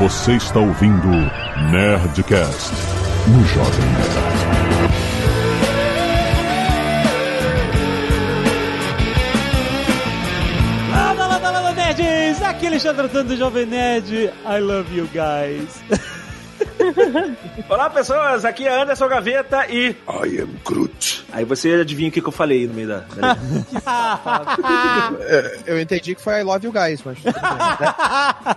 Você está ouvindo Nerdcast no Jovem Nerd. Lada, lada, lada, nerds! Aqui é Alexandre Antônio do Jovem Nerd. I love you guys. Olá, pessoas. Aqui é Anderson Gaveta e... I am Groot. Aí você adivinha o que, que eu falei no meio da... É, eu entendi que foi I love you guys, mas. né?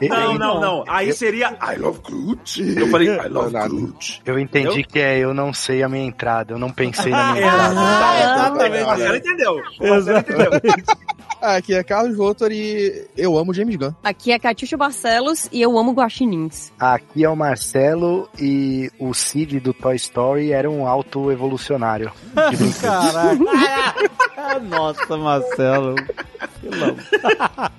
não, não, não. Aí seria... I love Groot. Eu falei I love. Groot. Eu entendi Entendeu? que é eu não sei a minha entrada, eu não pensei na minha entrada. Ah, exatamente. O Marcelo entendeu. O Marcelo entendeu. Ah, aqui é Carlos Votor e eu amo James Gunn. Aqui é Catiuxa Barcelos e eu amo guaxinins. Aqui é o Marcelo e o Cid do Toy Story era um auto-evolucionário. brinquedo. Caraca! Nossa, Marcelo. Que louco.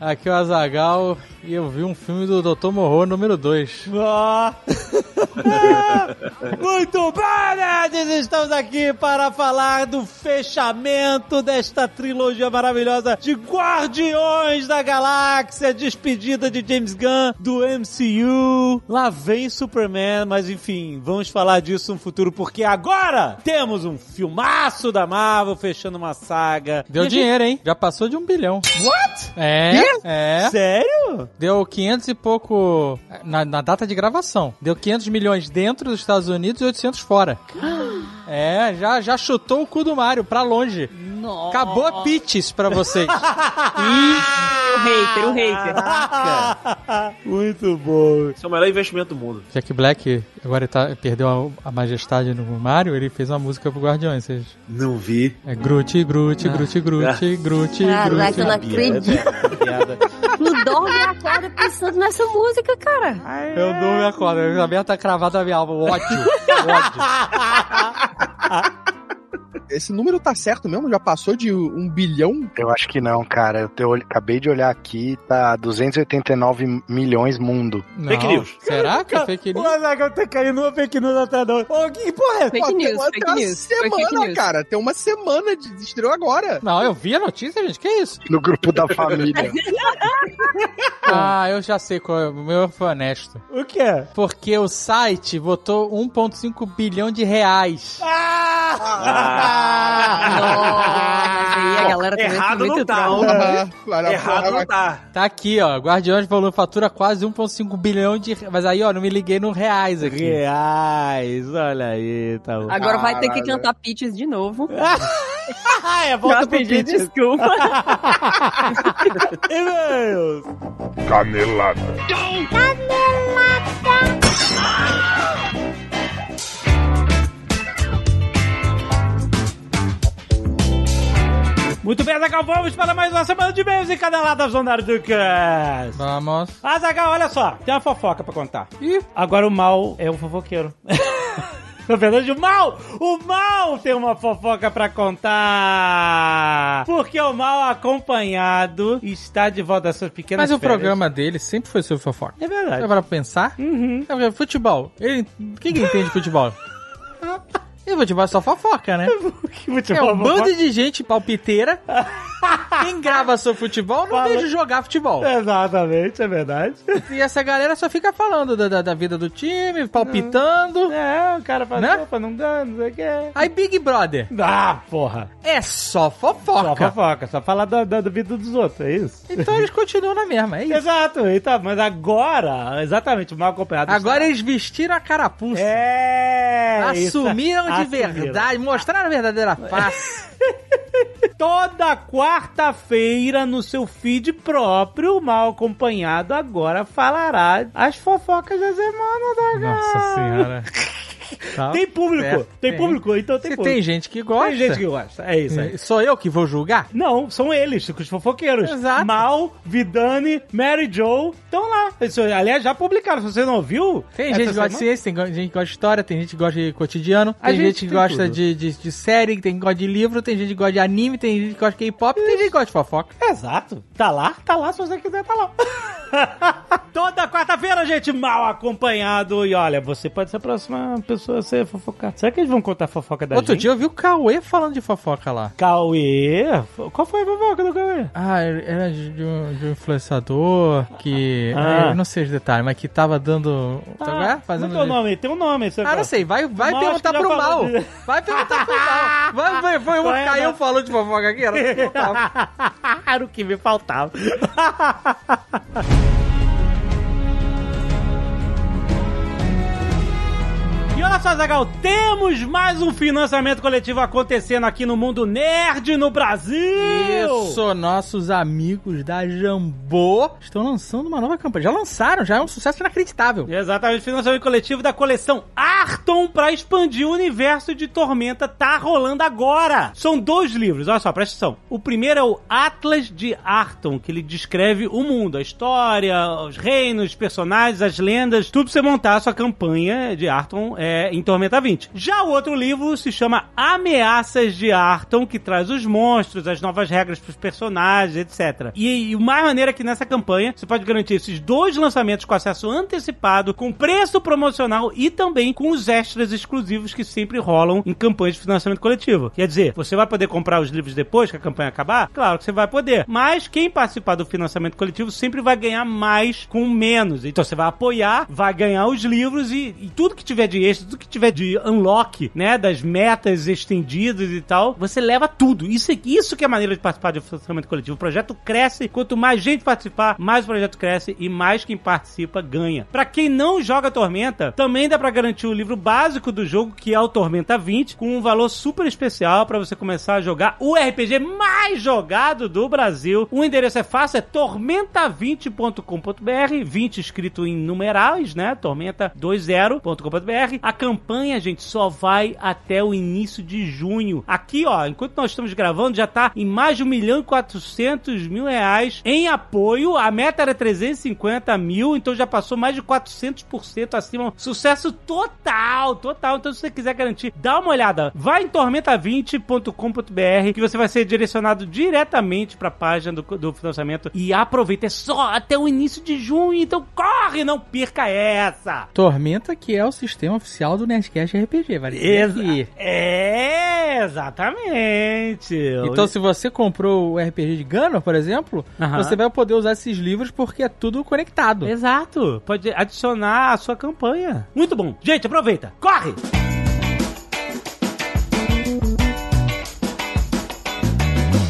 Aqui é o Azagal e eu vi um filme do Dr. Morro número 2. Ah. Muito bem, nerds! Estamos aqui para falar do fechamento desta trilogia maravilhosa de Guardiões da Galáxia, despedida de James Gunn do MCU. Lá vem Superman, mas enfim, vamos falar disso no futuro, porque agora temos um filmaço da Marvel fechando uma saga. Deu dinheiro, hein? Já passou de um bilhão. gente- What? É, é. Sério? Deu 500 e pouco na, na data de gravação. Deu 500 milhões dentro dos Estados Unidos e 800 fora. É, já, já chutou o cu do Mario pra longe. Nossa. Acabou a pitches pra vocês. O hater, o hater. Muito bom. Esse é o melhor investimento do mundo. Jack Black agora ele tá, perdeu a, a majestade no Mario, ele fez uma música pro Guardiões. Vocês, Não vi. é Groot, Groot, Groot, Groot, Groot, Caraca, eu não Groot. acredito. Dorme e acorda pensando nessa música, cara. Eu dou minha corda, a minha tá cravada na minha alma. Ódio, ódio. Esse número tá certo mesmo? Já passou de um bilhão? Eu acho que não, cara. Eu te- acabei de olhar aqui, tá 289 milhões mundo. Fake Não, news. Será que é fake O news? Azaghal tá caindo numa fake news atrás da outra. Ô, que porra é? Fake Pô, news, uma, fake tem uma news. Fake semana, news. cara. Tem uma semana de, estreou agora. Não, eu vi a notícia, gente. Que isso? No grupo da família. Ah, eu já sei qual é. O meu foi honesto. O quê? Porque o site votou 1,5 bilhão de reais. Ah! Nossa, aí a galera também Errado não tá, olha, Errado porra, não tá. Tá aqui, ó. Guardiões falou fatura quase 1,5 bilhão de reais. Mas aí, ó, não me liguei no reais aqui. Reais, olha aí, tá bom. Agora vai ter que cantar pitches de novo. É, Já volta pro pedi pitch. desculpa. E-mails. Canelada. Muito bem, Azaghal, vamos para mais uma semana de e-mails e caneladas do Nerdcast. Vamos. Azaghal, olha só, tem uma fofoca pra contar. Ih, agora o mal é o fofoqueiro. Na verdade, o mal, o mal tem uma fofoca pra contar. Porque o mal acompanhado está de volta às suas pequenas Mas o férias. programa dele sempre foi sobre fofoca. É verdade. Pra pensar? Uhum. É Futebol. Ele, quem que entende de futebol? E futebol é só fofoca, né? Que muito É um bando de gente palpiteira. Quem grava sobre futebol não Fala. vejo jogar futebol. Exatamente, é verdade. E essa galera só fica falando da, da, da vida do time, palpitando. É, o cara faz Né? opa, não dá, não sei o que. Aí Big Brother Ah, porra. é só Só fofoca. fofoca, só falar da, da, da vida dos outros, é isso? Então eles continuam na mesma, é isso. Exato, então, mas agora, exatamente, o mal acompanhado. Agora eles vestiram a carapuça. É! Assumiram isso, de verdade, mostraram a verdadeira face. Toda quarta-feira no seu feed próprio, mal acompanhado agora falará as fofocas da semana da Nossa senhora. Tá Tem público, certo. tem público, então tem Se público. tem gente que gosta. Tem gente que gosta, é isso aí. Sou eu que vou julgar? Não, são eles, os fofoqueiros. Exato. Mal, Vidani, Mary Joe, estão lá. Aliás, já publicaram, se você não ouviu... Tem gente que gosta de ciência, tem gente que gosta de história, tem gente que gosta de cotidiano, tem gente gente que tem gosta de, de, de série, tem gente que gosta de livro, tem gente que gosta de anime, tem gente que gosta de K-pop, tem gente que gosta de fofoca. Exato. Tá lá, tá lá, se você quiser, tá lá. Toda quarta-feira, gente, mal acompanhado. E olha, você pode ser a próxima pessoa ser fofocar. Será que eles vão contar a fofoca da Outro gente? dia eu vi o Cauê falando de fofoca lá. Cauê? Qual foi a fofoca do Cauê? Ah, era de um, de um influenciador que. Ah. Eu não sei os detalhes, mas que tava dando. sabe qual é? Fazendo... Qual é o nome? Tem um nome. Você Ah, não sei, vai, vai Mal, perguntar pro mal. falou de- Vai perguntar pro mal. Vai, vai, ficar vai. eu falando de fofoca aqui. Era o que faltava. Era o que me faltava. olha só, Zagal, temos mais um financiamento coletivo acontecendo aqui no mundo nerd no Brasil! Isso, nossos amigos da Jambô estão lançando uma nova campanha. Já lançaram, já é um sucesso inacreditável. Exatamente, financiamento coletivo da coleção Arton pra expandir o universo de Tormenta tá rolando agora. São dois livros, olha só, presta atenção. O primeiro é o Atlas de Arton, que ele descreve o mundo, a história, os reinos, os personagens, as lendas, tudo pra você montar a sua campanha de Arton é, em Tormenta 20. Já o outro livro se chama Ameaças de Arton, que traz os monstros, as novas regras pros personagens, etc. E, o mais maneiro é que nessa campanha você pode garantir esses dois lançamentos com acesso antecipado, com preço promocional e também com os extras exclusivos que sempre rolam em campanhas de financiamento coletivo. Quer dizer, você vai poder comprar os livros depois que a campanha acabar? Claro que você vai poder. Mas quem participar do financiamento coletivo sempre vai ganhar mais com menos. Então você vai apoiar, vai ganhar os livros e, e tudo que tiver de extra, tudo que tiver de unlock, né, das metas estendidas e tal, você leva tudo. Isso, isso que é a maneira de participar do financiamento coletivo. O projeto cresce, quanto mais gente participar, mais o projeto cresce e mais quem participa ganha. Pra quem não joga Tormenta, também dá pra garantir o livro básico do jogo, que é o Tormenta 20, com um valor super especial pra você começar a jogar o RPG mais jogado do Brasil. O endereço é fácil, é tormenta20.com.br, 20 escrito em numerais, né? Tormenta20.com.br. A campanha, gente, só vai até o início de junho. Aqui, ó, enquanto nós estamos gravando, já tá em mais de 1 milhão e 400 mil reais em apoio. A meta era 350 mil, então já passou mais de 400% acima. Sucesso total, total. Então, se você quiser garantir, dá uma olhada. Vai em tormenta20.com.br que você vai ser direcionado diretamente para a página do, do financiamento e aproveita. É só até o início de junho, então corre, não perca essa. Tormenta, que é o sistema oficial do Nerdcast RPG, vale Exa aqui. é, exatamente. Então, se você comprou o RPG de Gunner, por exemplo, Aham. você vai poder usar esses livros porque é tudo conectado. Exato. Pode adicionar a sua campanha. Muito bom. Gente, aproveita. Corre!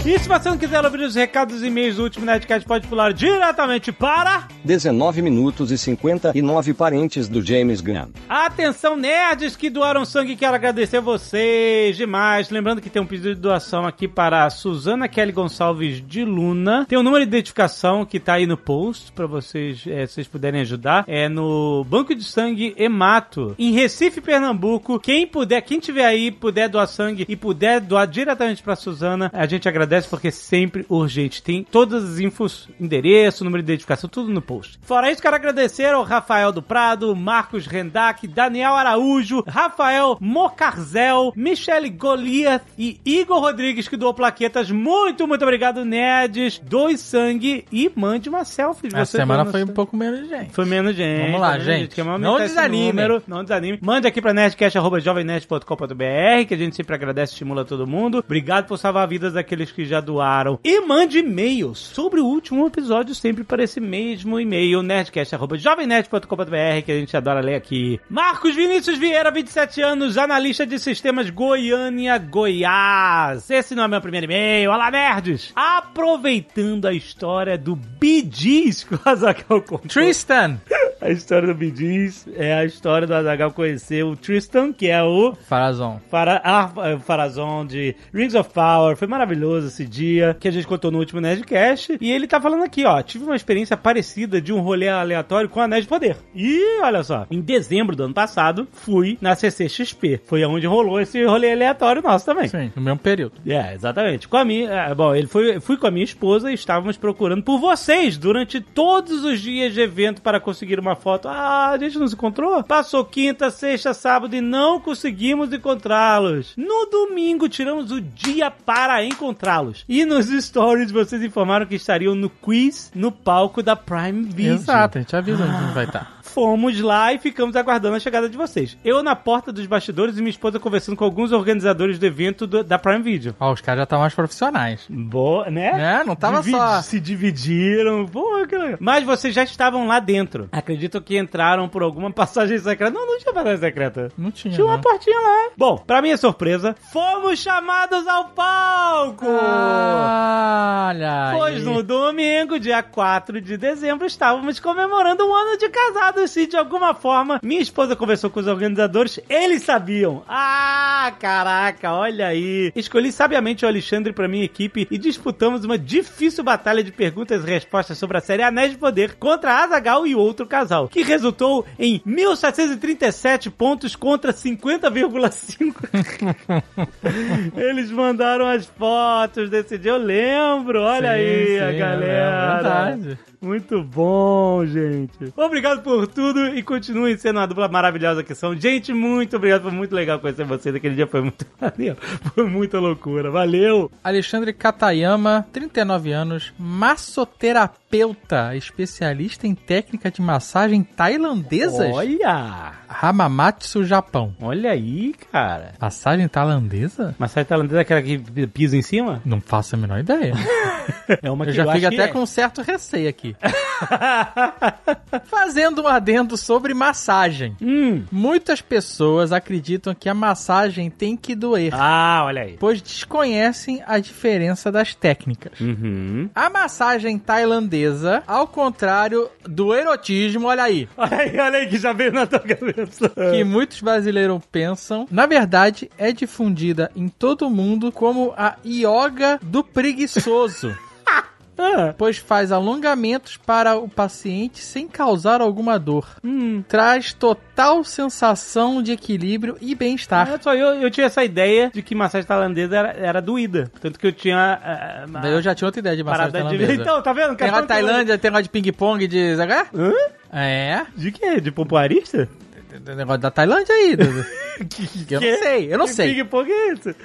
E se você não quiser ouvir os recados e e-mails do último Nerdcast, pode pular diretamente para... 19 minutos e 59 parentes do James Gunn. Atenção, nerds que doaram sangue, quero agradecer vocês demais. Lembrando que tem um pedido de doação aqui para a Suzana Kelly Gonçalves de Luna. Tem um número de identificação que tá aí no post para vocês, é, se vocês puderem ajudar. É no Banco de Sangue Emato, em Recife, Pernambuco. Quem puder, quem tiver aí, puder doar sangue e puder doar diretamente para Suzana, a gente agradece porque é sempre urgente. Tem todas as infos, endereço, número de identificação, tudo no post. Fora isso, quero agradecer ao Rafael do Prado, Marcos Rendac, Daniel Araújo, Rafael Mocarzel, Michele Goliath e Igor Rodrigues, que doou plaquetas. Muito, muito obrigado, nerds. Doe sangue e mande uma selfie. de Essa semana foi um pouco menos gente. Foi menos gente. Vamos lá, gente. vamos Não desanime. número. Não desanime. Mande aqui pra nerdcast.jovemnerd.com.br que a gente sempre agradece e estimula todo mundo. Obrigado por salvar vidas daqueles que já doaram. E mande e-mails sobre o último episódio sempre para esse mesmo e-mail, nerdcast.jovemnerd.com.br que a gente adora ler aqui. Marcos Vinícius Vieira, 27 anos, analista de sistemas Goiânia, Goiás. Esse não é meu primeiro e-mail. Olá, nerds! Aproveitando a história do Bee Gees que. Tristan! A história do Gees é a história do Azaghal conhecer o Tristan, que é o Farazon. Fara, ah, é, Farazon de Rings of Power. Foi maravilhoso esse dia que a gente contou no último Nerdcast. E ele tá falando aqui, ó. Tive uma experiência parecida de um rolê aleatório com Anéis de Poder. E olha só, em dezembro do ano passado, fui na CCXP. Foi onde rolou esse rolê aleatório nosso também. Sim, no mesmo período. É, exatamente. Com a minha, é, bom, ele foi, fui com a minha esposa e estávamos procurando por vocês durante todos os dias de evento para conseguir uma foto. Ah, a gente não se encontrou? Passou quinta, sexta, sábado e não conseguimos encontrá-los. No domingo tiramos o dia para encontrá-los. E nos stories vocês informaram que estariam no quiz no palco da Prime Video. Exato, a gente avisa onde a gente vai estar. Fomos lá e ficamos aguardando a chegada de vocês. Eu na porta dos bastidores e minha esposa conversando com alguns organizadores do evento do- da Prime Video. Ó, os caras já estão mais profissionais. Boa, né? É, não tava Dividi- só- Se dividiram. Pô, que legal. Mas vocês já estavam lá dentro. Acredito que entraram por alguma passagem secreta. Não, não tinha passagem secreta. Não tinha, Tinha uma não. portinha lá. Bom, pra minha surpresa, fomos chamados ao palco! Ah, Olha aí. Pois no domingo, dia 4 de dezembro, estávamos comemorando um ano de casados. Se de alguma forma minha esposa conversou com os organizadores, eles sabiam. Ah, caraca, olha aí. Escolhi sabiamente o Alexandre pra minha equipe e disputamos uma difícil batalha de perguntas e respostas sobre a série Anéis de Poder contra Azagal e outro casal, que resultou em 1737 pontos contra 50,5. Eles mandaram as fotos desse dia, eu lembro. Olha Sim, aí sim, a é galera. verdade. Muito bom, gente. Obrigado por tudo e continuem sendo uma dupla maravilhosa que são. Gente, muito obrigado. Foi muito legal conhecer vocês. Aquele dia foi muito maneiro. Foi muita loucura. Valeu. Alexandre Katayama, 39 anos, massoterapeuta, especialista em técnica de massagem tailandesas. Olha. Hamamatsu, Japão. Olha aí, cara. Massagem tailandesa? Massagem tailandesa é aquela que pisa em cima? Não faço a menor ideia. É uma Eu já acho fico que até é. com um certo receio aqui. Fazendo um adendo sobre massagem. Hum. Muitas pessoas acreditam que a massagem tem que doer, Ah, olha aí. pois desconhecem a diferença das técnicas. Uhum. A massagem tailandesa, ao contrário do erotismo, olha aí, Olha aí, olha aí que já veio na tua cabeça. que muitos brasileiros pensam, na verdade é difundida em todo o mundo como a yoga do preguiçoso. Ah. Pois faz alongamentos para o paciente sem causar alguma dor. Hum. Traz total sensação de equilíbrio e bem-estar. Olha só, eu, eu tinha essa ideia de que massagem tailandesa era, era doída. Tanto que eu tinha. Daí eu já tinha outra ideia de massagem parada de tailandesa. Então, tá vendo? Tem lá na Tailândia, tem negócio de ping-pong, de... Hã? É, De quê? De pompoarista? negócio da Tailândia aí. que eu não sei, eu não Que sei. ping-pong é esse?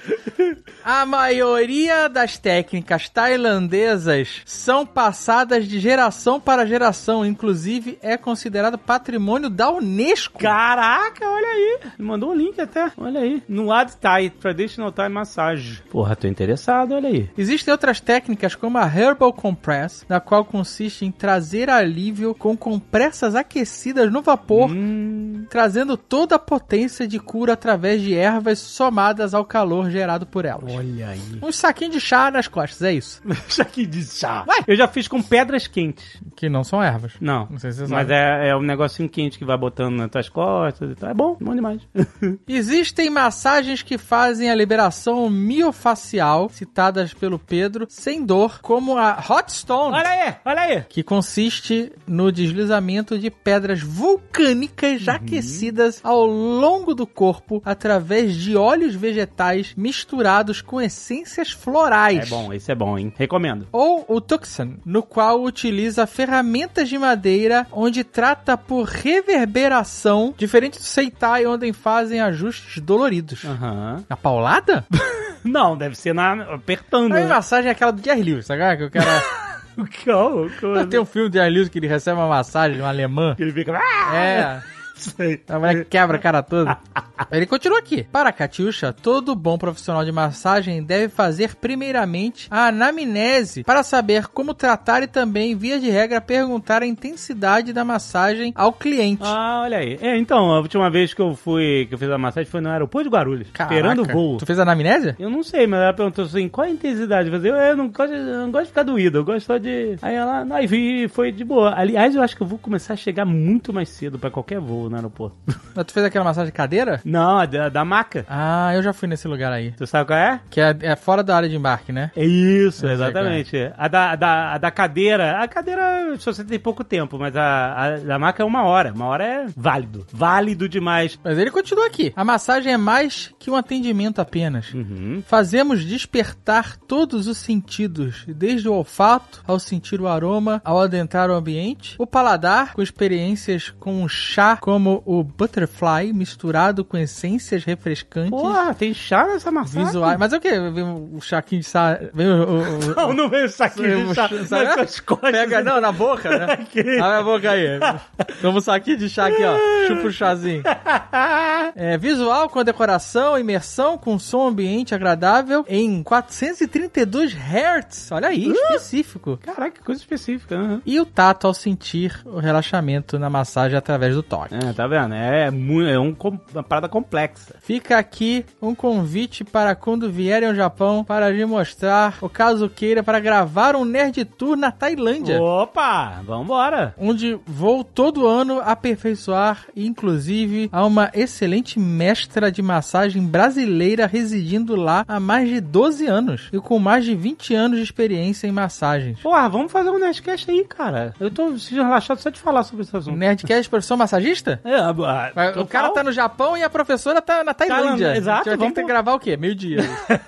A maioria das técnicas tailandesas são passadas de geração para geração, inclusive é considerado patrimônio da Unesco. Caraca, olha aí. Me mandou um link até. Olha aí. No Ad Thai, Traditional Thai Massage. Porra, tô interessado, olha aí. Existem outras técnicas como a Herbal Compress, na qual consiste em trazer alívio com compressas aquecidas no vapor, Hum. trazendo toda a potência de cura através de ervas somadas ao calor gerado por elas. Olha aí. Um saquinho de chá nas costas, é isso. Que diz chá. Ué? Eu já fiz com pedras quentes. Que não são ervas. Não. Não sei se você Mas sabe. é, é um negocinho quente que vai botando nas tuas costas e tal. É bom, bom demais. Existem massagens que fazem a liberação miofacial, citadas pelo Pedro, sem dor, como a Hot Stone. olha aí, olha aí. que consiste no deslizamento de pedras vulcânicas Uhum. aquecidas ao longo do corpo através de óleos vegetais misturados com essências florais. É bom, esse é bom, hein? Recomendo. Ou o Tucson, no qual utiliza ferramentas de madeira, onde trata por reverberação, diferente do Seitai, onde fazem ajustes doloridos. Aham. A paulada? Não, deve ser na apertando. A minha massagem é aquela do Jerry Lewis, sabe? Que o cara... Calma, calma. Tem um filme do Jerry Lewis que ele recebe uma massagem, um alemã. Ele fica. Ah! É... Sei. A mulher quebra a cara toda. Ele continua aqui. Para a Catiuxa, todo bom profissional de massagem deve fazer primeiramente a anamnese para saber como tratar e também, via de regra, perguntar a intensidade da massagem ao cliente. Ah, olha aí. É, então, a última vez que eu fui, que eu fiz a massagem foi no aeroporto de Guarulhos, Caraca. esperando o voo. Tu fez a anamnese? Eu não sei, mas ela perguntou assim, qual a intensidade? Eu falei, eu não gosto, eu não gosto de ficar doído, eu gosto só de... Aí ela, aí vi, foi de boa. Aliás, eu acho que eu vou começar a chegar muito mais cedo pra qualquer voo no aeroporto. Mas Tu fez aquela massagem de cadeira? Não, a da, da maca. Ah, eu já fui nesse lugar aí. Tu sabe qual é? Que é, é fora da área de embarque, né? É isso, Eu sei exatamente. A da, a, da, a da cadeira, a cadeira só você tem pouco tempo, mas a, a da maca é uma hora. Uma hora é válido. Válido demais. Mas ele continua aqui. A massagem é mais que um atendimento apenas. Uhum. Fazemos despertar todos os sentidos, desde o olfato ao sentir o aroma, ao adentrar o ambiente, o paladar com experiências com um chá como como o Butterfly misturado com essências refrescantes. Porra, tem chá nessa maçã? Visuais. Mas é o quê? Vem o chaquinho de chá. Vem o. o- o- Não, não veio o saquinho de chá suas costas. Pega, não, na boca, né? Abre a boca aí. Toma um saquinho de chá aqui, ó. Chupa o chazinho. É, visual com decoração, imersão com som ambiente agradável em 432 Hz. Olha aí, específico. Caraca, que coisa específica. aham. E o tato ao sentir o relaxamento na massagem através do toque. É, tá vendo? É, é um uma parada complexa. Fica aqui um convite para quando vierem ao Japão para lhe mostrar, o caso queira, para gravar um Nerd Tour na Tailândia. Opa, vambora. onde vou todo ano aperfeiçoar, inclusive, a uma excelente mestra de massagem brasileira residindo lá há mais de 12 anos e com mais de 20 anos de experiência em massagens. Porra, vamos fazer um Nerdcast aí, cara. Eu tô se relaxado só de falar sobre esse assunto. Nerdcast, professor massagista? É, ah, Mas O cara tá no Japão e a professora tá na Tailândia. Tailândia, exato, A gente vai ter vamos que gravar o quê? Meio-dia.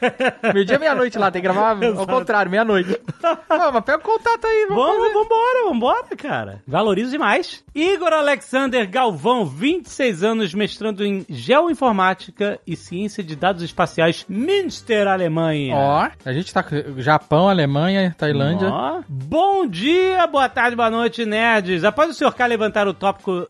Meio-dia, meia-noite lá. Tem que gravar ao contrário, meia-noite. Mas pega o contato aí. Vamos, Vamos, fazer. vambora, vambora, cara. Valorizo demais. Igor Alexander Galvão, 26 anos, mestrando em Geoinformática e Ciência de Dados Espaciais, Münster, Alemanha. Ó, a gente tá com Japão, Alemanha, Tailândia. Ó. Bom dia, boa tarde, boa noite, nerds. Após o Sr. K levantar o tópico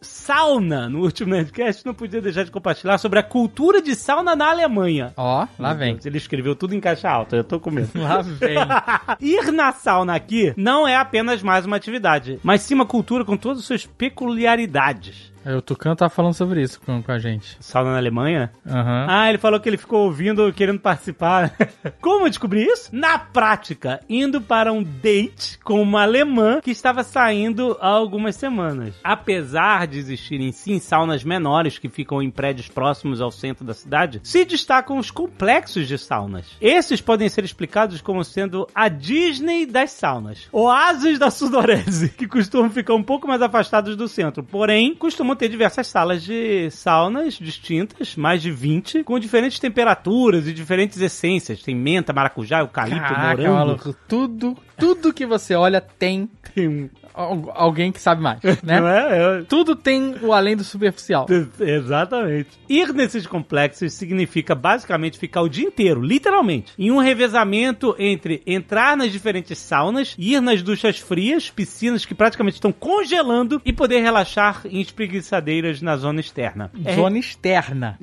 sauna no último Nerdcast, não podia deixar de compartilhar sobre a cultura de sauna na Alemanha. Ó, lá vem. Ele escreveu tudo em caixa alta, eu tô com medo. Lá vem. Ir na sauna aqui não é apenas mais uma atividade, mas sim uma cultura com todas as suas peculiaridades. Aí O Tucano tá falando sobre isso com, com a gente. Sauna na Alemanha? Aham. Ah, ele falou que ele ficou ouvindo, querendo participar. Como eu descobri isso? Na prática, indo para um date com uma alemã que estava saindo há algumas semanas. Apesar de existirem sim saunas menores que ficam em prédios próximos ao centro da cidade, se destacam os complexos de saunas. Esses podem ser explicados como sendo a Disney das saunas. Oásis da Sudorese, que costumam ficar um pouco mais afastados do centro, porém costumam ter diversas salas de saunas distintas, mais de 20, com diferentes temperaturas e diferentes essências. Tem menta, maracujá, eucalipto, Caraca, morango. maluco. Tudo, tudo que você olha tem Tem al- alguém que sabe mais, né? Não é? É- Tudo tem o além do superficial. Exatamente. Ir nesses complexos significa basicamente ficar o dia inteiro, literalmente, em um revezamento entre entrar nas diferentes saunas, ir nas duchas frias, piscinas que praticamente estão congelando e poder relaxar em espreguiçadeiras na zona externa. É- Zona externa.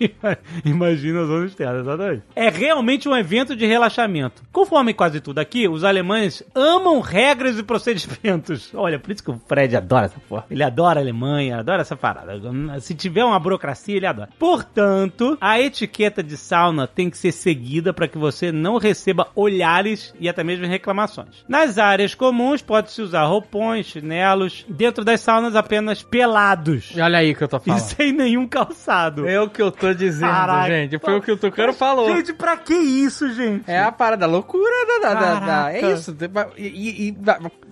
Imagina a zona externa, exatamente. É realmente um evento de relaxamento. Conforme quase tudo aqui, os alemães amam regras e procedimentos. Olha, por isso que o Fred adora essa porra. Ele adora a Alemanha, adora essa parada. Se tiver uma burocracia, ele adora. Portanto, a etiqueta de sauna tem que ser seguida para que você não receba olhares e até mesmo reclamações. Nas áreas comuns, pode-se usar roupões, chinelos. Dentro das saunas, apenas pelados. E olha aí que eu tô E falando. sem nenhum calçado. É o que eu tô dizendo, Caraca. gente. Foi o que o Tucano falou. Gente, pra que isso, gente? É a parada loucura da. da- da- da- é isso. E, e- e-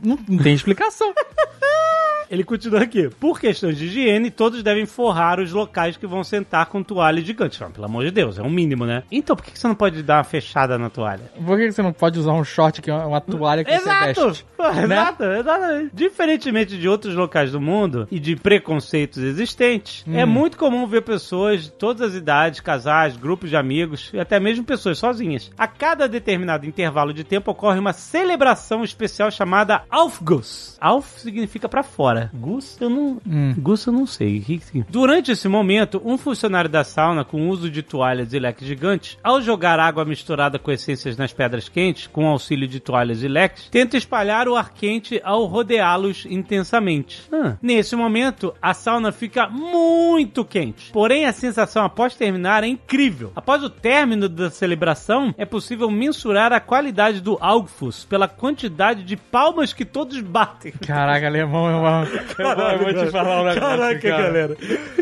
não, não tem explicação. Ele continua aqui. Por questões de higiene, todos devem forrar os locais que vão sentar com toalha gigante. Não, pelo amor de Deus, é um mínimo, né? Então, por que você não pode dar uma fechada na toalha? Por que você não pode usar um short que é uma, toalha que você Exato! veste? Pô, Exato, exatamente. Diferentemente de outros locais do mundo e de preconceitos existentes, é muito comum ver pessoas de todas as idades, casais, grupos de amigos e até mesmo pessoas sozinhas. A cada determinado intervalo de tempo ocorre uma celebração especial chamada Aufguss. Auf significa pra fora. Gus, eu não. Gus, eu não sei. O que que? Durante esse momento, um funcionário da sauna, com uso de toalhas e leques gigantes, ao jogar água misturada com essências nas pedras quentes, com auxílio de toalhas e leques, tenta espalhar o ar quente ao rodeá-los intensamente. Ah. Nesse momento, a sauna fica muito quente. Porém, a sensação após terminar é incrível. Após o término da celebração, é possível mensurar a qualidade do Augfuss pela quantidade de palmas que todos batem. Caraca, alemão é uma. Eu vou, eu vou te falar um negócio. Caraca, cara. galera.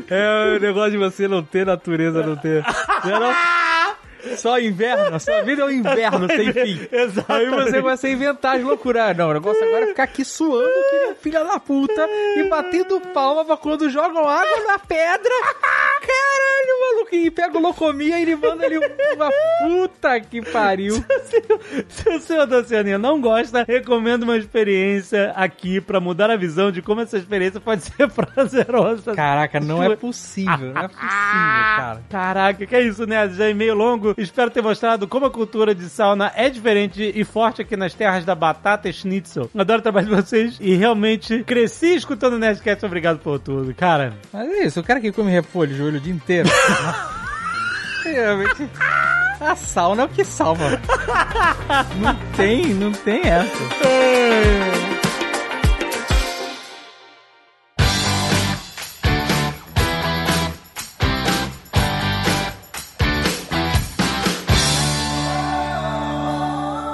É o negócio de você não ter natureza, não ter. É não? Só inverno, a sua vida é um inverno sem fim. Exato. Aí você começa a inventar as loucuras. Ah, Não, o negócio agora é ficar aqui suando, que nem filho da puta, e batendo palma pra quando jogam água na pedra. Caralho, maluco, e pega o Locomia e ele manda ele uma puta que pariu. Se o senhor da Oceania não gosta, recomendo uma experiência aqui pra mudar a visão de como essa experiência pode ser prazerosa. Caraca, não é possível, não é possível, cara. Caraca, que é isso, né? Já é meio longo. Espero ter mostrado como a cultura de sauna é diferente e forte aqui nas terras da batata e schnitzel. Adoro o trabalho de vocês e realmente cresci escutando o Nerdcast. Obrigado por tudo. Cara, Mas é isso, o cara que come repolho, joelho o dia inteiro. Realmente. A sauna é o que salva. Não tem, não tem essa.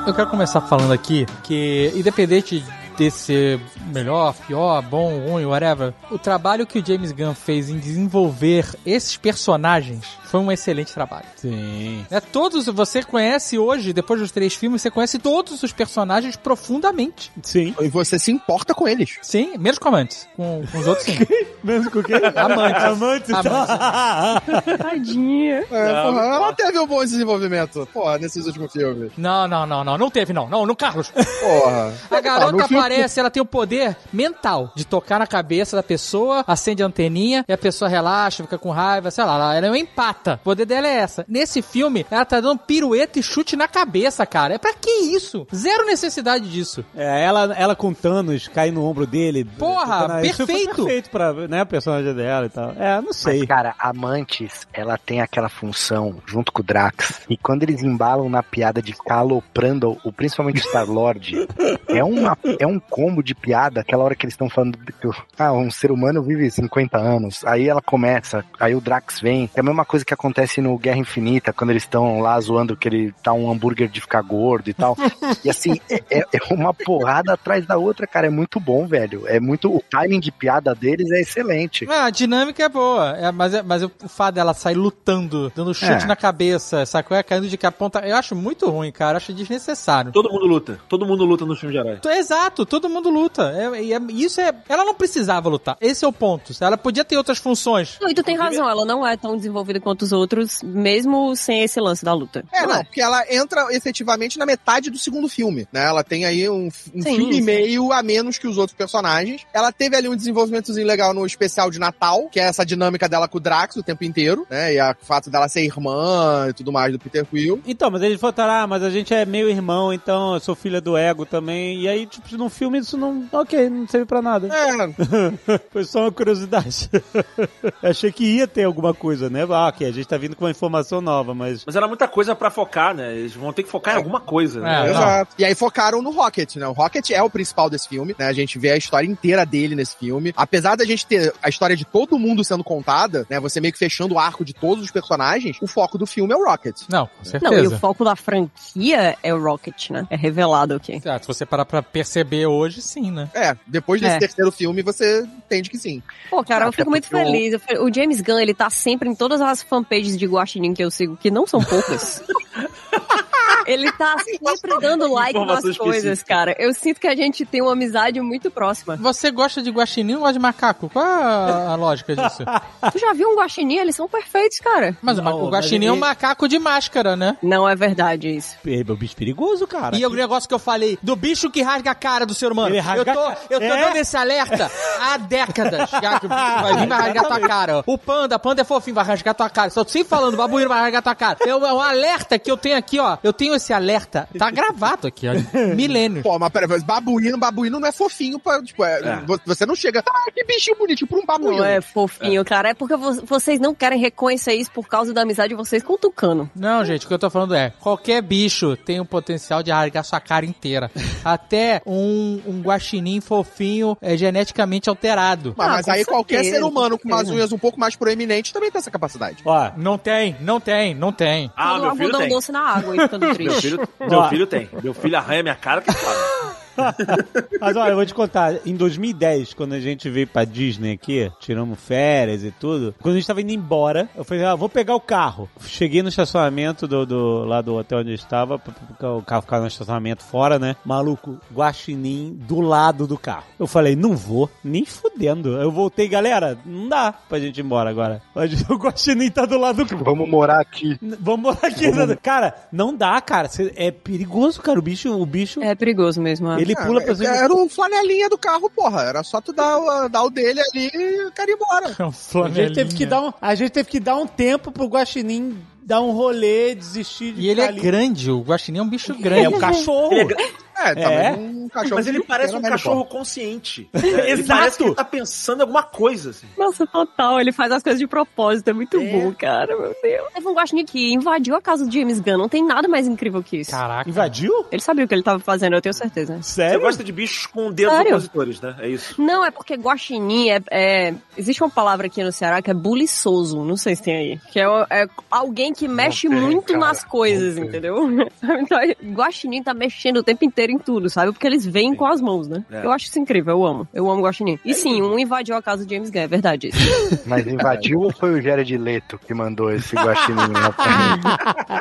Eu quero começar falando aqui que, independente de ser melhor, pior, bom, ruim, whatever, o trabalho que o James Gunn fez em desenvolver esses personagens foi um excelente trabalho. sim. É, todos, você conhece hoje, depois dos três filmes, você conhece todos os personagens profundamente. Sim. E você se importa com eles. Sim, menos com amantes. Com, com os outros, sim. Mesmo com o quê? Amantes. Amantes. Amantes. Tadinha. É, porra, ela teve um bom desenvolvimento, porra, nesses últimos filmes. Não, não, não, não. Não teve, não. Não, no Carlos. Porra. A garota Ah, no filme- aparece, ela tem o poder mental de tocar na cabeça da pessoa, acende a anteninha e a pessoa relaxa, fica com raiva, sei lá, ela- é uma empata. O poder dela é essa. Nesse filme, ela tá dando pirueta e chute na cabeça, cara. É pra que isso? Zero necessidade disso. É, ela, ela com Thanos cai no ombro dele. Porra, foi perfeito. perfeito pra, né, a personagem dela e tal. É, não sei. Mas, cara, Amantes, ela tem aquela função, junto com o Drax, e quando eles embalam na piada de ficar aloprando, o, principalmente o Star-Lord, é, uma, é um combo de piada, aquela hora que eles estão falando que ah, um ser humano vive 50 anos, aí ela começa, aí o Drax vem, é a mesma coisa que acontece no Guerra Infinita, quando eles estão lá zoando que ele tá um hambúrguer de ficar gordo e tal, e assim, é, é- é uma porrada atrás da outra, cara, é muito bom, velho, é muito, o timing de piada deles é excelente. Ah, a dinâmica é boa, é, mas, é- mas o fato dela sair lutando, dando chute É. na cabeça, sacou? É, caindo de ponta. Eu acho muito ruim, cara. Eu acho desnecessário. Todo mundo luta. Todo mundo luta no filme de herói. Exato, todo mundo luta. É, e é- isso é. Ela não precisava lutar. Esse é o ponto. Ela podia ter outras funções. Não, e tu tem razão, ela não é tão desenvolvida quanto os outros, mesmo sem esse lance da luta. É, não, porque ela entra efetivamente na metade do segundo filme, né? Ela tem aí um, um Sim, filme e meio a menos que os outros personagens. Ela teve ali um desenvolvimentozinho legal no especial de Natal, que é essa dinâmica dela com o Drax o tempo inteiro, né? E a- o fato dela ser irmã e tudo mais do Peter Quill. Então, mas eles falaram, ah, mas a gente é meio irmão, então eu sou filha do ego também. E aí, tipo, no filme isso não. Ok, não serve pra nada. É, Foi só uma curiosidade. Achei que ia ter alguma coisa, né? Ah, ok, a gente tá vindo com uma informação nova, mas. Mas era muita coisa pra focar, né? Eles vão ter que focar em alguma coisa, né? É, exato. E aí focaram no Rocket, né? O Rocket é o principal desse filme, né? A gente vê a história inteira dele nesse filme. Apesar da gente ter a história de todo mundo sendo contada, né? Você meio que fechando o arco de todos os personagens, o foco do filme é o Rocket. Não, com Não, e certeza. o foco da franquia é o Rocket, né? É revelado aqui. Ah, se você parar pra perceber hoje, sim, né? É, depois desse É. terceiro filme, você entende que sim. Pô, cara, eu fico muito feliz. O James Gunn, ele tá sempre em todas as fanpages de Guaxinim que eu sigo, que não são poucas. ele tá sempre dando like nas coisas, cara. Eu sinto que a gente tem uma amizade muito próxima. Você gosta de guaxinim ou gosta de macaco? Qual é a, lógica disso? Tu já viu um Guaxinim? Eles são perfeitos, cara. Mas Não, o guaxinim mas é um ele- macaco de máscara, né? Não é verdade isso. É um bicho perigoso, cara. E o negócio que eu falei, do bicho que rasga a cara do ser humano. Ele Eu rasga tô, a ca- eu tô É? dando esse alerta há décadas. Já que o bicho vai vir vai rasgar tua cara. O panda, panda é fofinho, vai rasgar tua cara. Só tô sempre falando, o babuíno vai rasgar tua cara. É um, é um alerta que eu tenho aqui, ó. Eu tenho esse alerta, tá gravado aqui, ó. Milênios. Pô, mas peraí, babuíno, babuíno não é fofinho pra, tipo, é, É. vo- você não chega, ah, que bichinho bonito, pra um babuíno. Não é fofinho, cara. É porque vo- vocês não querem reconhecer isso por causa da amizade de vocês com o Tucano. Não, gente, o que eu tô falando é, qualquer bicho tem o potencial de rasgar sua cara inteira. Até um, um guaxinim fofinho é geneticamente alterado. Mas, Ah, mas aí qualquer certeza, ser humano com umas certeza. unhas um pouco mais proeminentes também tem essa capacidade. Ó, Não tem, não tem, não tem. Ah, Quando o meu filho tem. doce na água e ficando Meu filho, meu filho tem. Meu filho arranha minha cara que fala. Mas olha, eu vou te contar. Em 2010, quando a gente veio pra Disney aqui, tiramos férias e tudo, quando a gente tava indo embora, eu falei, ah, vou pegar o carro. Cheguei no estacionamento do, do, lá do hotel onde eu estava, pra- pra- o carro ficava no estacionamento fora, né? Maluco, guaxinim do lado do carro. Eu falei, não vou, nem fudendo. Eu voltei, galera, não dá pra gente ir embora agora. O guaxinim tá do lado do carro. Vamos morar aqui. Vamos morar aqui. né? Cara, não dá, cara. É perigoso, cara. O bicho, o bicho, É perigoso mesmo. é. ele pula pra cima. Era um flanelinha do carro, porra. Era só tu dar, o- dar o dele ali e o cara ir embora. É um A gente teve que flanelinha. dar um, a gente teve que dar um tempo pro guaxinim dar um rolê, desistir de E ele é ali. grande, o guaxinim é um bicho grande. É um cachorro. Ele é gra- É, tá, É? mas um cachorro. Mas ele parece um cachorro pô. consciente. Ele Exato. parece que ele tá pensando em alguma coisa, assim. Nossa, total, ele faz as coisas de propósito, é muito bom, cara, meu Deus. Teve um guaxinim que invadiu a casa do James Gunn, não tem nada mais incrível que isso. Caraca. Invadiu? Ele sabia o que ele tava fazendo, eu tenho certeza. Você Sério? gosta de bichos com dedos Sério? opositores, né? É isso. Não, é porque guaxinim é, é- Existe uma palavra aqui no Ceará que é buliçoso, não sei se tem aí. Que é, é alguém que mexe tem, muito cara, nas coisas, entendeu? Então, guaxinim tá mexendo o tempo inteiro em tudo, sabe? Porque eles vêm com as mãos, né? É. Eu acho isso incrível, eu amo. Eu amo guaxinim. E sim, um invadiu a casa do James Gunn, é verdade isso. Mas invadiu ou foi o Jared Leto que mandou esse guaxinim mim?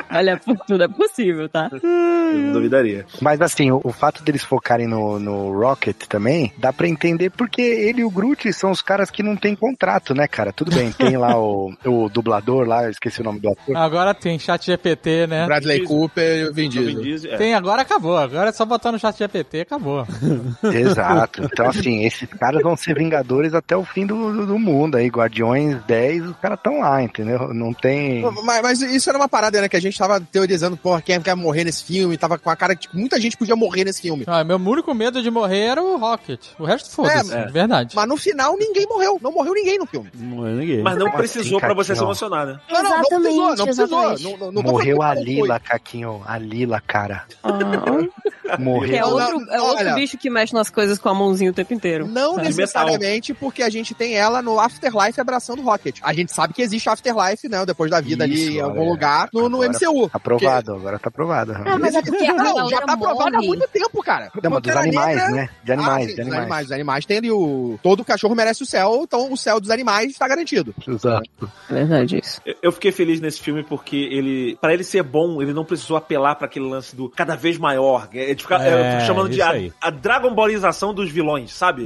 Olha, tudo é possível, tá? Eu não duvidaria. Mas assim, o, o fato deles focarem no, no Rocket também, dá pra entender porque ele e o Groot são os caras que não tem contrato, né, cara? Tudo bem, tem lá o, o dublador lá, eu esqueci o nome do ator. Agora tem chat GPT, né? Bradley. Cooper e o Vin Vin Diesel. Diesel, é. Tem, agora acabou. Agora é só botar no chat GPT, acabou. Exato. Então, assim, esses caras vão ser vingadores até o fim do, do, do mundo aí. Guardiões 10, os caras estão lá, entendeu? Não tem. Mas, mas isso era uma parada, né? Que a gente tava teorizando, porra, quem quer morrer nesse filme? Tava com a cara que tipo, muita gente podia morrer nesse filme. Ah, meu único medo de morrer era o Rocket. O resto, foda-se. É, é. de verdade. Mas no final ninguém morreu. Não morreu ninguém no filme. Não é ninguém. Mas não precisou assim, pra você se emocionar, né? Não, não, não precisou, não precisou. Não, não, não Morreu a Lila, Caquinho. A Lila, cara. Que é. Não, outro, não, é outro olha. bicho que mexe nas coisas com a mãozinha o tempo inteiro. Não De necessariamente porque a gente tem ela no Afterlife abraçando o Rocket. A gente sabe que existe Afterlife, né? Depois da vida ali Isso, em algum olha. lugar no, no Agora MCU. Aprovado, agora tá aprovado. Ah, mas é porque a Não, já tá aprovado há muito tempo, cara. Não, mas dos animais, Negra- né? De animais, Ah, sim, de dos animais. animais. Os animais tem ali o. Todo cachorro merece o céu, então o céu dos animais tá garantido. Exato. Verdade isso. Eu- fiquei feliz nesse filme porque ele, Pra ele ser bom, ele não precisou apelar pra aquele lance do cada vez maior. É, de ficar, É, eu fico chamando de a, a Dragon Ballização dos vilões, sabe?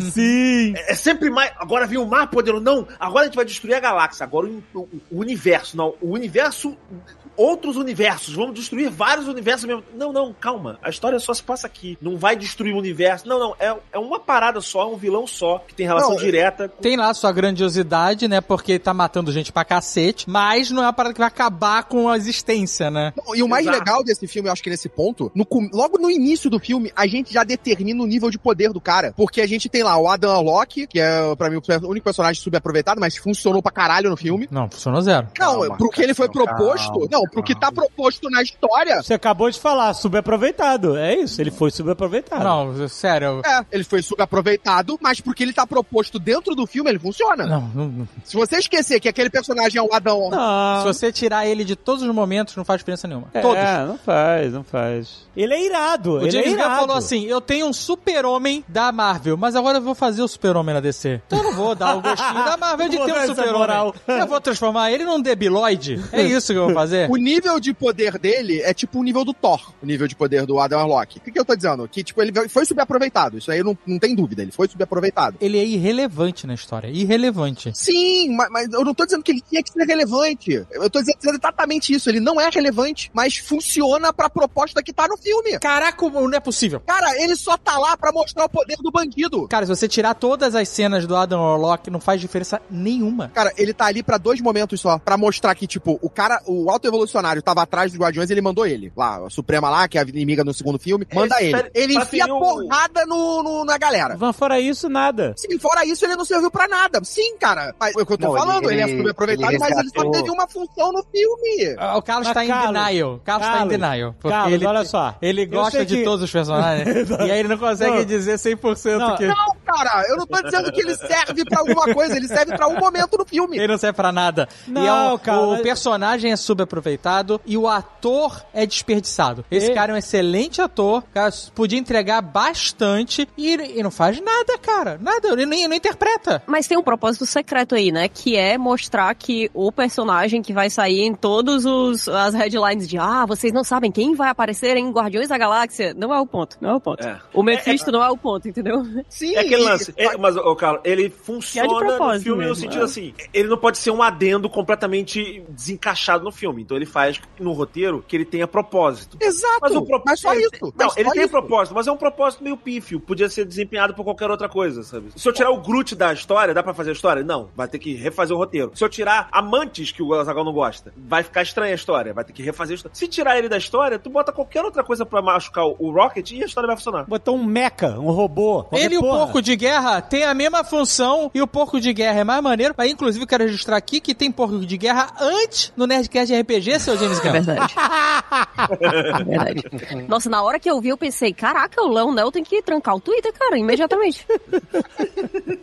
Sim. É sempre mais. Agora vem o mar poderoso. Não, agora a gente vai destruir a galáxia. Agora o, o- o universo. Não, o universo. Outros universos. Vamos destruir vários universos mesmo. Não, não, calma. A história só se passa aqui. Não vai destruir o universo. Não, não. É, é uma parada só, é um vilão só, que tem relação Não, direta com. Tem lá sua grandiosidade, né? Porque tá matando gente pra cacete, mas não é uma parada que vai acabar com a existência, né? Não, E o mais Exato. legal desse filme, eu acho que nesse ponto, no logo no início do filme, a gente já determina o nível de poder do cara. Porque a gente tem lá o Adam Locke, que é, pra mim, o único personagem subaproveitado, mas funcionou pra caralho no filme. Não, funcionou zero. Não, Calma, pro que ele foi calma, proposto. não, pro que tá proposto na história. Você acabou de falar, subaproveitado. É isso, ele foi subaproveitado. Não, sério. É, ele foi subaproveitado, mas porque ele tá proposto dentro do filme, ele funciona. Não, não, não. Se você esquecer que aquele personagem é o Adão. Não. Se você tirar ele de todos os momentos, não faz diferença nenhuma. Todos. É, não faz, não faz. Ele é irado. O ele James é Gunn irado. falou assim: eu tenho um super-homem da Marvel, mas agora eu vou fazer o super-homem na DC. Então eu não vou dar o gostinho da Marvel de ter um super-homem. Eu vou transformar ele num debiloide. É isso que eu vou fazer. O nível de poder dele é tipo o nível do Thor, o nível de poder do Adam Warlock. O que, que eu tô dizendo? Que, tipo, ele foi subaproveitado. Isso aí não, não tem dúvida, ele foi subaproveitado. Ele é irrelevante na história. Irrelevante. Sim, mas, mas eu não tô dizendo que ele tinha que ser relevante. Eu tô dizendo exatamente isso. Ele não é relevante, mas funciona pra proposta que tá no filme. Caraca, não é possível. Cara, ele só tá lá pra mostrar o poder do bandido. Cara, se você tirar todas as cenas do Adam Warlock, não faz diferença nenhuma. Cara, ele tá ali pra dois momentos só. Pra mostrar que, tipo, o cara, o alto evolucionário tava atrás dos Guardiões, ele mandou ele. Lá, a Suprema lá, que é a inimiga no segundo filme, manda Ele ele. Ele enfia o- porrada no, no- na galera. Mas fora isso, nada. Sim, fora isso, ele não serviu pra nada. Sim, cara. Mas é o que eu tô Não, falando, ele, ele- é subaproveitado, ele mas ele só teve uma função no filme. Ah, O Carlos Mas, tá em Carlos, denial. O Carlos tá em Carlos, denial. Porque Carlos, ele, olha só. Ele gosta de que- todos os personagens. e aí ele não consegue Não. dizer 100% Não, que... Não, cara. Eu não tô dizendo que ele serve pra alguma coisa, ele serve pra um momento no filme. Ele não serve pra nada. Não, e é um- cara, o personagem é subaproveitado e o ator é desperdiçado. Esse E- cara é um excelente ator, cara, podia entregar bastante e, e não faz nada, cara. Nada, ele nem, não interpreta. Mas tem um propósito secreto aí, né? Que é mostrar que o personagem que vai sair em todos os as headlines de ah, vocês não sabem quem vai aparecer em Guardiões da Galáxia. Não é o ponto, não é o ponto. É. O Mephisto não é o ponto, entendeu? Sim, É aquele lance. É, mas, ô, Carlos, ele funciona no filme no mesmo, sentido é. assim: ele não pode ser um adendo completamente desencaixado no filme. Então ele faz no roteiro que ele tenha propósito. Exato, Mas mas, o pro- só ele- isso. Não, mas ele tem isso. propósito, mas é um propósito meio pífio. Podia ser desempenhado por qualquer outra coisa, sabe? Se eu tirar o Groot da história, dá pra fazer a história? Não, vai ter que refazer o roteiro. Se eu tirar amantes que o Azaghal não gosta, vai ficar estranha a história, vai ter que refazer a história. Se tirar ele da história, tu bota qualquer outra coisa pra machucar o- Rocket e a história vai funcionar. Botou um mecha, um robô. Ele e o porco de guerra tem a mesma função e o porco de guerra é mais maneiro. Aí, inclusive, eu quero registrar aqui que tem porco de guerra antes no Nerdcast de RPG, seu James É Gunn. verdade. É verdade. Nossa, na hora que eu vi, eu pensei, caraca, o Leon Nel tem que trancar o Twitter, cara, imediatamente.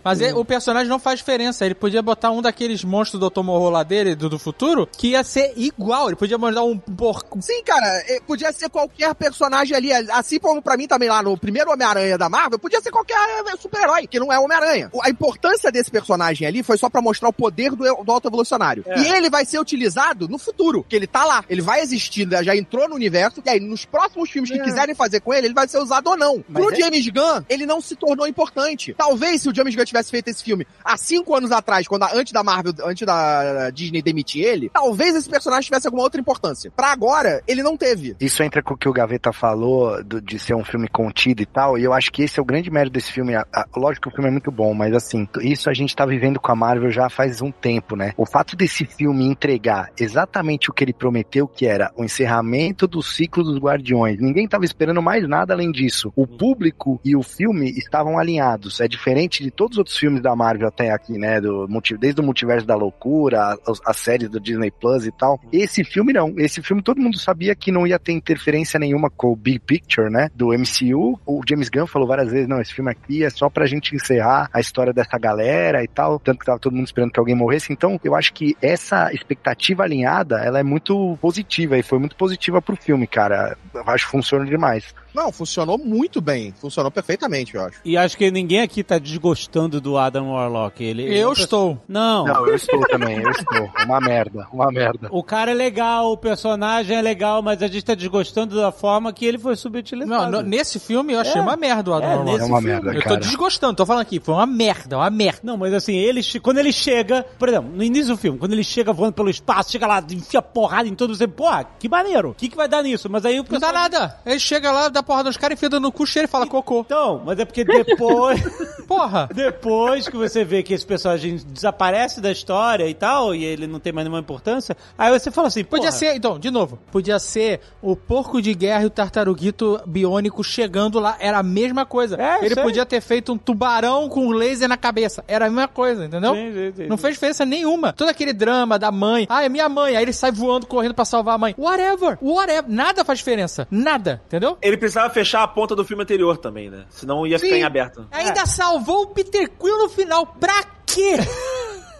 Mas é- o personagem não faz diferença. Ele podia botar um daqueles monstros do Dr. Morro lá dele, do, do futuro, que ia ser igual. Ele podia mandar um porco. Sim, cara, é, podia ser qualquer personagem ali, assim como pra mim também lá no primeiro Homem-Aranha da Marvel, podia ser qualquer é, super-herói, que não é Homem-Aranha. A importância desse personagem ali foi só pra mostrar o poder do, do auto-evolucionário. É. E ele vai ser utilizado no futuro, que ele tá lá, ele vai existir, já entrou no universo, e aí nos próximos filmes que quiserem fazer com ele, ele vai ser usado ou não. Mas Pro é- James Gunn, ele não se tornou importante. Talvez se o James Gunn tivesse feito esse filme há cinco anos atrás, quando antes da Marvel, antes da Disney demitir ele, talvez esse personagem tivesse alguma outra importância. Pra agora, ele não teve. Isso entra com o que o Gaveta falou do- de ser um filme contido e tal, e eu acho que esse é o grande mérito desse filme. A- a- lógico que o filme é muito bom, mas assim, isso a gente tá vivendo com a Marvel já faz um tempo, né? O fato desse filme entregar exatamente o que ele prometeu, que era o encerramento do ciclo dos Guardiões, ninguém tava esperando mais nada além disso. O público e o filme estavam alinhados. É diferente de todos os outros filmes da Marvel até aqui, né? Do, desde o Multiverso da Loucura, as, as séries do Disney Plus e tal. Esse filme não. Esse filme todo mundo sabia que não ia ter interferência nenhuma com o Big Picture, né? Do MCU. O James Gunn falou várias vezes: não, esse filme aqui é só pra gente encerrar a história dessa galera e tal. Tanto que tava todo mundo esperando que alguém morresse. Então, eu acho que essa expectativa alinhada, ela é muito positiva e foi muito positiva pro filme, cara. Acho que funciona demais. Não, funcionou muito bem. Funcionou perfeitamente, eu acho. E acho que ninguém aqui tá desgostando do Adam Warlock. Ele, Eu ele- estou. Não. Não, eu estou também, eu estou. Uma merda, uma merda. O cara é legal, o personagem é legal, mas a gente tá desgostando da forma que ele foi Não, subutilizado. no- nesse filme eu achei É. uma merda o Adam É, Warlock. nesse É uma filme. merda, Eu tô cara. desgostando, tô falando aqui, foi uma merda, uma merda. Não, mas assim, ele quando ele chega, por exemplo, no início do filme, quando ele chega voando pelo espaço, chega lá, enfia porrada em todo você, porra, que maneiro. O que, que vai dar nisso? Mas aí o Não dá pessoal- nada. Ele chega lá, dá porra nos caras, enfia no cu, cheira e fala cocô. Então, mas é porque depois. Porra. Depois que você vê que esse personagem desaparece da história e tal, e ele não tem mais nenhuma importância, aí você fala assim, Podia porra, ser, então, de novo, podia ser o porco de guerra e o tartaruguito biônico chegando lá, era a mesma coisa. É, Ele sei. podia ter feito um tubarão com um laser na cabeça, era a mesma coisa, entendeu? Sim, sim, sim, Não sim. fez diferença nenhuma. Todo aquele drama da mãe, ah, é minha mãe, aí ele sai voando, correndo pra salvar a mãe. Whatever, whatever, nada faz diferença, nada, entendeu? Ele precisava fechar a ponta do filme anterior também, né? Senão ia ficar Sim. em aberto. Ainda salvou o Peter Quill no final, pra quê?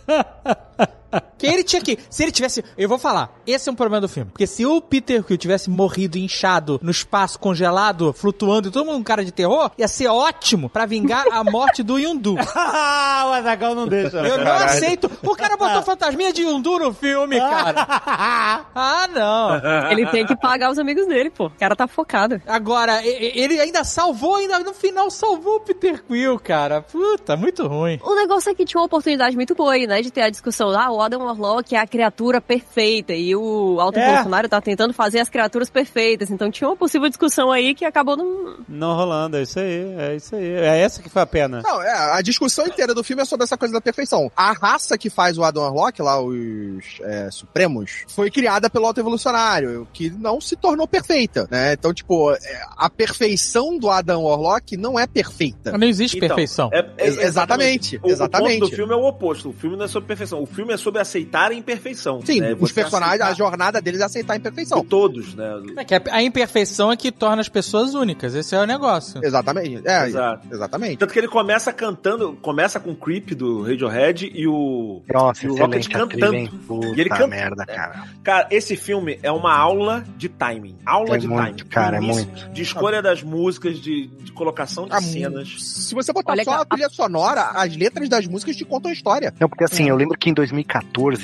Que ele tinha que. Se ele tivesse. Eu vou falar. Esse é um problema do filme. Porque se o Peter Quill tivesse morrido inchado no espaço congelado, flutuando e todo mundo um cara de terror, ia ser ótimo pra vingar a morte do Yundu. Ah, o Azaghal não deixa. Eu não aceito. O cara botou fantasminha de Yundu no filme, cara. Ah, não. Ele tem que pagar os amigos dele, pô. O cara tá focado. Agora, ele ainda salvou, ainda no final salvou o Peter Quill, cara. Puta, muito ruim. O negócio é que tinha uma oportunidade muito boa aí, né? De ter a discussão, ah, o Adam Warlock é a criatura perfeita e o Alto É. Bolsonaro tá tentando fazer as criaturas perfeitas. Então tinha uma possível discussão aí que acabou não... Não rolando, é isso aí, é isso aí. É essa que foi a pena. Não, é, a discussão inteira do filme é sobre essa coisa da perfeição. A raça que faz o Adam Warlock, lá, os é, Supremos, foi criada pelo auto-evolucionário, que não se tornou perfeita, né? Então, tipo, é, a perfeição do Adam Warlock não é perfeita. Não existe Então, perfeição. é- é- Ex- exatamente, O- O, exatamente. ponto do filme é o oposto. O filme não é sobre perfeição. O filme é sobre aceitar aceitar a imperfeição. Sim, né? os personagens, a jornada deles é aceitar a imperfeição. de todos, né? É que a, imperfeição é que torna as pessoas únicas. Esse é o negócio. Exatamente. É, Exato. exatamente. Tanto que ele começa cantando, começa com o Creep do Radiohead e o. Nossa, E o Rocket cantando. Puta E ele canta- merda, cara. Cara, esse filme é uma aula de timing. Aula É de muito, timing. cara, é início, muito. De escolha das músicas, de, de colocação de Ah, cenas. Se você botar Olha só a- a trilha sonora, as letras das músicas te contam a história. Não, porque assim, eu lembro que em 2014,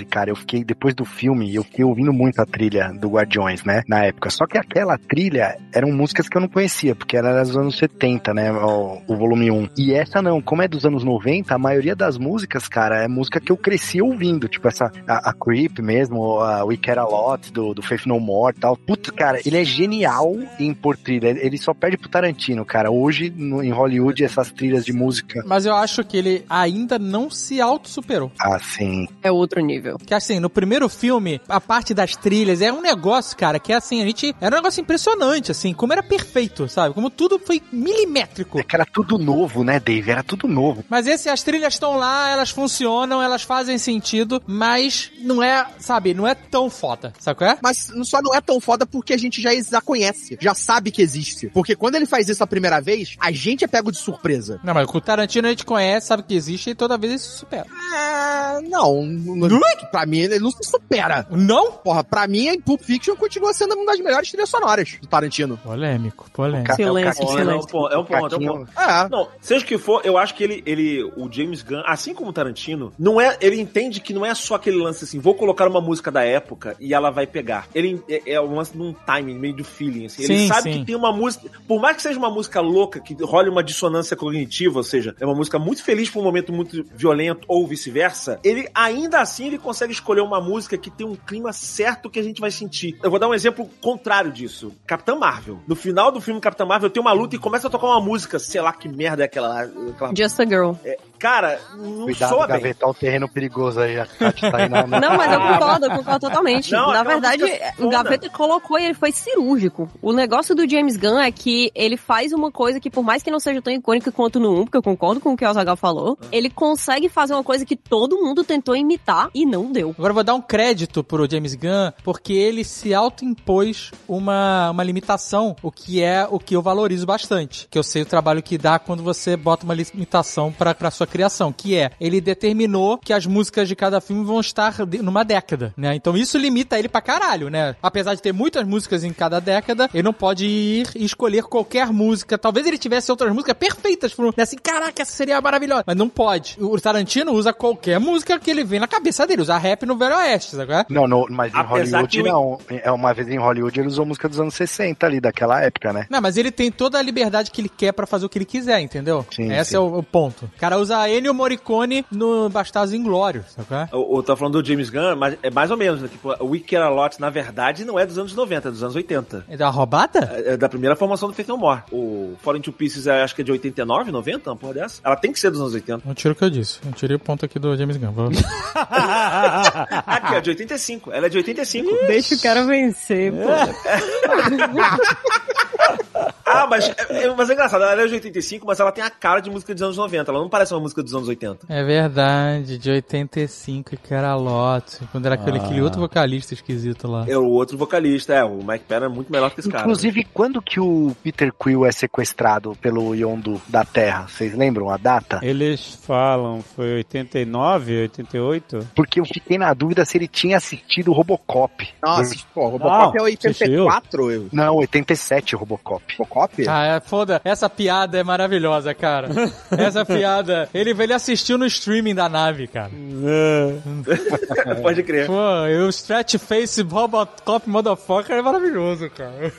cara, eu fiquei, depois do filme, eu fiquei ouvindo muito a trilha do Guardiões, né, na época. Só que aquela trilha eram músicas que eu não conhecia, porque era dos anos 70, né, o, o volume 1. E essa não, como é dos anos 90, a maioria das músicas, cara, é música que eu cresci ouvindo, tipo essa, a, a Creep mesmo, a We Care A Lot, do, do Faith No More e tal. Putz, cara, ele é genial em pôr trilha, ele só perde pro Tarantino, cara. Hoje, no- em Hollywood, essas trilhas de música, Mas eu acho que ele ainda não se auto-superou. assim, É outro nível. Que assim, no primeiro filme, a parte das trilhas é um negócio, cara, que é assim, a gente. Era um negócio impressionante, assim, como era perfeito, sabe? Como tudo foi milimétrico. É que era tudo novo, né, Dave? Era tudo novo. Mas esse, as trilhas estão lá, elas funcionam, elas fazem sentido, mas não é, sabe, não é tão foda, sabe qual é? Mas só não é tão foda porque a gente já já conhece, já sabe que existe. Porque quando ele faz isso a primeira vez, a gente é pego de surpresa. Não, mas com o Tarantino a gente conhece, sabe que existe e toda vez ele se supera. É, não. Não pra mim, ele não se supera. Não? Porra, pra mim, Pulp Fiction continua sendo uma das melhores trilhas sonoras do Tarantino. Polêmico, polêmico. Silêncio, é o Pô, Caquinho, é um silêncio. ponto, é um ponto, é um ponto. É. Não, seja o que for, eu acho que ele, ele, o James Gunn, assim como o Tarantino, não é, ele entende que não é só aquele lance assim, vou colocar uma música da época e ela vai pegar. Ele é, é um lance de um timing, meio do feeling, assim. Ele Sim, sabe sim. que tem uma música, por mais que seja uma música louca, que role uma dissonância cognitiva, ou seja, é uma música muito feliz por um momento muito violento ou vice-versa, ele ainda assim ele consegue escolher uma música que tem um clima certo que a gente vai sentir. Eu vou dar um exemplo contrário disso. Capitã Marvel. No final do filme Capitã Marvel tem uma luta e começa a tocar uma música, sei lá que merda é aquela aquela Just a Girl. Cara, não Cuidado, soa bem. gavetar o terreno perigoso aí. A Kátia tá aí na, na- Não, mas eu concordo, eu concordo totalmente. Não, Na verdade, é o. Gaveta colocou e ele foi cirúrgico. O negócio do James Gunn é que ele faz uma coisa que, por mais que não seja tão icônica quanto no 1, porque eu concordo com o que o Azagal falou, ele consegue fazer uma coisa que todo mundo tentou imitar e não deu. Agora eu vou dar um crédito pro James Gunn, porque ele se autoimpôs uma, uma limitação, o que é o que eu valorizo bastante. Que eu sei o trabalho que dá quando você bota uma limitação pra, pra sua criação, que é, ele determinou que as músicas de cada filme vão estar de- numa década, né? Então isso limita ele pra caralho, né? Apesar de ter muitas músicas em cada década, ele não pode ir e escolher qualquer música. Talvez ele tivesse outras músicas perfeitas, né? assim, caraca, essa seria maravilhosa. Mas não pode. O Tarantino usa qualquer música que ele vê na cabeça dele, usa rap no Velho Oeste, sabe? é? Não, no- mas em Apesar Hollywood que não. É uma vez em Hollywood ele usou música dos anos 60 ali, daquela época, né? Não, mas ele tem toda a liberdade que ele quer pra fazer o que ele quiser, entendeu? Sim, Esse sim. é o, o ponto. O cara usa Ennio Morricone no Bastardos Inglórios, sabe? qual é? Tá falando do James Gunn, mas é mais ou menos, né? Tipo, o We Care A Lot, na verdade, não é dos anos 90, é dos anos 80. É da roubada? É é da primeira formação do Faith No More. O Fallen Two Pieces, é, acho que é de 89, 90, uma porra dessa. Ela tem que ser dos anos 80. Não tiro o que eu disse. Não tirei o ponto aqui do James Gunn. Vou- Aqui, é de 85. Ela é de 85. Deixa o cara vencer, pô. Ah, mas é, é- mas é engraçado, ela é de 85, mas ela tem a cara de música dos anos 90. Ela não parece uma música dos anos 80. É verdade, de 85, que era Lotte. Quando era aquele, aquele outro vocalista esquisito lá. É o outro vocalista, é. O Mike Perry é muito melhor que esse cara. Inclusive, quando que o Peter Quill é sequestrado pelo Yondu da Terra? Vocês lembram a data? Eles falam, foi 89, 88? Porque eu fiquei na dúvida se ele tinha assistido o Robocop. Nossa, pô, Robocop Não, é 84, eu. Não, 87 o Robocop. Robocop? Ah, é foda. Essa piada é maravilhosa, cara. Essa piada. Ele, ele assistiu no streaming da nave, cara. Pode crer. Pô, e o Stretch Face Robocop Motherfucker é maravilhoso, cara.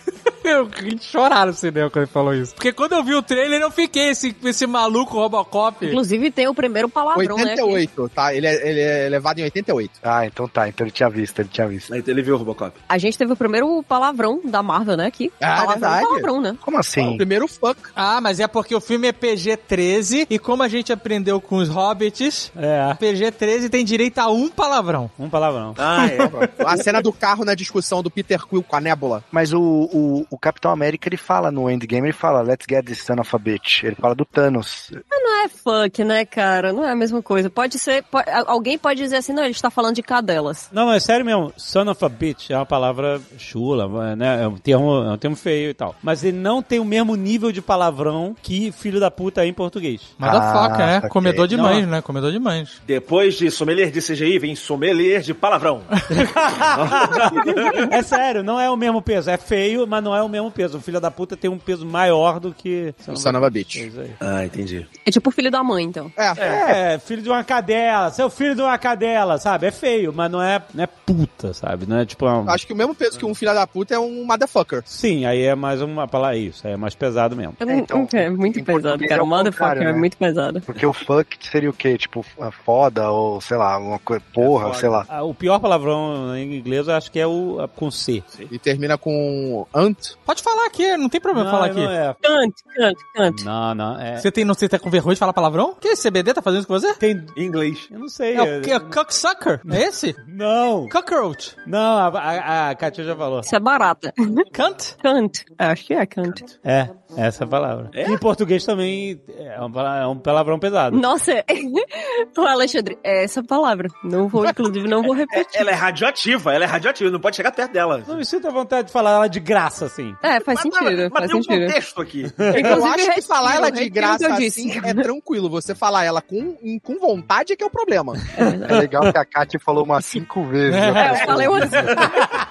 Eu ri de chorar no cinema quando ele falou isso. Porque quando eu vi o trailer, eu fiquei esse, esse maluco Robocop. Inclusive tem o primeiro palavrão, né? 88, tá? Ele é, ele é levado em 88. Ah, então tá. Então ele tinha visto, ele tinha visto. Aí ele viu o Robocop. A gente teve o primeiro palavrão da Marvel, né? Aqui. Ah, palavrão, verdade. palavrão, né? Como O assim? primeiro fuck. Ah, mas é porque o filme é PG-13 e como a gente aprendeu com os Hobbits, É, PG-13 tem direito a um palavrão. um palavrão. Ah, é. A cena do carro na discussão do Peter Quill com a Nébula. Mas o, o, o Capitão América, ele fala no Endgame, ele fala, let's get this son of a bitch. Ele fala do Thanos. Mas não é fuck, né, cara? Não é a mesma coisa. Pode ser. po- alguém pode dizer assim, não, ele está falando de cadelas. Não, é sério mesmo. Son of a bitch é uma palavra chula, né? É um termo, é um termo feio e tal. Mas ele não tem o mesmo nível de palavrão que filho da puta é em português. Motherfucker, Ah, né? saquei. Comedor de Não. mães, né? Comedor de mães. Depois de sommelier de CGI, vem sommelier de palavrão. é sério, não é o mesmo peso. É feio, mas não é o mesmo peso. O filho da puta tem um peso maior do que. O son of a bitch. É ah, entendi. É tipo o filho da mãe, então. É. É, filho de uma cadela, seu filho de uma cadela, sabe? É feio, mas não é, não é puta, sabe? Não é tipo uma... Acho que o mesmo peso que um filho da puta é um motherfucker. Sim, aí é mais uma palavra isso, aí é mais pesado mesmo. É, então, é muito pesado, cara. é O motherfucker contrário, é né? muito pesado. Porque o fuck seria o quê? Tipo, foda ou, sei lá, uma coisa, porra, sei lá. Ah, O pior palavrão em inglês eu acho que é o com C. E termina com ant. Pode falar aqui, não tem problema falar aqui. não é. Cante, cante, cante. Não, não, é. Você tem, não sei, tá com vergonha de falar palavrão? Que esse CBD tá fazendo isso com você? Tem. Em inglês. Eu não sei. É o que? Cocksucker? É esse? Não. Cockroach? Não, a, a, a Katia já falou. Isso é barata. Cunt? Cante. É, acho que é cante. É, essa é a palavra. Em português também é um, é um palavrão pesado. Nossa, é... Ô, Alexandre, é essa palavra. Não vou, inclusive, não vou repetir. Ela é radioativa, ela é radioativa, não pode chegar perto dela. Não me sinto vontade de falar ela de graça, assim. É, faz Mas- sentido, mas, mas faz tem um sentido. contexto aqui. Eu Inclusive, acho que falar ela de o graça eu assim é tranquilo. Você falar ela com, com vontade é que é o problema. É legal que a Katy falou umas cinco vezes. É. É, eu falei uma...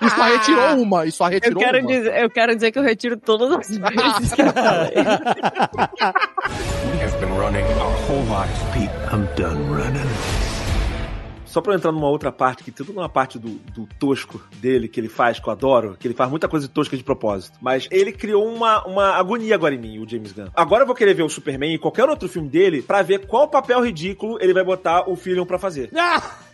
E só retirou uma. E só Eu retirou quero, uma. dizer, eu quero dizer que eu retiro todas as vezes que eu falei. Have been running our whole lives, Pete. I'm done running. Só pra eu entrar numa outra parte, que tem toda uma parte do, do tosco dele que ele faz, que eu adoro, que ele faz muita coisa tosca de propósito. Mas ele criou uma, uma agonia agora em mim, o James Gunn. Agora eu vou querer ver o Superman e qualquer outro filme dele pra ver qual papel ridículo ele vai botar o Fillion pra fazer.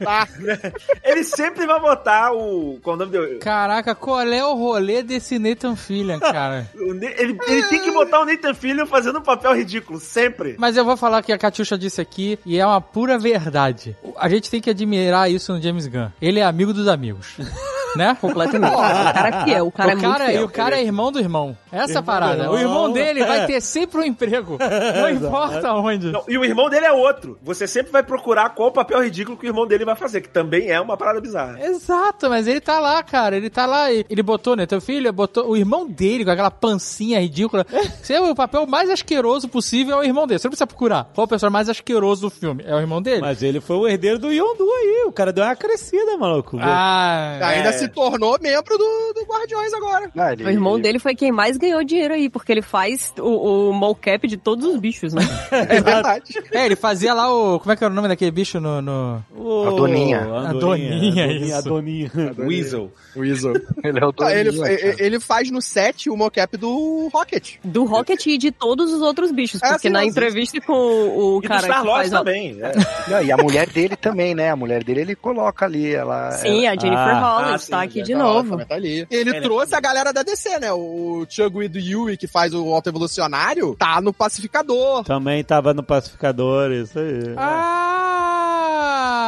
Ah! Ele sempre vai botar o. Qual o nome dele? Caraca, qual é o rolê desse Nathan Fillion, cara? Ele, ele tem que botar o Nathan Fillion fazendo um papel ridículo, sempre. Mas eu vou falar que a Katiusha disse aqui, e é uma pura verdade. A gente tem que admirar isso no James Gunn. Ele é amigo dos amigos. né? Completamente. O cara é fiel, o cara é o muito cara, e fiel. o cara é irmão do irmão. Essa é a parada. irmão. O irmão dele vai ter sempre um emprego. Não importa onde. Não, e o irmão dele é outro. Você sempre vai procurar qual papel ridículo que o irmão dele vai fazer, que também é uma parada bizarra. Exato, mas ele tá lá, cara. Ele tá lá. Ele botou, né? Teu filho botou o irmão dele com aquela pancinha ridícula. Você é o papel mais asqueroso possível é o irmão dele. Você não precisa procurar. Qual o personagem mais asqueroso do filme? É o irmão dele? Mas ele foi o herdeiro do Yondu aí. O cara deu uma crescida, maluco. Ah, Ainda É. se tornou membro do Guardiões agora. Ah, ele- O irmão ele- dele foi quem mais ganhou dinheiro aí, porque ele faz o, o mocap de todos os bichos, né? É verdade. É, ele fazia lá o. Como é que era o nome daquele bicho no. no... O- A Doninha. A Doninha, Doninha, a isso. A Doninha. Weasel. Weasel. Ele é o Ah, ele, ele, faz no set o mocap do Rocket. Do Rocket e de todos os outros bichos. É, Porque sim, na sim. entrevista com o, o E do cara que Star-Lord faz... a- também. é. Não, e a mulher dele também, né? A mulher dele ele coloca ali, ela. Sim, a Jennifer Ah, Holland ah, sim, tá aqui de Ela novo. tá ali. Ele Trouxe a galera da DC, né? O Chugui do Yui, que faz o Alto Evolucionário, tá no Pacificador. Também tava no pacificador, isso aí. Ah!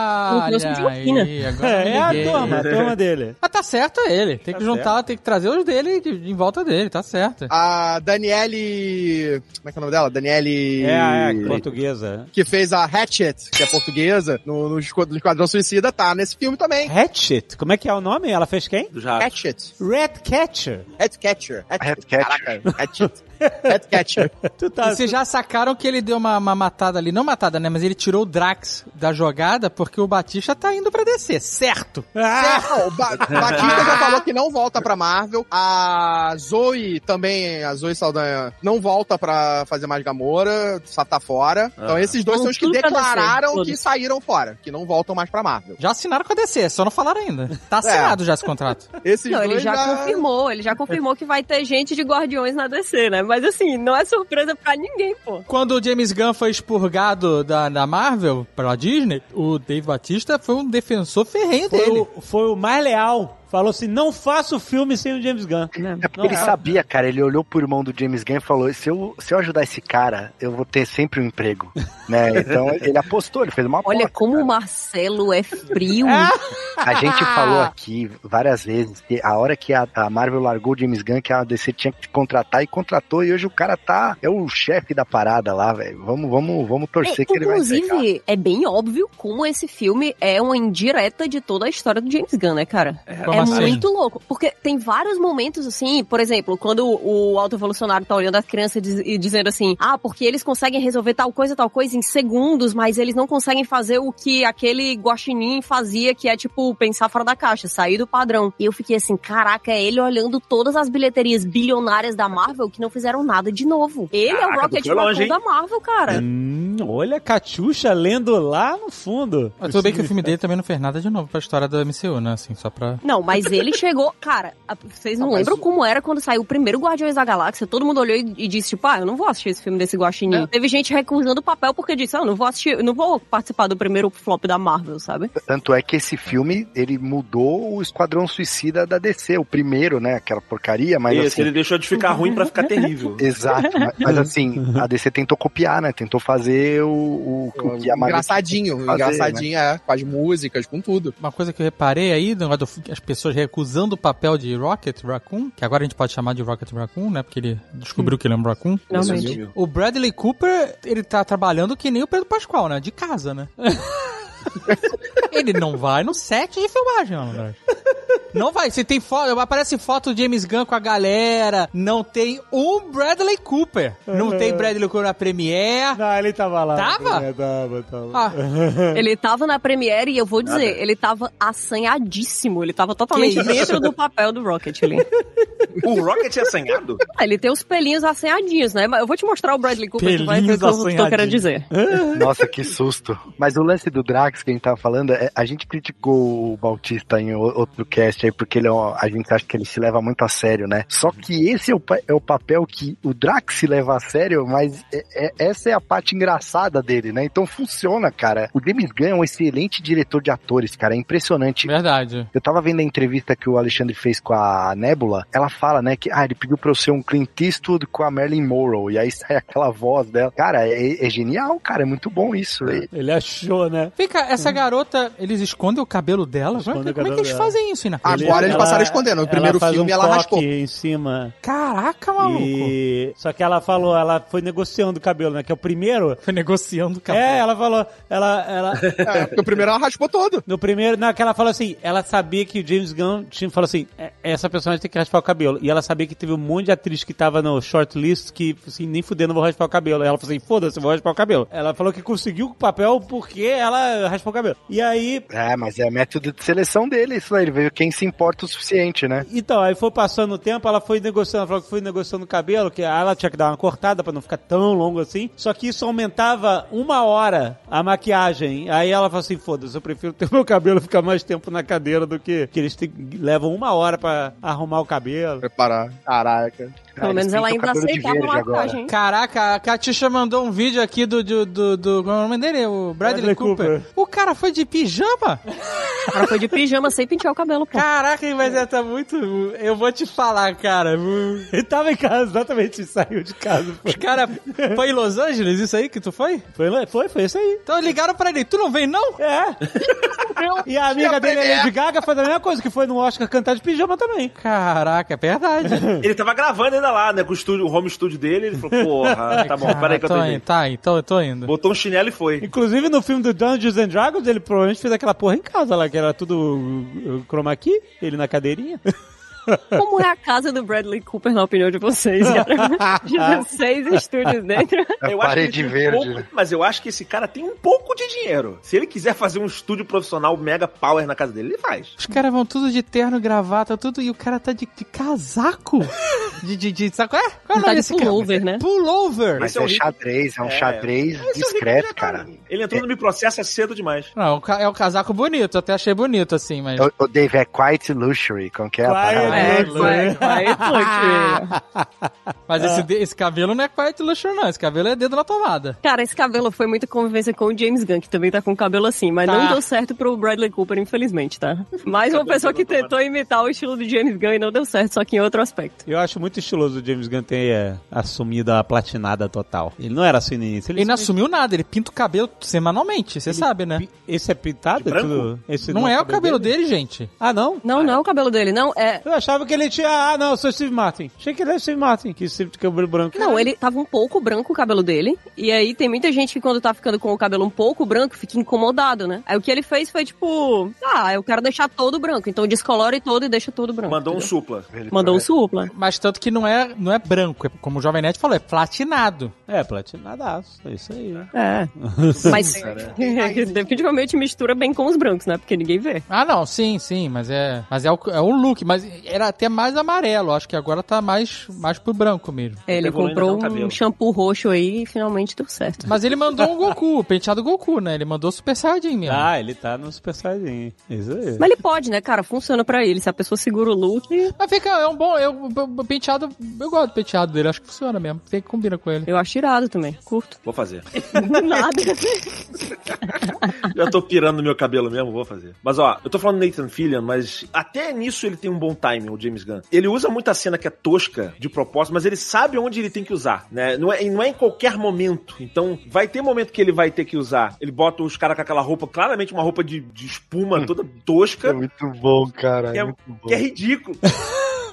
Olha aí, agora me É, a turma, a turma dele. Mas tá certo ele. Tem que Tá juntar, tem que trazer os dele de- em volta dele, tá certo. A Daniele. Como é que é o nome dela? Daniele. É, é, portuguesa. Que fez a Hatchet, que é portuguesa, no, no, Esquad- no Esquadrão Suicida, tá nesse filme também. Hatchet? Como é que é o nome? Ela fez quem? Jato. Hatchet. Red Catcher. Hatcatcher. Hatcatcher. Caraca, Hatchet. Hatcatcher. Tu tá... E vocês já sacaram que ele deu uma, uma matada ali, não matada, né? Mas ele tirou o Drax da jogada porque o Batista tá indo pra descer, certo? Ah! O ba Batista já falou que não volta pra Marvel. A Zoe também, a Zoe Saldanha, não volta pra fazer mais Gamora, só tá fora. Então esses dois Vão são os que declararam descer, que saíram fora, que não voltam mais pra Marvel. Já assinaram com a DC, só não falaram ainda. Tá assinado já esse contrato. Esses Não, dois ele já, confirmou, ele já confirmou que vai ter gente de Guardiões na DC, né? Mas assim, não é surpresa pra ninguém, pô. Quando o James Gunn foi expurgado da, da Marvel pela Disney, o Dave Batista foi um defensor ferrenho Foi dele. o, foi o mais leal. Falou assim: não faça o filme sem o James Gunn. É porque ele sabia, cara. Ele olhou pro irmão do James Gunn e falou: se eu, se eu ajudar esse cara, eu vou ter sempre um emprego. né? Então ele apostou, ele fez uma aposta. Olha como o Marcelo é frio. A gente falou aqui várias vezes que a hora que a, a Marvel largou o James Gunn, que a DC tinha que contratar e contratou, e hoje o cara tá. É o chefe da parada lá, velho. Vamos, vamos, vamos torcer É, que ele vai inclusive, é bem óbvio como esse filme é uma indireta de toda a história do James Gunn, né, cara? É, Assim? muito louco. Porque tem vários momentos assim, por exemplo, quando o, auto-evolucionário tá olhando a criança e diz- e dizendo assim, ah, porque eles conseguem resolver tal coisa, tal coisa em segundos, mas eles não conseguem fazer o que aquele guaxinim fazia, que é tipo, pensar fora da caixa, sair do padrão. E eu fiquei assim, caraca, é ele olhando todas as bilheterias bilionárias da Marvel que não fizeram nada de novo. Ele é o Caraca, Rocket Raccoon da Marvel, cara. Hum, olha a Catiuxa lendo lá no fundo. Mas tudo bem que o filme dele também não fez nada de novo pra história da MCU, né? Assim, só pra. Não, mas ele chegou. Cara, vocês não Não, mas lembram o- como era quando saiu o primeiro Guardiões da Galáxia? Todo mundo olhou e, e disse, tipo, ah, eu não vou assistir esse filme desse Guaxinim. É. Teve gente recusando o papel porque disse, ah, eu não vou assistir, eu não vou participar do primeiro flop da Marvel, sabe? Tanto é que esse filme, ele mudou o Esquadrão Suicida da DC, o primeiro, né? Aquela porcaria, mas Isso, assim... ele deixou de ficar ruim pra ficar terrível. Exato, mas, mas assim, a DC tentou copiar, né? Tentou fazer o, o, o que a Marvel engraçadinho, fazer, engraçadinho, é, com as músicas, com tudo. Uma coisa que eu reparei aí, do negócio do- as pessoas recusando o papel de Rocket Raccoon, que agora a gente pode chamar de Rocket Raccoon, né? Porque ele descobriu que ele é um Raccoon. Realmente. O Bradley Cooper, ele tá trabalhando que nem o Pedro Pascoal, né? De casa, né? ele não vai no set de filmagem, André. Não vai. Você tem foto, aparece foto do James Gunn com a galera. Não tem um Bradley Cooper. Não tem Bradley Cooper na Premiere. Não, ele tava lá. Tava? É, tava, tava. Ah, Ele tava na Premiere e eu vou dizer, ele tava assanhadíssimo. Ele tava totalmente dentro do papel do Rocket ali. O Rocket é assanhado? Ah, ele tem os pelinhos assanhadinhos, né? Mas eu vou te mostrar o Bradley Cooper, tu vai ver o Pelinhos que eu tô querendo dizer. Nossa, que susto. Mas o lance do Drax que a gente tava falando, é, a gente criticou o Bautista em outro cast aí, porque ele é um- a gente acha que ele se leva muito a sério, né? Só que esse é o, é o papel que o Drax se leva a sério, mas é- é- essa é a parte engraçada dele, né? Então funciona, cara. O James Gunn é um excelente diretor de atores, cara. É impressionante. verdade. Eu tava vendo a entrevista que o Alexandre fez com a Nebula. Ela fala, né, que ah, ele pediu pra eu ser um Clint Eastwood com a Marilyn Monroe. E aí sai aquela voz dela. Cara, é, é genial, cara. É muito bom isso. Ele achou, né? Vem cá, essa garota, eles escondem o cabelo dela? Como é, Esconde que- o como é que eles dela. fazem isso, Ina? Agora eles ela- passaram escondendo. No primeiro filme um ela raspou. em cima. Caraca, maluco. E... Só que ela falou, ela foi negociando o cabelo, né? Que é o primeiro. Foi negociando o cabelo. É, ela falou, ela, ela, É, porque o primeiro ela raspou todo. no primeiro, não, que ela falou assim, ela sabia que o James Gunn tinha, falou assim, "É, essa personagem tem que raspar o cabelo. E ela sabia que teve um monte de atriz que tava no shortlist que, assim, nem fudendo, vou raspar o cabelo. E ela falou assim, foda-se, eu vou raspar o cabelo. Ela falou que conseguiu o papel porque ela raspou o cabelo. E aí, É, mas é método de seleção dele, isso aí. Ele veio quem se importa o suficiente, né? Então, aí foi passando o tempo, ela foi negociando, ela falou que foi negociando o cabelo, que ela tinha que dar uma cortada pra não ficar tão longo assim. Só que isso aumentava uma hora a maquiagem. Aí ela falou assim: foda-se, eu prefiro ter meu cabelo ficar mais tempo na cadeira do que que eles te- levam uma hora pra arrumar o cabelo. Preparar. Caraca. Pelo menos ela ainda aceitava a maquiagem. Caraca, a Katisha mandou um vídeo aqui do. do, do, do como é o nome dele? O Bradley, Bradley Cooper. Cooper. O cara foi de pijama? O cara foi de pijama sem pentear o cabelo, pô. Caraca, mas é, tá muito. Eu vou te falar, cara. Ele tava em casa, exatamente, saiu de casa. Os caras. Foi em Los Angeles isso aí que tu foi? Foi, foi, foi isso aí. Então ligaram pra ele. Tu não vem, não? É. E a amiga dele, a Lady Gaga, foi a mesma coisa, que foi no Oscar cantar de pijama também. Caraca, é verdade. Ele tava gravando ainda lá, né? Com o, estúdio, o home studio dele. Ele falou, porra, tá bom, peraí que eu tô tô indo. indo. Tá, então eu tô indo. Botou um chinelo e foi. Inclusive no filme do Dungeons and Dragons, ele provavelmente fez aquela porra em casa lá, que era tudo uh, chroma key, ele na cadeirinha. Como é a casa do Bradley Cooper, na opinião de vocês, cara? 16 estúdios dentro. É Eu acho parede tem um verde. pouco- mas eu acho que esse cara tem um pouco de dinheiro. Se ele quiser fazer um estúdio profissional mega power na casa dele, ele faz. Os caras vão tudo de terno, gravata, tudo, e o cara tá de, de casaco. De, de, de, sabe qual é? Qual é o Tá nome de desse cara? pullover, né? Pullover. Mas é o é xadrez, é um É. xadrez é discreto, tá- cara. Ele entrou no Me Processa cedo demais. Não, é o casaco bonito, eu até achei bonito, assim, mas... O, o Dave é Quiet Luxury, como que é a Quiet Quiet, luxury. Mas esse, esse cabelo não é quiet luxury, não. Esse cabelo é dedo na tomada. Cara, esse cabelo foi muita convivência com o James Gunn, que também tá com o cabelo assim, mas Tá. não deu certo pro Bradley Cooper, infelizmente, tá? Mais uma pessoa que tentou imitar o estilo do James Gunn e não deu certo, só que em outro aspecto. Eu acho muito estiloso o James Gunn ter é, assumido a platinada total. Ele não era assim no início. Ele não assumiu nada, ele pinta o cabelo semanalmente, você sabe, né? Esse é pintado? Tudo- esse Não é o cabelo dele, gente. Ah, não? Não, não é o cabelo dele, não, é... Achava que ele tinha. Ah, não, eu sou Steve Martin. Achei que ele era Steve Martin, que sempre de cabelo branco. Não, ele tava um pouco branco o cabelo dele, e aí tem muita gente que quando tá ficando com o cabelo um pouco branco, fica incomodado, né? Aí o que ele fez foi tipo, ah, eu quero deixar todo branco, então descolore todo e deixa todo branco. Mandou um entendeu? supla. Mandou um supla. Mas tanto que não é, não é branco, é, como o Jovem Nerd falou, é platinado. É, platinadaço. É isso aí. É. Mas definitivamente mistura bem com os brancos, né? Porque ninguém vê. Ah, não, sim, sim, mas é, mas é o, é o look, mas era até mais amarelo, acho que agora tá mais, mais pro branco mesmo. É, Ele comprou um shampoo roxo aí e finalmente deu certo. Mas ele mandou um Goku, o penteado Goku, né? Ele mandou Super Saiyajin mesmo. Ah, ele tá no Super Saiyajin. Isso aí. Mas ele pode, né, cara? Funciona pra ele. Se a pessoa segura o look, Mas fica, é um bom, eu, o penteado, eu gosto do penteado dele, acho que funciona mesmo, tem que combina com ele. eu acho irado também. Curto. Vou fazer. Nada. Já tô pirando no meu cabelo mesmo, vou fazer. Mas ó, eu tô falando Nathan Fillion, mas até nisso ele tem um bom timing, o James Gunn. Ele usa muita cena que é tosca de propósito, mas ele sabe onde ele tem que usar, né? Não é, não é em qualquer momento. Então, vai ter momento que ele vai ter que usar. Ele bota os caras com aquela roupa, claramente uma roupa de, de espuma toda tosca, muito bom, cara. que, é, que é ridículo.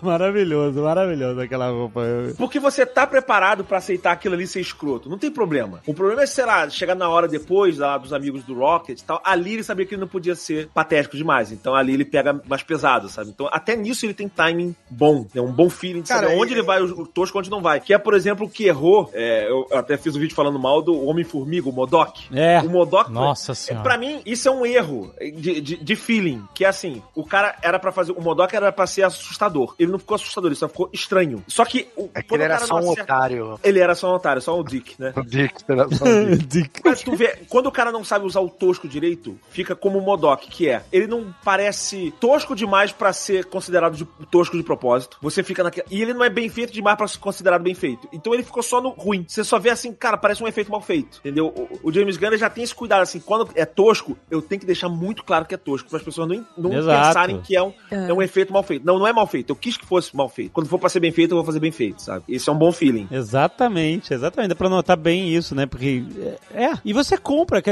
Maravilhoso, maravilhoso aquela roupa. Porque você tá preparado pra aceitar aquilo ali ser escroto. Não tem problema. O problema é, sei lá, chegar na hora depois lá dos amigos do Rocket e tal. Ali ele sabia que ele não podia ser patético demais. Então ali ele pega mais pesado, sabe? Então até nisso ele tem timing bom. É um bom feeling de Cara, saber onde e- ele vai, o o tosco, onde não vai. Que é, por exemplo, o que errou. é, eu até fiz um vídeo falando mal do Homem-Formiga, o Modok. É. O Modok. Nossa é, senhora. Pra mim, isso é um erro de, de, de feeling. Que é assim, o cara era pra fazer. O Modok era pra ser assustador. Ele não ficou assustador, ele só ficou estranho. Só que. O, É que ele era só um acerta- otário. ele era só um otário, só um dick, né? O Dick era só um Dick. Mas tu vê, quando o cara não sabe usar o tosco direito, fica como o Modok, que é. Ele não parece tosco demais pra ser considerado de, tosco de propósito. Você fica naquela. E ele não é bem feito demais pra ser considerado bem feito. Então ele ficou só no ruim. Você só vê assim, cara, parece um efeito mal feito. Entendeu? O, o James Gunn ele já tem esse cuidado, assim, quando é tosco, eu tenho que deixar muito claro que é tosco, para as pessoas não, não Exato. pensarem que é um, É. é um efeito mal feito. Não, não é mal feito. Eu quis que fosse mal feito. Quando for pra ser bem feito, eu vou fazer bem feito, sabe? Isso é um bom feeling. Exatamente, exatamente. Dá pra notar bem isso, né? Porque. É, é. e você compra.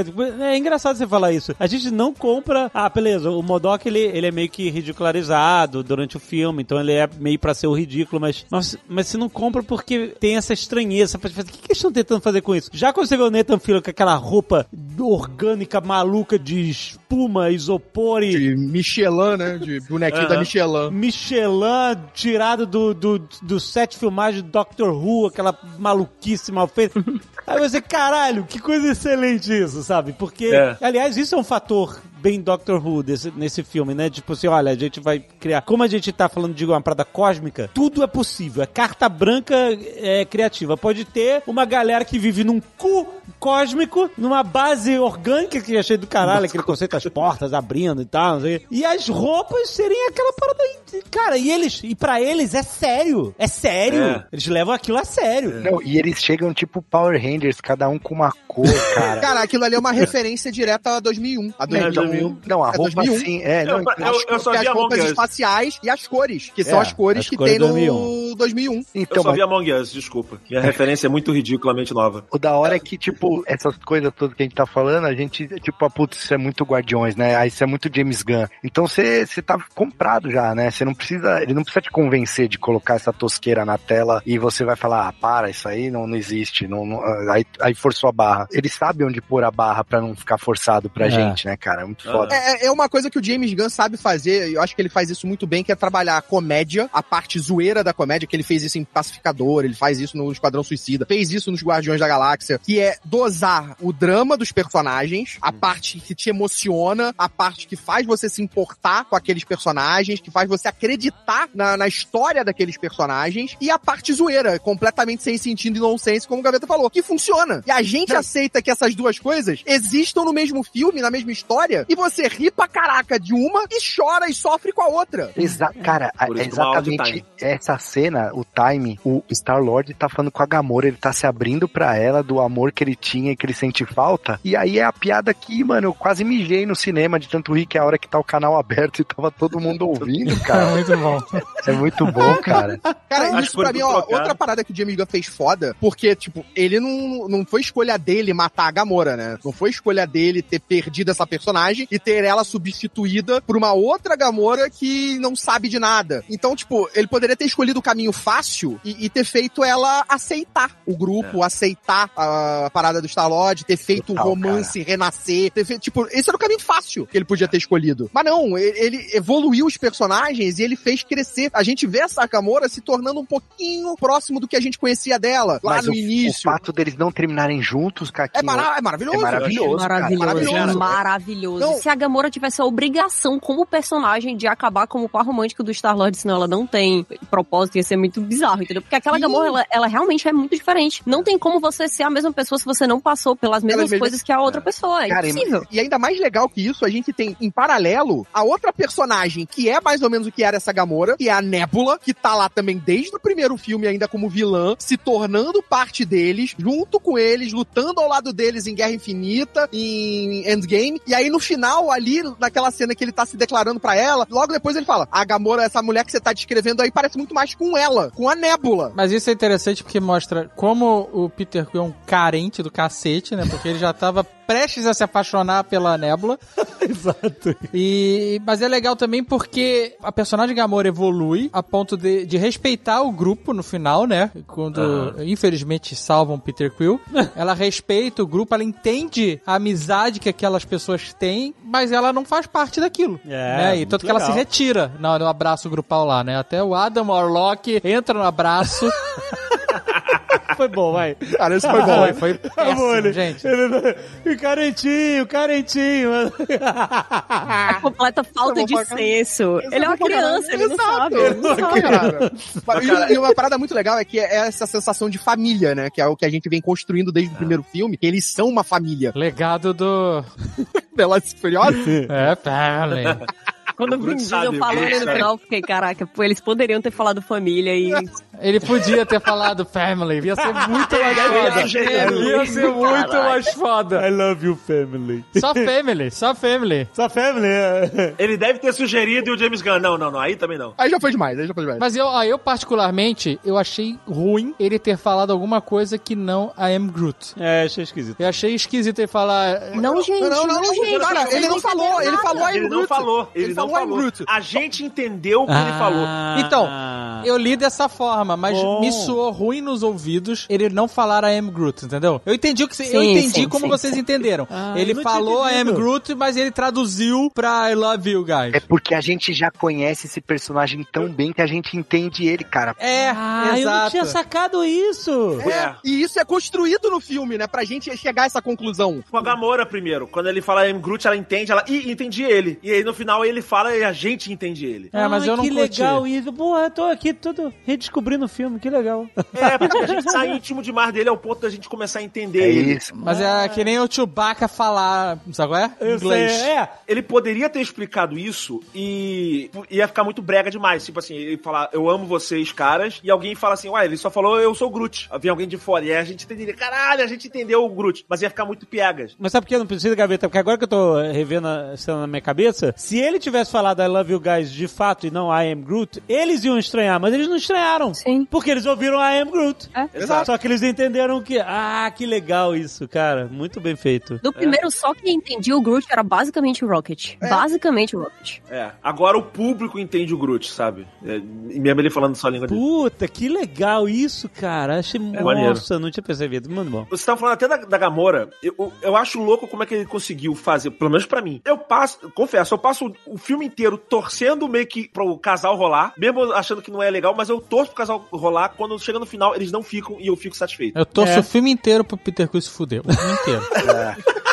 É engraçado você falar isso. A gente não compra. Ah, beleza, o Modok ele, ele é meio que ridicularizado durante o filme, então ele é meio pra ser o ridículo, mas, mas, mas você não compra porque tem essa estranheza. Pra fazer, o que, que eles estão tentando fazer com isso? Já quando você vê o Nathan Fillion com aquela roupa orgânica maluca de espuma, isopor e. De Michelin, né? De bonequinho da. Michelin. Michelin tirado do, do, do set filmagem do Doctor Who, aquela maluquice mal feita. Aí você, caralho, que coisa excelente isso, sabe? Porque, É. aliás, isso é um fator bem Doctor Who desse, nesse filme, né? Tipo assim, olha, a gente vai criar. Como a gente tá falando de uma parada cósmica, tudo é possível. É carta branca é, criativa. Pode ter uma galera que vive num cu cósmico, numa base orgânica que é cheio do caralho, aquele conceito das portas abrindo e tal, não sei. E as roupas serem aquela parada aí. Cara, e eles, e pra eles é sério. É sério. É. Eles levam aquilo a sério. Não, e eles chegam tipo Power Rangers, cada um com uma cor, cara. Cara, aquilo ali é uma referência direta a 2001. A 2001. Não, a É roupa 2001. assim, é, não, Eu- eu- eu só vi as Among roupas Us. espaciais e as cores, que são É, as cores as que cores tem do no 2001. 2001. Eu então, só mas vi Among Us, desculpa. Minha referência é muito ridiculamente nova. o da hora é que, tipo, essas coisas todas que a gente tá falando, a gente, tipo, ah, putz, isso é muito Guardiões, né? Aí isso é muito James Gunn. Então você tá comprado já, né? Você não precisa, ele não precisa te convencer de colocar essa tosqueira na tela e você vai falar, ah, para, isso aí não, não existe, não, não- aí, aí forçou a barra. Ele sabe onde pôr a barra pra não ficar forçado pra É. gente, né, cara? É muito foda. É, é uma coisa que o James Gunn sabe fazer, e eu acho que ele faz isso muito bem, que é trabalhar a comédia, a parte zoeira da comédia, que ele fez isso em Pacificador, ele faz isso no Esquadrão Suicida, fez isso nos Guardiões da Galáxia, que é dosar o drama dos personagens, a parte que te emociona, a parte que faz você se importar com aqueles personagens, que faz você acreditar na, na história daqueles personagens e a parte zoeira, completamente sem sentido e nonsense, como o Gaveta falou, que funciona. E a gente aceita que essas duas coisas existam no mesmo filme, na mesma história, e você ri pra caraca de uma e chora e sofre com a outra. Exa cara, é exatamente essa cena, o time, o Star-Lord tá falando com a Gamora, ele tá se abrindo pra ela do amor que ele tinha e que ele sente falta. E aí é a piada que, mano, eu quase mijei no cinema de tanto rir que é a hora que tá o canal aberto e tava todo mundo ouvindo, É cara. muito bom. É muito bom, cara. Cara, As isso pra mim, ó, trocar. outra parada que o Jamie Gunn fez foda, porque, tipo, ele não, não foi escolha dele matar a Gamora, né? Não foi escolha dele ter perdido essa personagem e ter ela substituída por uma outra Gamora que não sabe de nada. Então, tipo, ele poderia ter escolhido o caminho fácil e, e ter feito ela aceitar o grupo, aceitar a parada do Star-Lord, ter feito Total, o romance renascer, ter feito, tipo, esse era o caminho fácil que ele podia ter escolhido. Mas não, ele, ele evoluiu os personagens e ele fez crescer. A gente vê essa Gamora se tornando um pouquinho próximo do que a gente conhecia dela lá Mas no o, início. o fato deles não terminarem juntos, Caquinho, É, mara- é maravilhoso. É maravilhoso, cara. Maravilhoso, Maravilhoso. maravilhoso. Não. Se a Gamora tivesse a obrigação como personagem de acabar como par romântico do Star-Lord, senão ela não tem propósito, ia ser muito bizarro, entendeu? Porque aquela. Gamora, ela, ela realmente é muito diferente. Não tem como você ser a mesma pessoa se você não passou pelas mesmas coisas que a outra pessoa. É Cara, impossível. E ainda mais legal que isso, a gente tem em paralelo a outra personagem que é mais ou menos o que era essa Gamora, que é a Nebula, que tá lá também desde o primeiro filme ainda como vilã, se tornando parte deles, junto com eles, lutando ao lado deles em Guerra Infinita, em Endgame. E aí no final, ali, naquela cena que ele tá se declarando pra ela, logo depois ele fala: A Gamora, essa mulher que você tá descrevendo aí, parece muito mais com ela, com a Nebula. Mas isso é interessante porque mostra como o Peter Quill é um carente do cacete, né? Porque ele já tava prestes a se apaixonar pela Nebula. Exato. E, mas é legal também porque a personagem Gamora evolui a ponto de, de respeitar o grupo no final, né? Quando, infelizmente, salvam Peter Quill. ela respeita o grupo, ela entende a amizade que aquelas pessoas têm, mas ela não faz parte daquilo. É, né? E tanto que ela se legal. retira no, no abraço grupal lá, né? Até o Adam Warlock entra no abraço. Foi bom, vai. Cara, isso foi bom. Foi, foi péssimo, Amor, ele- gente. ele- Carentinho, carentinho. A completa falta Tá de senso. Ele é uma criança, ele não sabe. Ele não sabe. E- E uma parada muito legal é que é essa sensação de família, né? Que é o que a gente vem construindo desde o primeiro filme, que eles são uma família. Legado do. Velozes e Furiosos? É, family. Quando o Vin Diesel falou no final, eu fiquei, caraca, pô, eles poderiam ter falado família e Ele podia ter falado family, ia ser muito mais foda. sugerido. Ia ser muito Caraca. mais foda. I love you, family. Só family, só family. Só family. é. Ele deve ter sugerido e o James Gunn. Não, não, não. Aí também não. Aí já foi demais, aí já foi demais. Mas eu, ah, eu particularmente, eu achei ruim ele ter falado alguma coisa que não I am Groot. É, achei esquisito. Eu achei esquisito ele falar... Não, gente, não, não, não, gente. cara, vocês ele não falou, ele falou I am Ele não Groot. falou. Ele, Ele não falou. Groot. A gente entendeu o que ele falou. Então, Eu li dessa forma, mas Bom. me soou ruim nos ouvidos ele não falar I am Groot, entendeu? Eu entendi o que você- eu entendi sim, como sim, vocês sim. entenderam. Ah, ele falou am entendido. Groot, mas ele traduziu pra I love you guys. É porque a gente já conhece esse personagem tão bem que a gente entende ele, cara. É, Ah, eu não exato. tinha sacado isso. É. E isso é construído no filme, né? Pra gente chegar a essa conclusão. Com a Gamora primeiro. Quando ele fala I'm Groot, ela entende, ela. Ih, entendi ele. E aí no final ele fala e a gente entende ele. É, mas Ai, eu não que curti. legal isso. Porra, eu tô aqui todo redescobrindo o filme, que legal. É, porque a gente sai íntimo demais dele ao ponto da gente começar a entender É ele. isso. Mas é que nem o Chewbacca falar, sabe qual é? Eu Inglês. sei, é. Ele poderia ter explicado isso e ia ficar muito brega demais. Tipo assim, ele falar, eu amo vocês, caras, e alguém fala assim, ué, ele só falou, eu sou o Groot. Vem alguém de fora. E aí a gente entenderia, caralho, a gente entendeu o Groot. Mas ia ficar muito piegas. Mas sabe por que não precisa, Gaveta? Porque agora que eu tô revendo a cena na minha cabeça, se ele tivesse falado I love you guys de fato e não I am Groot, eles iam estranhar, mas eles não estranharam. Sim. Porque eles ouviram I am Groot. É. Exato. Só que eles entenderam que, ah, que legal isso, cara. Muito bem feito. Do primeiro, só quem entendia o Groot era basicamente o Rocket. Basicamente o Rocket. É. Agora o público entende o Groot, sabe? É, e mesmo ele falando só a língua dele. Puta, que legal isso, cara. Achei. maneiro. Nossa, não tinha percebido. Muito bom. Você tava falando até da, da Gamora, eu, eu acho louco como é que ele conseguiu fazer, pelo menos pra mim. Eu passo, confesso, eu passo o, o filme inteiro torcendo meio que pro casal rolar, mesmo achando que não é legal, mas eu torço pro casal rolar, quando chega no final eles não ficam e eu fico satisfeito. Eu torço É. o filme inteiro pro Peter Quill se fuder. O filme inteiro.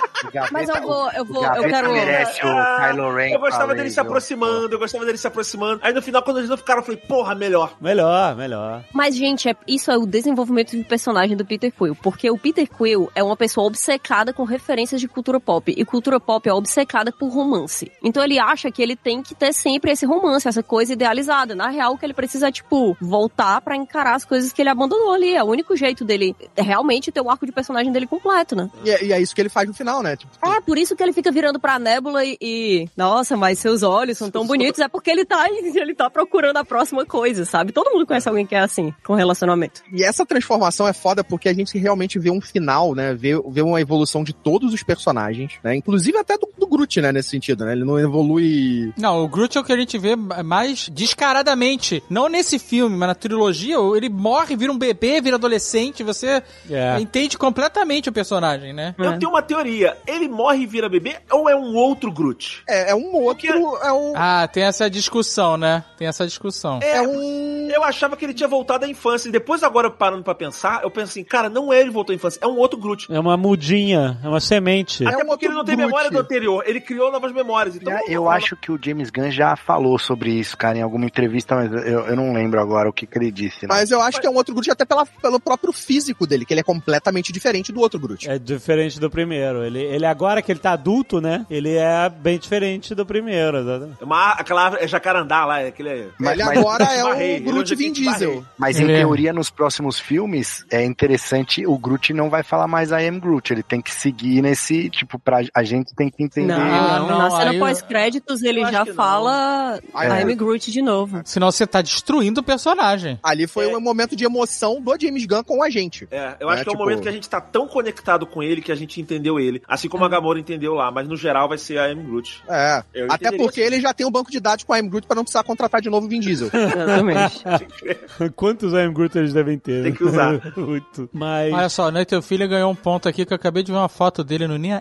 Mas eu vou, eu vou, eu quero. merece o Kylo Ren. Eu gostava dele se aproximando, eu gostava dele se aproximando. Aí no final, quando eles não ficaram, eu falei, porra, melhor. Melhor, melhor. Mas, gente, é- isso é o desenvolvimento do personagem do Peter Quill. Porque o Peter Quill é uma pessoa obcecada com referências de cultura pop. E cultura pop é obcecada por romance. Então ele acha que ele tem que ter sempre esse romance, essa coisa idealizada. Na real, o que ele precisa é, tipo, voltar pra encarar as coisas que ele abandonou ali. É o único jeito dele realmente ter o arco de personagem dele completo, né? E, é- e é isso que ele faz no final, né? Tipo, É, por isso que ele fica virando pra Nebula e, e, Nossa, mas seus olhos são tão bonitos. É porque ele tá, ele tá procurando a próxima coisa, sabe? Todo mundo conhece alguém que é assim, com relacionamento. E essa transformação é foda porque a gente realmente vê um final, né? Vê, vê uma evolução de todos os personagens, né? Inclusive até do, do Groot, né? Nesse sentido, né? Ele não evolui. Não, o Groot é o que a gente vê mais descaradamente. Não nesse filme, mas na trilogia, ele morre, vira um bebê, vira adolescente, você É. entende completamente o personagem, né? Eu tenho uma teoria. Ele morre e vira bebê ou é um outro Groot? É, é um outro. É um. Ah, tem essa discussão, né? Tem essa discussão. É, um. Eu achava que ele tinha voltado à infância. E depois, agora, parando pra pensar, eu penso assim, cara, não é ele voltou à infância, é um outro Groot. É uma mudinha, é uma semente. Até um porque ele não tem Groot. memória do anterior. Ele criou novas memórias. Então, Já- Eu acho que o James Gunn já falou sobre isso, cara, em alguma entrevista, mas eu, eu não lembro agora o que, que ele disse. Não. Mas eu acho que é um outro Groot até pela, pelo próprio físico dele, que ele é completamente diferente do outro Groot. É diferente do primeiro. Ele, ele agora que ele tá adulto, né? Ele é bem diferente do primeiro, exatamente. É Uma, aquela é jacarandá lá, é aquele... Mas ele mas- agora é o Groot o Vin Diesel. Mas Ele em é- teoria, nos próximos filmes, é interessante, o Groot não vai falar mais I am Groot. Ele tem que seguir nesse, tipo, pra, a gente tem que entender. Não, Ah, não, não, na cena pós-créditos ele já fala Ah, I'm Groot de novo. Senão você tá destruindo o personagem. Ali foi É. um momento de emoção do James Gunn com a gente. É, eu acho É, que é um tipo- momento que a gente tá tão conectado com ele que a gente entendeu ele. Assim como a Gamora entendeu lá, mas no geral vai ser a M. Groot. É. Eu Até porque ele já tem um banco de dados com a I'm Groot pra não precisar contratar de novo o Vin Diesel. Exatamente. Quantos I Am Groot eles devem ter? Tem que usar. Muito. Mas. Olha só, né, teu filho ganhou um ponto aqui que eu acabei de ver uma foto dele no In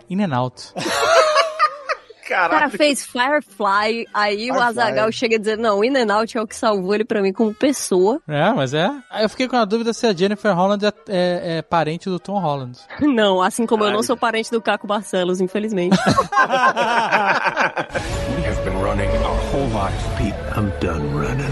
Out. O cara Caraca. fez Firefly, aí o Firefly. Azagal chega dizer, não, o In and Out é o que salvou ele pra mim como pessoa. É, mas é. Aí eu fiquei com a dúvida se a Jennifer Holland é, é- é parente do Tom Holland. Não, assim como eu não sou parente do Caco Barcelos, infelizmente. We have been running our whole lives, Pete. I'm done running.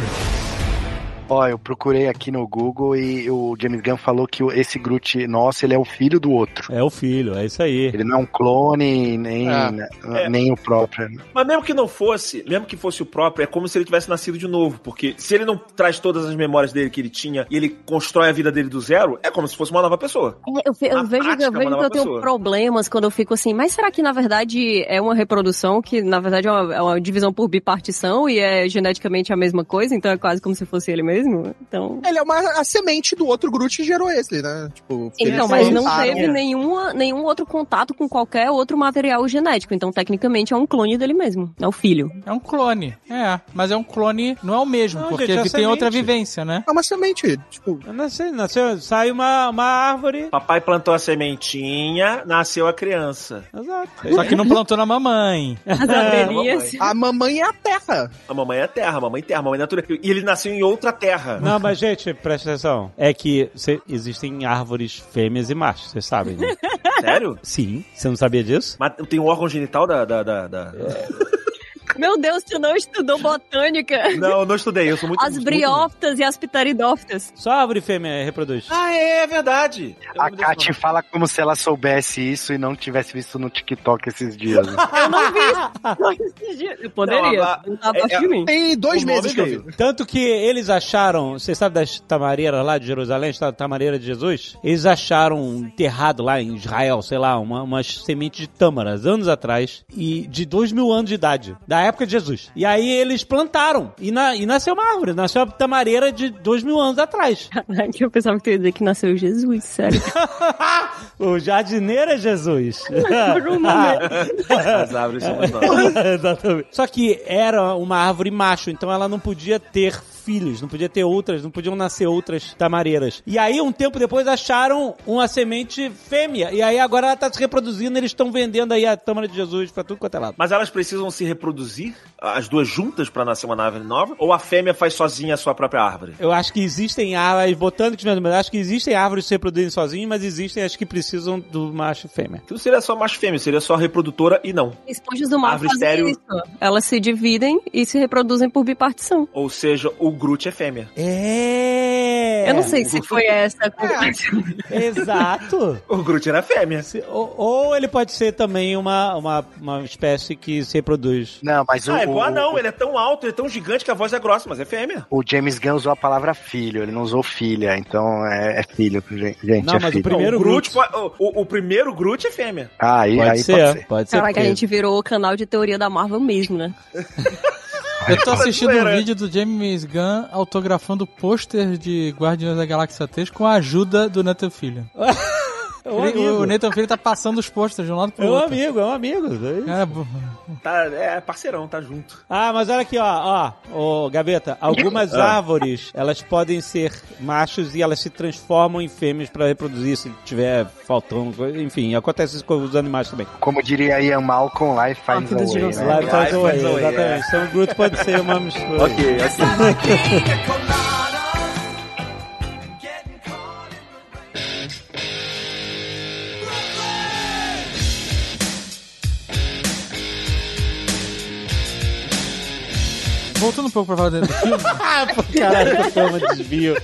Ó, eu procurei aqui no Google e o James Gunn falou que esse Groot nosso, ele é o filho do outro. É o filho, é isso aí. Ele não é um clone, nem, É. nem o próprio. Mas mesmo que não fosse, mesmo que fosse o próprio, é como se ele tivesse nascido de novo. Porque se ele não traz todas as memórias dele que ele tinha e ele constrói a vida dele do zero, é como se fosse uma nova pessoa. É, eu, fe- eu Na vejo, prática, eu é vejo que eu tenho pessoa. problemas quando eu fico assim, mas será que na verdade é uma reprodução que na verdade é uma, é uma divisão por bipartição e é geneticamente a mesma coisa, então é quase como se fosse ele mesmo? Então. Ele é uma a semente do outro Groot que gerou esse, né? Tipo, Então, mas não juntaram. teve nenhuma, nenhum outro contato com qualquer outro material genético. Então, tecnicamente, é um clone dele mesmo. É o filho. É um clone. É, mas é um clone, não é o mesmo, Não, porque gente, é ele tem semente. outra vivência, né? É uma semente, tipo. Nasceu, nasceu, sai uma, uma árvore. Papai plantou a sementinha, nasceu a criança. Exato. Só que não plantou na mamãe. As abelhinhas. A mamãe é a terra. A mamãe é a terra, a mamãe terra, a mamãe é natureza. E ele nasceu em outra terra. Não, mas gente, presta atenção. É que cê- existem árvores fêmeas e machos, vocês sabem, né? Sério? Sim. Você não sabia disso? Mas tem um órgão genital da. da, da, da- Meu Deus, tu não estudou botânica. Não, eu não estudei, eu sou muito. As muito- briófitas e as pteridófitas. Só árvore fêmea reproduz. Ah, é, é verdade. Eu A Kati fala como se ela soubesse isso e não tivesse visto no TikTok esses dias. Eu não vi isso esses dias. Eu poderia. Não, a- Não tava é- de mim. Tem dois O meses que eu vi. Tanto que eles acharam, você sabe das tamareiras lá de Jerusalém, da tamareira de Jesus? Eles acharam enterrado lá em Israel, sei lá, uma, umas sementes de tâmaras, anos atrás, e de dois mil anos de idade, da época de Jesus. E aí eles plantaram, e, na, e nasceu uma árvore, nasceu a tamareira de dois mil anos atrás. Que eu pensava que tu ia dizer que nasceu Jesus, sério. o jardineiro é Jesus. Por um momento. As árvores são. Exatamente. Só que era uma árvore macho, então ela não podia ter filhos, não podia ter outras, não podiam nascer outras tamareiras. E aí, um tempo depois, acharam uma semente fêmea. E aí agora ela tá se reproduzindo, eles estão vendendo aí a Tâmara de Jesus pra tudo quanto é lado. Mas elas precisam se reproduzir, as duas juntas, pra nascer uma árvore nova? Ou a fêmea faz sozinha a sua própria árvore? Eu acho que existem árvores, mesmo, mas acho que existem árvores que se reproduzem sozinhas, mas existem as que precisam do macho e fêmea. Aquilo seria só macho e fêmea, seria só reprodutora e não. Esponjas do mar fazem estéril. isso. Elas se dividem e se reproduzem por bipartição. Ou seja, o Groot é fêmea. É. Eu não sei se foi essa a Exato. O Groot era fêmea. Se- Ou, ou ele pode ser também uma, uma, uma espécie que se reproduz. Não, mas o, Ah, é igual o- não, ele é tão alto, ele é tão gigante que a voz é grossa, mas é fêmea. o James Gunn usou a palavra filho, ele não usou filha, então é, é filho, gente, Não, é mas o filho. primeiro o, Groot, Groot. pode- o, o- o primeiro Groot é fêmea. Ah, aí, Pode aí ser, pode ser. pode ser. Caraca, a porque- gente virou o canal de teoria da Marvel mesmo, né? Eu tô assistindo um vídeo do James Gunn autografando o pôster de Guardiões da Galáxia 3 com a ajuda do Nathan Filho. É um Ele- amigo. o Nathan Filho tá passando os posters de um lado pro É um outro. amigo, é um amigo. É isso. Cara, bo- Tá, é parceirão, tá junto. Ah, mas olha aqui, ó, ó, ô, Gaveta, algumas árvores, elas podem ser machos e elas se transformam em fêmeas pra reproduzir se tiver faltando, enfim, acontece isso com os animais também. Como diria Ian Malcolm, life finds Ah, a way, né? Life finds a way, finds a way, exatamente. Então o Groot pode ser uma mistura. Ok, ok. voltando um pouco pra falar do filme, Ah, caralho, que toma desvio.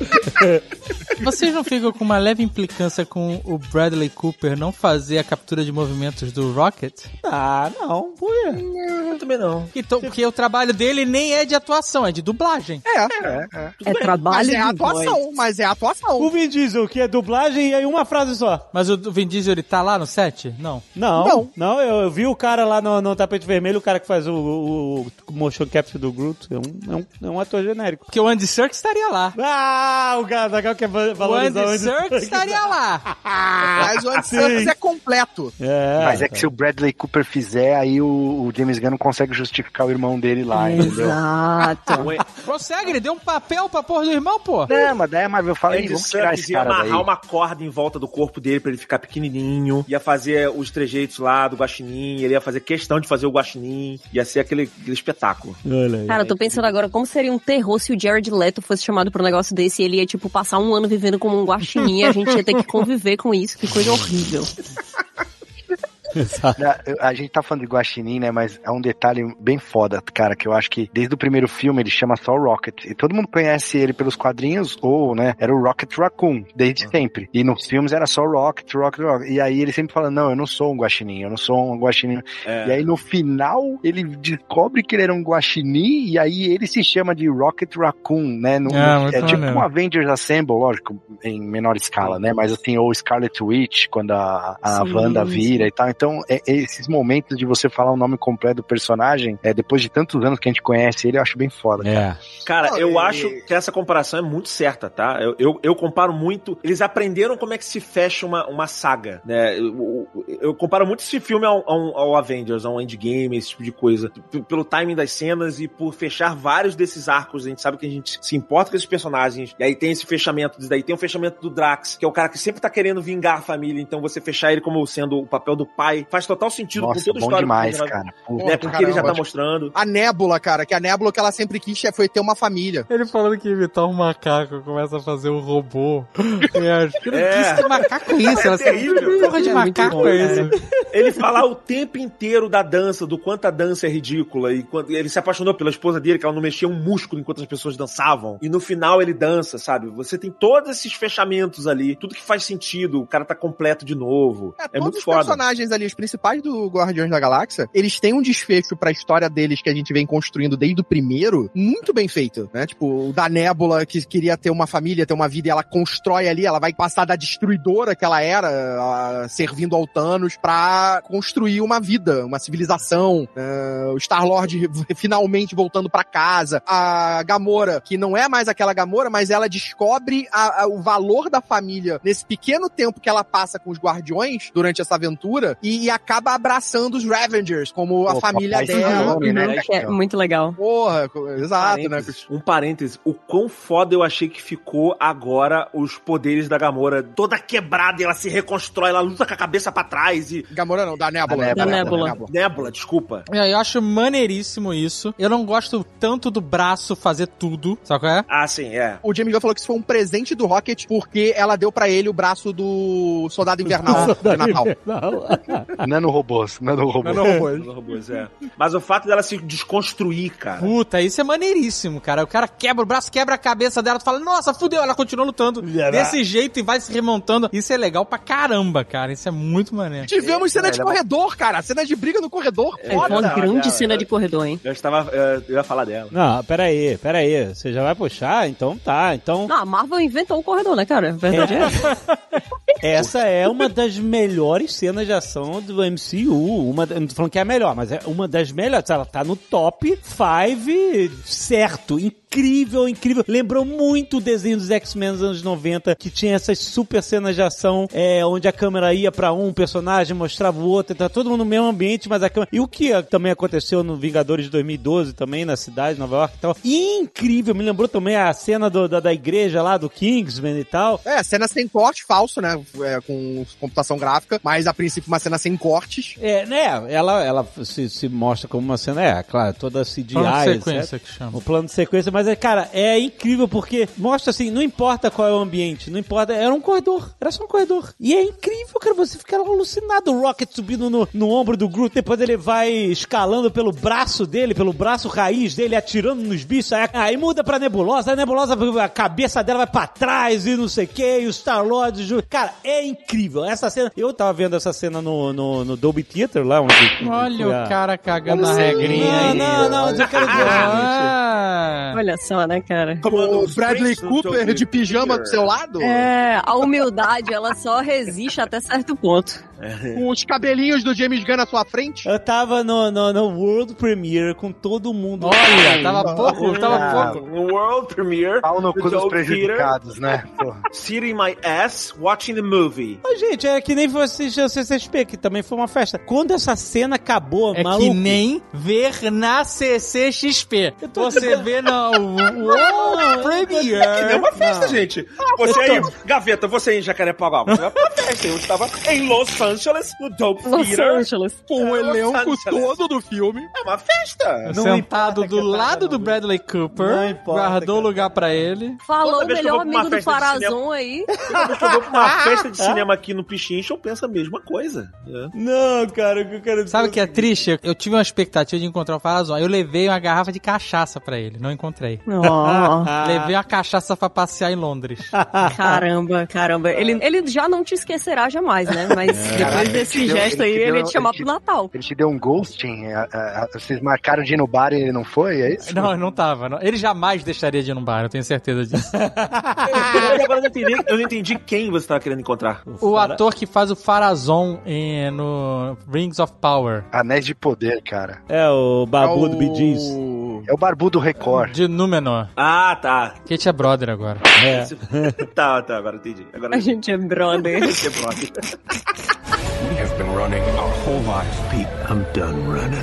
vocês não ficam com uma leve implicância com o Bradley Cooper não fazer a captura de movimentos do Rocket? Ah, não, por quê? Eu também não. Então, porque o trabalho dele nem é de atuação, é de dublagem. É, É trabalho mas é de atuação, mas é atuação. O Vin Diesel, que é dublagem e aí uma frase só. Mas o Vin Diesel, ele tá lá no set? Não. Não, Não. não, eu, eu vi o cara lá no, no tapete vermelho, o cara que faz o, o, o motion capture do Groot, é um, é um, é um ator genérico. Porque o Andy Serkis estaria lá. Ah, o cara legal que é va- O valorizar Andy Serkis estaria lá. Mas o Andy Serkis é completo. É, Mas é que se o Bradley Cooper fizer, aí o, o James Gunn não consegue justificar o irmão dele lá, entendeu? Exato. Consegue, ele deu um papel pra porra do irmão, pô. Não, mas daí a Marvel fala, "Ih, Andy vamos tirar esse ia cara amarrar daí. uma corda em volta do corpo dele pra ele ficar pequenininho, ia fazer os trejeitos lá do guaxinim, ele ia fazer questão de fazer o guaxinim, ia ser aquele, aquele espetáculo. Olha aí. Cara, eu tô pensando agora como seria um terror se o Jared Leto fosse chamado pra um negócio desse e ele ia, tipo, passar um ano vivendo como um guaxinim e a gente ia ter que conviver com isso. Que coisa horrível. A gente tá falando de Guaxinim, né? Mas é um detalhe bem foda, cara, que eu acho que desde o primeiro filme ele chama só Rocket. E todo mundo conhece ele pelos quadrinhos, ou, né? Era o Rocket Raccoon, desde sempre. E nos filmes era só Rocket, Rocket, Rocket. E aí ele sempre fala, não, eu não sou um Guaxinim, eu não sou um Guaxinim. É. E aí no final ele descobre que ele era um Guaxinim e aí ele se chama de Rocket Raccoon, né? No- Ah, muito é tipo um Avengers Assemble, lógico, em menor escala, né? Mas assim, ou Scarlet Witch, quando a, a Sim, Wanda sim. vira e tal. Então, é- esses momentos de você falar o nome completo do personagem, é, depois de tantos anos que a gente conhece ele, eu acho bem foda. cara. É. Cara, Não, eu e- acho que essa comparação é muito certa, tá? Eu, eu, eu comparo muito. Eles aprenderam como é que se fecha uma, uma saga, né? Eu, eu- eu comparo muito esse filme ao, ao, ao Avengers, ao Endgame, esse tipo de coisa. P- Pelo timing das cenas e por fechar vários desses arcos. A gente sabe que a gente se importa com esses personagens. E aí tem esse fechamento. Daí tem o fechamento do Drax, que é o cara que sempre tá querendo vingar a família. Então você fechar ele como sendo o papel do pai faz total sentido com Nossa, toda a bom história. demais, personagem, cara. Puta. Né? Porque ele já tá Caramba. mostrando. A Nébula, cara, que a Nébula que ela sempre quis foi ter uma família. Ele falando que imitar um macaco começa a fazer um robô. É, que É. que macaco é isso? Ela terrível. Que porra de É macaco bom, é isso? Ele falar o tempo inteiro da dança, do quanto a dança é ridícula. E quando ele se apaixonou pela esposa dele, que ela não mexia um músculo enquanto as pessoas dançavam. E no final ele dança, sabe? Você tem todos esses fechamentos ali, tudo que faz sentido, o cara tá completo de novo. É, É, todos muito os foda. personagens ali, os principais do Guardiões da Galáxia, eles têm um desfecho pra história deles que a gente vem construindo desde o primeiro, muito bem feito, né? Tipo, o da Nébula, que queria ter uma família, ter uma vida, e ela constrói ali, ela vai passar da destruidora que ela era, servindo ao Thanos, pra construir uma vida, uma civilização. É, o Star-Lord finalmente voltando pra casa. A Gamora, que não é mais aquela Gamora, mas ela descobre a- a- o valor da família nesse pequeno tempo que ela passa com os Guardiões durante essa aventura e e, e acaba abraçando os Ravengers, como a família dela. Stallone, né? É muito legal. Porra, exato, né? Parênteses, Um parêntese, o quão foda eu achei que ficou agora os poderes da Gamora toda quebrada e ela se reconstrói, ela luta com a cabeça pra trás e. Gamora não, da Nebula. Da Nebula. Nebula, desculpa. É, Eu acho maneiríssimo isso. Eu não gosto tanto do braço fazer tudo, sabe qual é? Ah, sim, é. O Gunn falou que isso foi um presente do Rocket porque ela deu pra ele o braço do Soldado Invernal de Natal. Nanorobôs, nanorobôs. Os robôs, é. Mas o fato dela se desconstruir, cara. Puta, isso é maneiríssimo, cara. O cara quebra o braço, quebra a cabeça dela, tu fala, nossa, fudeu, ela continua lutando desse jeito e vai se remontando. Isso é legal pra caramba, cara. Isso é muito maneiro. Tivemos cena de ela- corredor, cara. Cena de briga no corredor. É uma Foda. grande não, cena de corredor, hein? Eu estava. eh, Eu ia falar dela. Não, peraí, peraí. Você já vai puxar? Então tá. Então, Não, a Marvel inventou o corredor, né, cara? Verdade é. essa é uma das melhores cenas de ação do MCU. Uma, não tô falando que é a melhor, mas é uma das melhores. Ela tá no top 5 certo. Incrível, incrível. Lembrou muito o desenho dos X-Men dos anos 90, que tinha essas super cenas de ação, é, onde a câmera ia pra um personagem, mostrava o outro, tá todo mundo no mesmo ambiente, mas a câmera... E o que ah, também aconteceu no Vingadores de 2012 também, na cidade, Nova York e tal. Incrível, me lembrou também a cena do- da, da igreja lá, do Kingsman e tal. É, cena sem corte, falso, né? É, com computação gráfica, mas a princípio uma cena sem cortes. É, né? Ela, ela se, se mostra como uma cena, é, claro, toda CGI, Plano de etc. sequência que chama. O plano de sequência, mas é, cara, é incrível porque mostra assim, não importa qual é o ambiente, não importa, era um corredor, era só um corredor. E é incrível, cara, você fica alucinado, o Rocket subindo no, no ombro do Groot, depois ele vai escalando pelo braço dele, pelo braço raiz dele, atirando nos bichos, aí, aí muda pra Nebulosa, a Nebulosa, a cabeça dela vai pra trás e não sei o que, e o Star-Lord, cara, é incrível, essa cena, eu tava vendo essa cena no, no, no Dolby Theater lá, onde... Olha o cara cagando a regrinha Não, aí. não, não, eu quero dizer Ah. Olha só, né, cara? O Bradley Cooper de pijama do seu lado. É, a humildade, ela só resiste até certo ponto. Com os cabelinhos do James Gunn na sua frente. Eu tava no, no, no World Premiere com todo mundo. Olha, tava pouco, tava pouco. No World Premiere. Pau no cu do dos prejudicados, né? Sitting my ass, watching the movie. Mas, gente, é que nem você CCXP, que também foi uma festa. Quando essa cena acabou, É maluco... que nem ver na CCXP. Você vê na World Premiere. É uma festa, gente. Você aí, Gaveta, você aí em Jacarepaguá, você vai pra festa. Eu estava em Los Angeles, no Dope Los Theater. Angeles. Com o É, elenco Angeles. todo do filme. É uma festa. Não Sentado do lado do no- Bradley Não Cooper, importa, guardou cara. lugar pra ele. Falou o melhor amigo do Farazon aí. Toda vez que eu vou pra uma festa de cinema aqui no Pichincha, eu penso a mesma coisa. É. Não, cara, o que eu quero dizer... Sabe o que é triste? Eu tive uma expectativa de encontrar o Farazon. Eu levei uma garrafa de cachaça pra ele, não encontrei. Ó, Levei uma cachaça pra passear em Londres. caramba, caramba. Ele, ele já não te esquecerá jamais, né? Mas depois desse Ele te deu- gesto aí, ele ia te chamar pro Natal. Ele te deu um ghosting? A- a- a- Vocês marcaram de ir no bar e ele não foi? É isso? Não, não tava. não. Ele jamais deixaria de ir num bar, eu tenho certeza disso. Mas agora eu não entendi, eu não entendi quem você estava querendo encontrar. O ator que faz o Farazon em- no Rings of Power, Anéis de poder, cara. É o Babu do Bee Gees. É o barbudo Record. de Númenor. Ah, tá. Kate é brother agora. É. tá, tá, agora entendi. Agora A gente é brother. entendi. brother. We have been running our whole lives, Pete. I'm done running.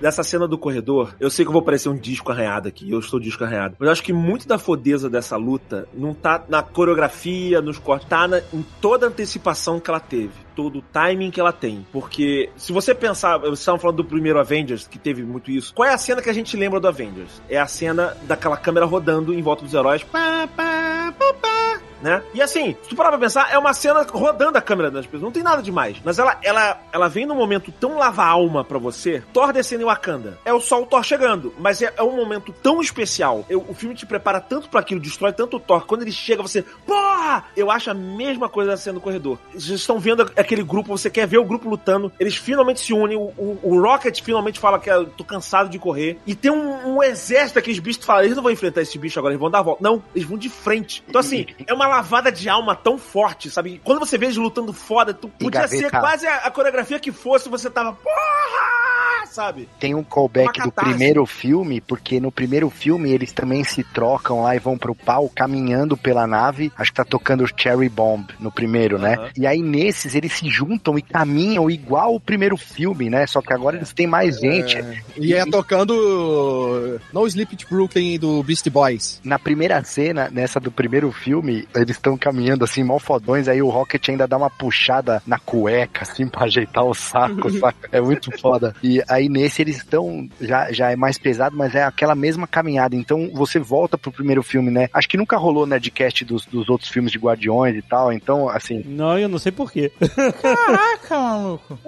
Dessa cena do corredor, eu sei que eu vou parecer um disco arranhado aqui, eu estou disco arranhado. Mas eu acho que muito da fodeza dessa luta não tá na coreografia, nos cortes, tá na- em toda a antecipação que ela teve. Todo o timing que ela tem. Porque, se você pensar, vocês estavam falando do primeiro Avengers, que teve muito isso. Qual é a cena que a gente lembra do Avengers? É a cena daquela câmera rodando em volta dos heróis. Pá, pá, pá, pá, né? E assim, se tu parar pra pensar, é uma cena rodando a câmera das pessoas. Não tem nada demais. Mas ela, ela, ela vem num momento tão lava-alma pra você. Thor descendo em Wakanda. É o sol Thor chegando. Mas é, é um momento tão especial. Eu- o filme te prepara tanto pra aquilo, destrói tanto o Thor. Quando ele chega, você. Porra! Eu acho a mesma coisa da cena do corredor. Vocês estão vendo aquele grupo, você quer ver o grupo lutando. Eles finalmente se unem. O, o- o Rocket finalmente fala que eu tô cansado de correr. E tem um, um exército daqueles bichos que fala: eles não vão enfrentar esse bicho agora, eles vão dar a volta. Não, eles vão de frente. Então, assim, é uma lavada de alma tão forte, sabe? Quando você vê eles lutando foda, tu podia ser quase a, a coreografia que fosse, você tava. Porra! Sabe? Tem um callback do primeiro filme, porque no primeiro filme eles também se trocam lá e vão pro pau caminhando pela nave. Acho que tá tocando Cherry Bomb no primeiro, né? E aí nesses eles se juntam e caminham igual o primeiro filme, né? Só que agora eles têm mais gente. E é tocando No Sleep at Brooklyn do Beastie Boys. Na primeira cena, nessa do primeiro filme, eles estão caminhando assim, mal fodões, aí o Rocket ainda dá uma puxada na cueca, assim, pra ajeitar o saco, saca? É muito foda. E aí nesse eles estão, já, já é mais pesado, mas é aquela mesma caminhada. Então você volta pro primeiro filme, né? Acho que nunca rolou Nerdcast dos, dos outros filmes de Guardiões e tal, então, assim, Não, eu não sei porquê. Caraca, maluco.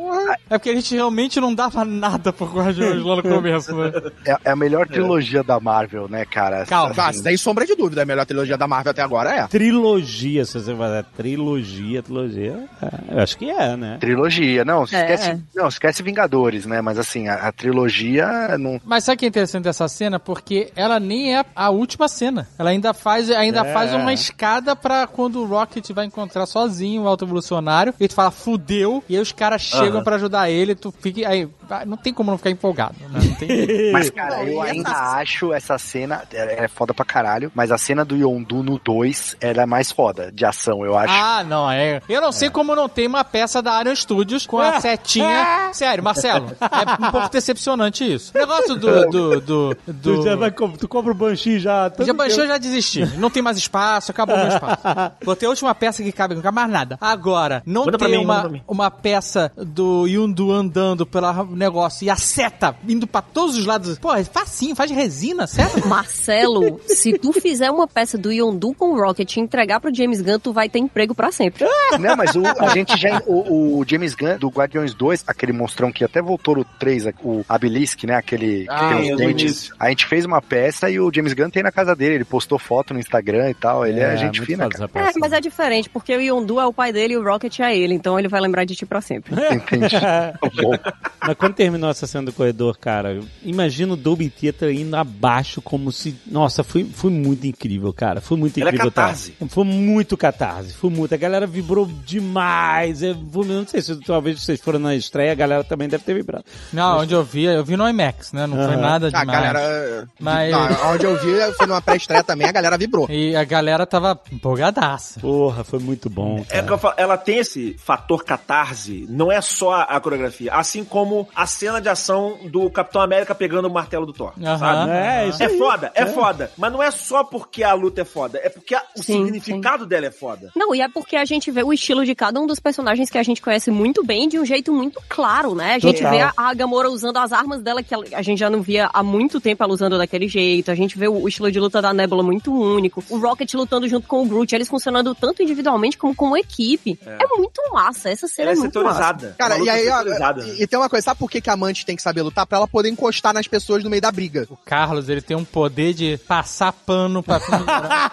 É porque a gente realmente não dava nada pro Guardiões lá no começo, né? é, é a melhor trilogia da Marvel, né, cara? Calma. Ah, Assim, sem sombra de dúvida, a melhor trilogia da Marvel até agora é. Trilogia, se você fazer trilogia, trilogia. é, eu acho que é, né? Trilogia, não, É. esquece, não, esquece Vingadores, né? Mas assim, a, a trilogia não. Mas sabe o que é interessante dessa cena? Porque ela nem é a última cena. Ela ainda faz, ainda É. faz uma escada pra quando o Rocket vai encontrar sozinho o Alto Evolucionário. E tu fala, fudeu. E aí os caras chegam Aham. pra ajudar ele. Tu fica. Aí, ah, não tem como não ficar empolgado. Né? Não tem... Mas, cara, Não, eu ainda essa- acho essa cena. É, é foda pra caralho. Mas a cena do Yondu no 2 ela é mais foda, de ação, eu acho. Ah, não, é. Eu não sei como não tem uma peça da Iron Studios com a setinha. Sério, Marcelo, é um pouco decepcionante isso. O negócio do. do, do, do... Tu, já vai, tu compra o Banshee já. Já baixou, tempo. já desisti. Não tem mais espaço, acabou o meu espaço. Botei a última peça que cabe, não cabe mais nada. Agora, não Manda tem mim, uma, pra mim. uma peça do Yundu andando pelo negócio e a seta indo pra todos os lados. Pô, é facinho, faz resina, seta. Marcelo, se tu fizer uma peça do Yondu com o Rocket e entregar pro James Gunn, tu vai ter emprego pra sempre. Não, mas o, a gente já. O, o James Gunn do Guardiões 2, aquele monstrão que até voltou no 3, o Abilisk, né? Aquele que Ah, tem os dentes. A gente fez uma peça e o James Gunn tem na casa dele. Ele postou foto no Instagram e tal. Ele é, gente muito fina, cara. É, mas é diferente, porque o Yondu é o pai dele e o Rocket é ele, então ele vai lembrar de ti pra sempre. Entendi. Mas quando terminou essa cena do corredor, cara, imagina o Dolby Theater indo abaixo como se... Nossa, foi, foi muito incrível, cara. Foi muito Ela é incrível. tá? catarse. Foi muito catarse. Foi muito. A galera vibrou demais. Eu, não sei se talvez vocês foram na estreia, a galera também deve ter vibrado. Não, onde eu vi, eu vi no IMAX, né? Não foi Aham. nada A demais. galera. Mas- Não, onde eu vi foi numa pré-estreia também, a galera vibrou. E a galera tava empolgadaça. Porra, foi muito bom, É cara. que eu falo, ela tem esse fator catarse, não é só a coreografia, assim como a cena de ação do Capitão América pegando o martelo do Thor, Aham. sabe? É, isso É aí. foda, é, foda. Mas não é só porque a luta é foda, é porque a- o Sim, significado dela é foda. Não, e é porque a gente vê o estilo de cada um dos personagens que a gente conhece muito bem, de um jeito muito claro, né? A gente Total. vê a, a Gamora usando as armas dela, que a gente já não via há muito tempo ela usando daquele jeito. A gente vê o, estilo de luta da Nebula muito único. O Rocket lutando junto com o Groot, eles funcionando tanto individualmente como como equipe. É, muito massa, essa cena Ela é é muito massa. setorizada. Cara, e aí, ó, setorizada. e, tem uma coisa, sabe por que, que a amante tem que saber lutar? Pra ela poder encostar nas pessoas no meio da briga. O Carlos, ele tem um poder de passar pano pra pendurar.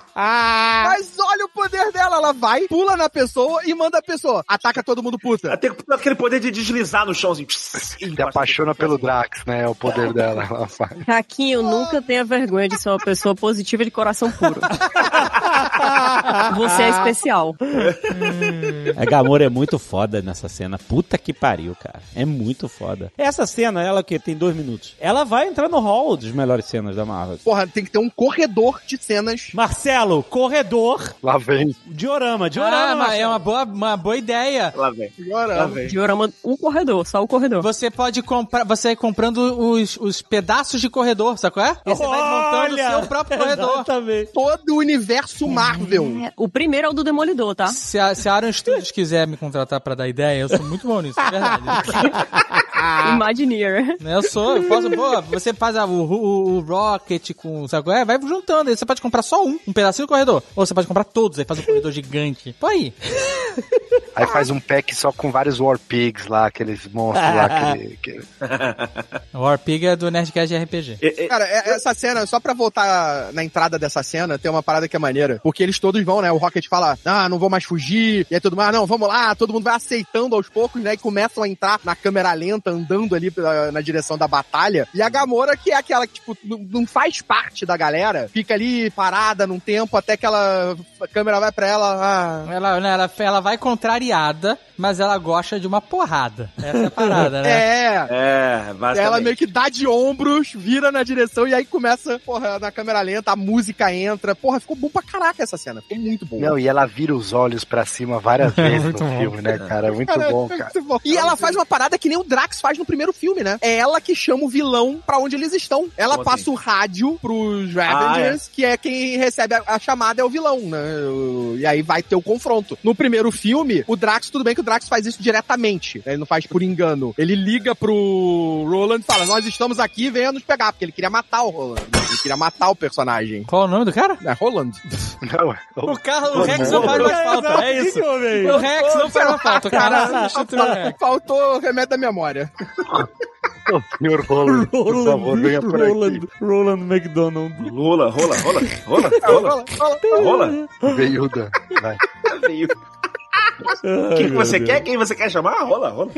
ela vai, pula na pessoa e manda a pessoa. Ataca todo mundo puta. Ela tem aquele poder de deslizar no chãozinho. se apaixona pelo Drax, né? É o poder dela. Ela faz. Caquinho, nunca tenha vergonha de ser uma pessoa positiva de coração puro. Você é especial. A Gamora é muito foda nessa cena. Puta que pariu, cara. É muito foda. Essa cena, ela que tem dois minutos, ela vai entrar no hall dos melhores cenas da Marvel. Porra, tem que ter um corredor de cenas. Marcelo, corredor, Lá vem. diorama, diorama. ah, Marcelo. é uma boa, uma boa ideia. Lá vem. Agora, Diorama, o corredor, só o corredor. Você pode comprar, você vai comprando os, os pedaços de corredor, sabe qual é? E você vai montando o Olha! seu próprio corredor. Exatamente. todo o universo Marvel. É, O primeiro é o do Demolidor, tá? Se a, se a Aaron Studios quiser me contratar pra dar ideia, eu sou muito bom nisso, é verdade. Imagineer. Eu sou, eu posso, pô, você faz a- o, o- o Rocket com, sabe qual é? Vai juntando, aí você pode comprar só um, um pedacinho do corredor. Ou você pode comprar todos, aí faz um corredor gigante. Pô aí. Aí faz um pack só com vários War Pigs lá, aqueles monstros lá. Aquele, que- O War Pig é do Nerdcast de RPG. E- e- Cara, é- essa cena, só pra voltar na entrada dessa cena, tem uma parada que é maneira. Porque eles todos vão, né? O Rocket fala, ah, não vou mais fugir. E aí todo mundo, ah, não, vamos lá. Todo mundo vai aceitando aos poucos, né? E começam a entrar na câmera lenta lenta andando ali pra- na direção da batalha. E a Gamora, que é aquela que, tipo, não, não faz parte da galera, fica ali parada num tempo até que ela, a câmera vai pra ela. Ah, Ela, né, ela, ela vai contrariada, mas ela gosta de uma porrada. Essa é a parada, né? é. É, basicamente. Ela meio que dá de ombros, vira na direção e aí começa, porra, na câmera lenta, a música entra. Porra, ficou bom pra caraca essa cena. Ficou muito bom. Não, e ela vira os olhos pra cima várias vezes Muito no bom. filme, né, cara? Muito Cara, bom, é cara. muito bom. E ela faz uma parada que nem o Drax faz no primeiro filme, né? É ela que chama o vilão pra onde eles estão. Ela Como passa assim? o rádio pros Avengers, que é quem recebe a, a chamada é o vilão, né? E aí vai ter o confronto. No primeiro filme, o Drax, tudo bem que o Drax faz isso diretamente. né? Ele não faz por engano. Ele liga pro Roland e fala: Nós estamos aqui, venha nos pegar, porque ele queria matar o Roland. Ele queria matar o personagem. Qual é o nome do cara? É Roland. Não, é o- O carro, o Rex não faz mais falta, é isso. O Rex não faz mais falta, o cara. Faltou o remédio da memória. o senhor Roland, por favor, venha por aqui. Roland, Roland McDonald. Rola, rola, rola, rola, rola, fala. rola. Veiuda. Vai. Veio. Quem que você quer? Quem você quer chamar? Rola, rola.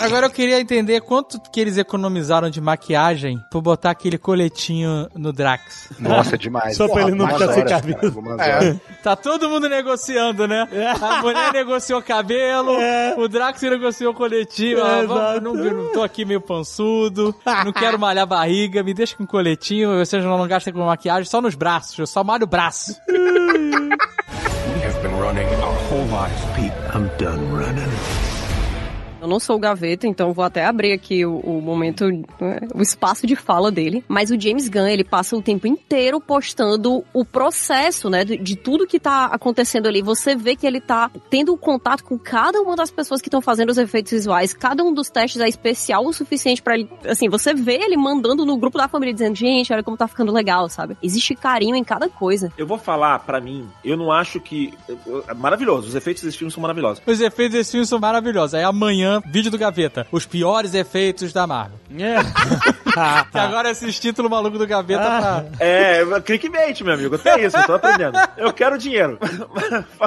Agora eu queria entender quanto que eles economizaram de maquiagem por botar aquele coletinho no Drax. Nossa, demais. Só pra ele não ficar sem cabelo. É. Tá todo mundo negociando, né? A mulher negociou cabelo, o Drax negociou coletinho. É, Ah, não, eu não tô aqui meio pançudo, não quero malhar barriga, me deixa com coletinho, vocês não gastem com maquiagem, só nos braços, eu só malho o braço. We have been running our whole lives, Pete. I'm done running. Eu não sou o gaveta, então vou até abrir aqui o, o momento, né, o espaço de fala dele. Mas o James Gunn, ele passa o tempo inteiro postando o processo, né, de, de tudo que tá acontecendo ali. Você vê que ele tá tendo contato com cada uma das pessoas que estão fazendo os efeitos visuais. Cada um dos testes é especial o suficiente pra ele, assim, você vê ele mandando no grupo da família dizendo, gente, olha como tá ficando legal, sabe? Existe carinho em cada coisa. Eu vou falar, pra mim, eu não acho que. é Maravilhoso, os efeitos desse filme são maravilhosos. Os efeitos desse filme são maravilhosos. Aí amanhã, vídeo do Gaveta. Os piores efeitos da Marvel. Que agora esse título maluco do Gaveta pra... É, clickbait, meu amigo. Até isso, eu tô aprendendo. Eu quero dinheiro.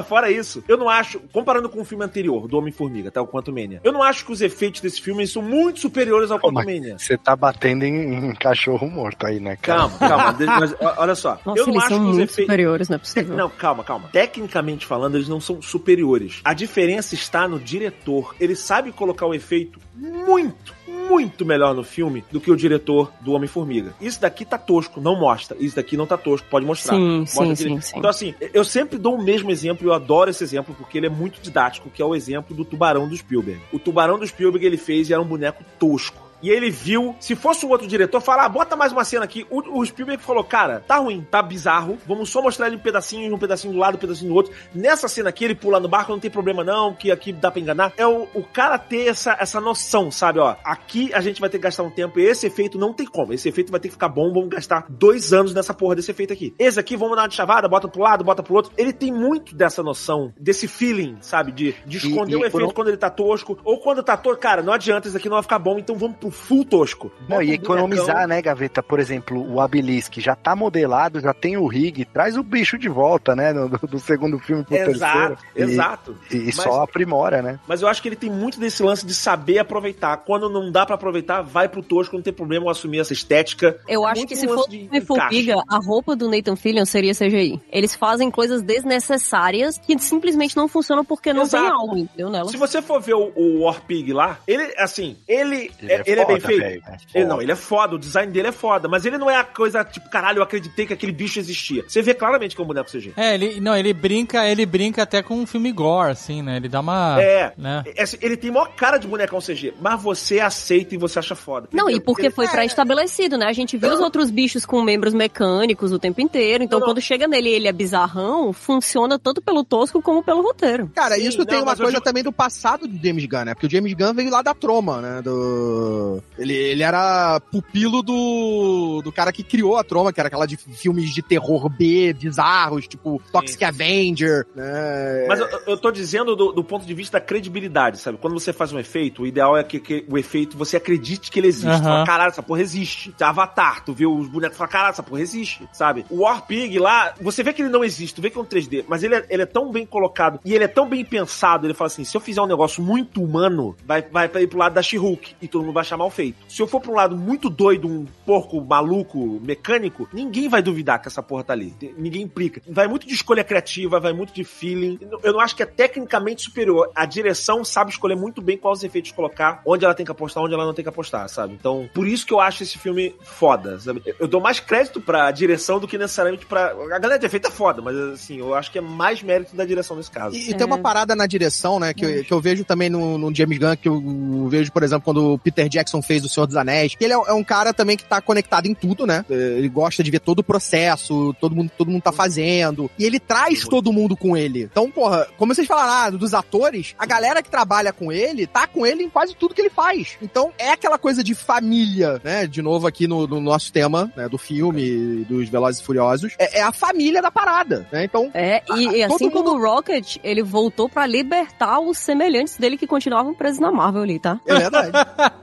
Fora isso, eu não acho, comparando com o filme anterior, do Homem-Formiga, tá? O Quantum Mania, eu não acho que os efeitos desse filme são muito superiores ao mas Mania. Você tá batendo em, em cachorro morto aí, né, cara? Calma, calma. deixa- Mas, olha só. Nossa, eu não eles acho são que os efeitos. superiores, não é possível. Não, calma, calma. Tecnicamente falando, eles não são superiores. A diferença está no diretor. Ele sabe colocar o efeito muito, muito melhor no filme do que o diretor do Homem-Formiga. Isso daqui tá tosco, não mostra. Isso daqui não tá tosco, pode mostrar. Sim, Mostra sim, sim, sim. Então, assim, eu sempre dou o mesmo exemplo e eu adoro esse exemplo porque ele é muito didático, que é o exemplo do tubarão do Spielberg. O tubarão do Spielberg ele fez e era um boneco tosco. E ele viu, se fosse um outro diretor, falar, ah, bota mais uma cena aqui. O, o Spielberg falou, cara, tá ruim, tá bizarro. Vamos só mostrar ele um pedacinho, um pedacinho do lado, um pedacinho do outro. Nessa cena aqui, ele pula no barco, não tem problema não, que aqui dá pra enganar. É o, o cara ter essa, essa noção, sabe? Ó, aqui a gente vai ter que gastar um tempo e esse efeito não tem como. Esse efeito vai ter que ficar bom, vamos gastar dois anos nessa porra desse efeito aqui. Esse aqui, vamos dar uma de chavada, bota pro lado, bota pro outro. Ele tem muito dessa noção, desse feeling, sabe? De, de E- esconder e o efeito quando- quando ele tá tosco. Ou quando tá tosco, cara, não adianta, isso aqui não vai ficar bom, então vamos pro full tosco. Não, e economizar, né, Gaveta? Por exemplo, o Abilisque já tá modelado, já tem o rig, traz o bicho de volta, né? Do, do segundo filme pro terceiro. Exato, E- exato. E, e Mas- só aprimora, né? Mas eu acho que ele tem muito desse lance de saber aproveitar. Quando não dá pra aproveitar, vai pro tosco, não tem problema eu assumir essa estética. Eu acho muito que se fosse de encaixe. a roupa do Nathan Fillion seria CGI. Eles fazem coisas desnecessárias que simplesmente não funcionam porque não Exato. tem alma, entendeu? Nela. Se você for ver o, o War Pig lá, ele, assim, ele, Ele é, é ele é bem feito. velho, é Ele, não, ele é foda, o design dele é foda, mas ele não é a coisa tipo, caralho, eu acreditei que aquele bicho existia. Você vê claramente que é um boneco CG. É, ele, não, ele brinca, ele brinca até com um filme gore, assim, né? Ele dá uma... É, Né? é assim, ele tem maior cara de bonecão CG, mas você aceita e você acha foda. Não, e Entendeu? porque Ele- foi pré-estabelecido, né? A gente viu os outros bichos com membros mecânicos o tempo inteiro, então Não, não. quando chega nele e ele é bizarrão, funciona tanto pelo tosco como pelo roteiro. Cara, Sim, isso não, tem uma eu coisa digo- também do passado do James Gunn, né? Porque o James Gunn veio lá da Troma, né? Do... no. Ele, ele era pupilo do, do cara que criou a Troma, que era aquela de filmes de terror B, bizarros, tipo Toxic Avenger, né? Mas eu, eu tô dizendo do, do ponto de vista da credibilidade, sabe? Quando você faz um efeito, o ideal é que, que o efeito você acredite que ele existe. Tu fala, caralho, essa porra existe. Avatar, tu vê os bonecos e fala, caralho, essa porra existe, sabe? O War Pig lá, você vê que ele não existe, tu vê que é um 3D, mas ele é, ele é tão bem colocado e ele é tão bem pensado, ele fala assim, se eu fizer um negócio muito humano, vai, vai pra ir pro lado da She-Hulk e todo mundo vai achar mal feito. Se eu for pra um lado muito doido, um porco maluco, mecânico, ninguém vai duvidar que essa porra tá ali. Ninguém implica. Vai muito de escolha criativa, vai muito de feeling. Eu não acho que é tecnicamente superior. A direção sabe escolher muito bem quais efeitos colocar, onde ela tem que apostar, onde ela não tem que apostar, sabe? Então, por isso que eu acho esse filme foda, sabe? Eu dou mais crédito pra direção do que necessariamente pra. A galera de efeito é foda, mas assim, eu acho que é mais mérito da direção nesse caso. E, e tem uma parada na direção, né, que, eu, que eu vejo também no, no James Gunn, que eu vejo, por exemplo, quando o Peter Jackson fez O Senhor dos Anéis, que ele é, é um cara também que tá conectado em tudo, né? Ele gosta de ver todo o processo, todo mundo, todo mundo tá fazendo, e ele traz todo mundo com ele. Então, porra, como vocês falaram, ah, dos atores, a galera que trabalha com ele, tá com ele em quase tudo que ele faz. Então, é aquela coisa de família, né? De novo aqui no, no nosso tema, né, do filme, dos Velozes e Furiosos, é, é a família da parada, né? Então, É, e, e todo assim como mundo- o Rocket, ele voltou pra libertar os semelhantes dele que continuavam presos na Marvel ali, tá? é verdade.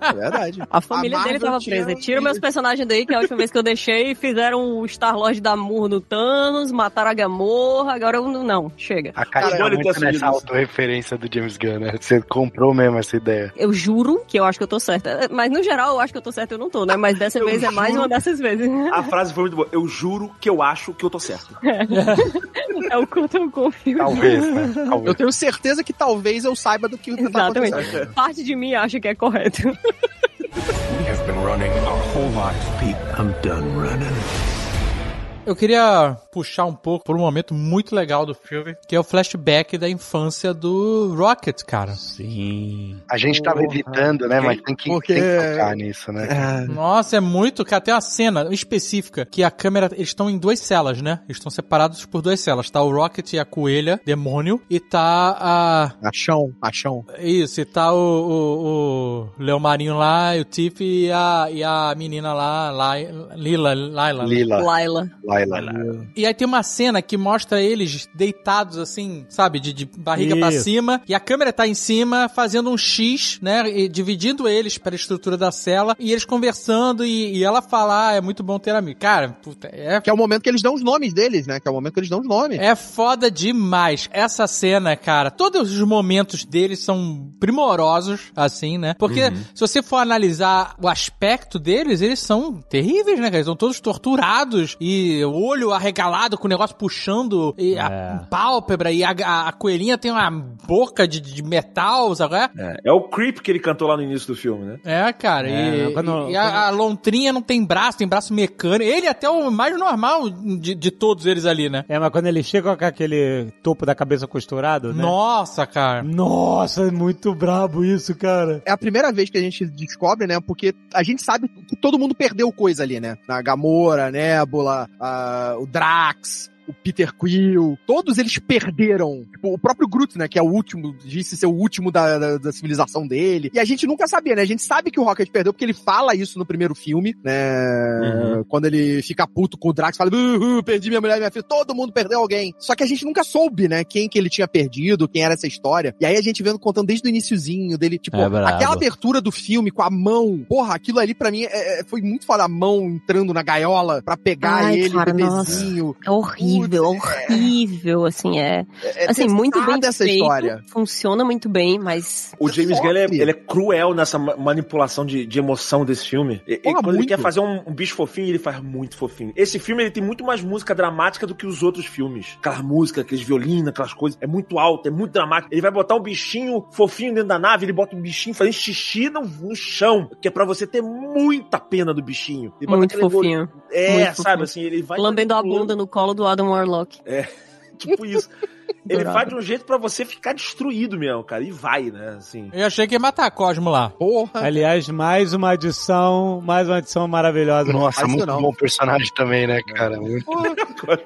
É verdade. A família A dele tava presa. Tira meus personagens daí, que é a última vez que eu deixei, fizeram o Star-Lord dar murro no Thanos, mataram a Gamorra, agora eu não, não, chega. A cara tá olha, muito eu nessa autorreferência do James Gunn, né? Você comprou mesmo essa ideia. Eu juro que eu acho que eu tô certa. Mas no geral eu acho que eu tô certa, eu não tô, né? Mas dessa Eu vez é mais juro. uma dessas vezes. A frase foi muito boa. Eu juro que eu acho que eu tô certo. É o quanto eu confio. Talvez, né? Eu Talvez. tenho certeza que talvez eu saiba do que tá acontecendo. Exatamente. Parte de mim acha que é correto. We have been running our whole lives, Pete. I'm done running. Eu queria puxar um pouco por um momento muito legal do filme, que é o flashback da infância do Rocket, cara. Sim. A gente tava evitando, né? Mas tem que, Porque- tem que tocar nisso, né? Nossa, é muito, cara. Tem uma cena específica que a câmera. Eles estão em duas celas, né? Eles estão separados por duas celas. Tá o Rocket e a coelha, demônio, e tá a. Achão, achão. Isso, e tá o, o, o Leo Marinho lá, e o Tiff e a, e a menina lá, Lai- Lila, Laila. Lila, Laila. Laila. E aí tem uma cena que mostra eles deitados assim, sabe, de, de barriga pra Isso. cima, e a câmera tá em cima fazendo um X, né, e dividindo eles para a estrutura da cela, e eles conversando, e, e ela fala, ah, é muito bom ter amigo. Cara, puta, é Que é o momento que eles dão os nomes deles, né? Que é o momento que eles dão os nomes. é foda demais. Essa cena, cara, todos os momentos deles são primorosos, assim, né? Porque se você for analisar o aspecto deles, eles são terríveis, né, cara? Eles são todos torturados e o olho arregalado com o negócio puxando e a pálpebra e a, a- a coelhinha tem uma boca de, de metal, sabe? é? É, é o Creep que ele cantou lá no início do filme, né? É, cara, É, e, quando- e- e a, a lontrinha não tem braço, tem braço mecânico. Ele é até o mais normal de, de todos eles ali, né? É, mas quando ele chega com aquele topo da cabeça costurado, né? Nossa, cara. Nossa, é muito brabo isso, cara. É a primeira vez que a gente descobre, né? Porque a gente sabe que todo mundo perdeu coisa ali, né? A Gamora, a Nebula, a- o Drax. O Peter Quill, todos eles perderam. Tipo, o próprio Groot, né? Que é o último, disse ser o último da, da, da civilização dele. E a gente nunca sabia, né? A gente sabe que o Rocket perdeu porque ele fala isso no primeiro filme, né? Quando ele fica puto com o Drax, fala: "Uhul, perdi minha mulher e minha filha. Todo mundo perdeu alguém. Só que a gente nunca soube, né? Quem que ele tinha perdido, quem era essa história. E aí a gente vendo contando desde o iniciozinho dele, tipo, É aquela abertura do filme com a mão. Porra, aquilo ali pra mim é- é- foi muito foda. A mão entrando na gaiola pra pegar Ai, ele, cara, o bebezinho. É horrível, horrível, assim, é... É assim, muito bem essa feito, história. funciona muito bem, mas... O James Gunn, ele é, ele é cruel nessa ma- manipulação de, de emoção desse filme. E, e Porra, quando ele muito. quer fazer um, um bicho fofinho, ele faz muito fofinho. Esse filme, ele tem muito mais música dramática do que os outros filmes. Aquela música, aqueles violinos, aquelas coisas. É muito alto, é muito dramático. Ele vai botar um bichinho fofinho dentro da nave, ele bota um bichinho fazendo xixi no, no chão. Que é pra você ter muita pena do bichinho. Ele bota Muito fofinho. É, Muito sabe fofinho. assim, ele vai... Lambendo a bunda no colo do Adam Warlock. Tipo isso. Ele Adorava. faz de um jeito pra você ficar destruído mesmo, cara. E vai, né? Assim. Eu achei que ia matar Cosmo lá. Porra. Aliás, mais uma adição, mais uma adição maravilhosa. Nossa, muito não. bom personagem também, né, cara? Muito...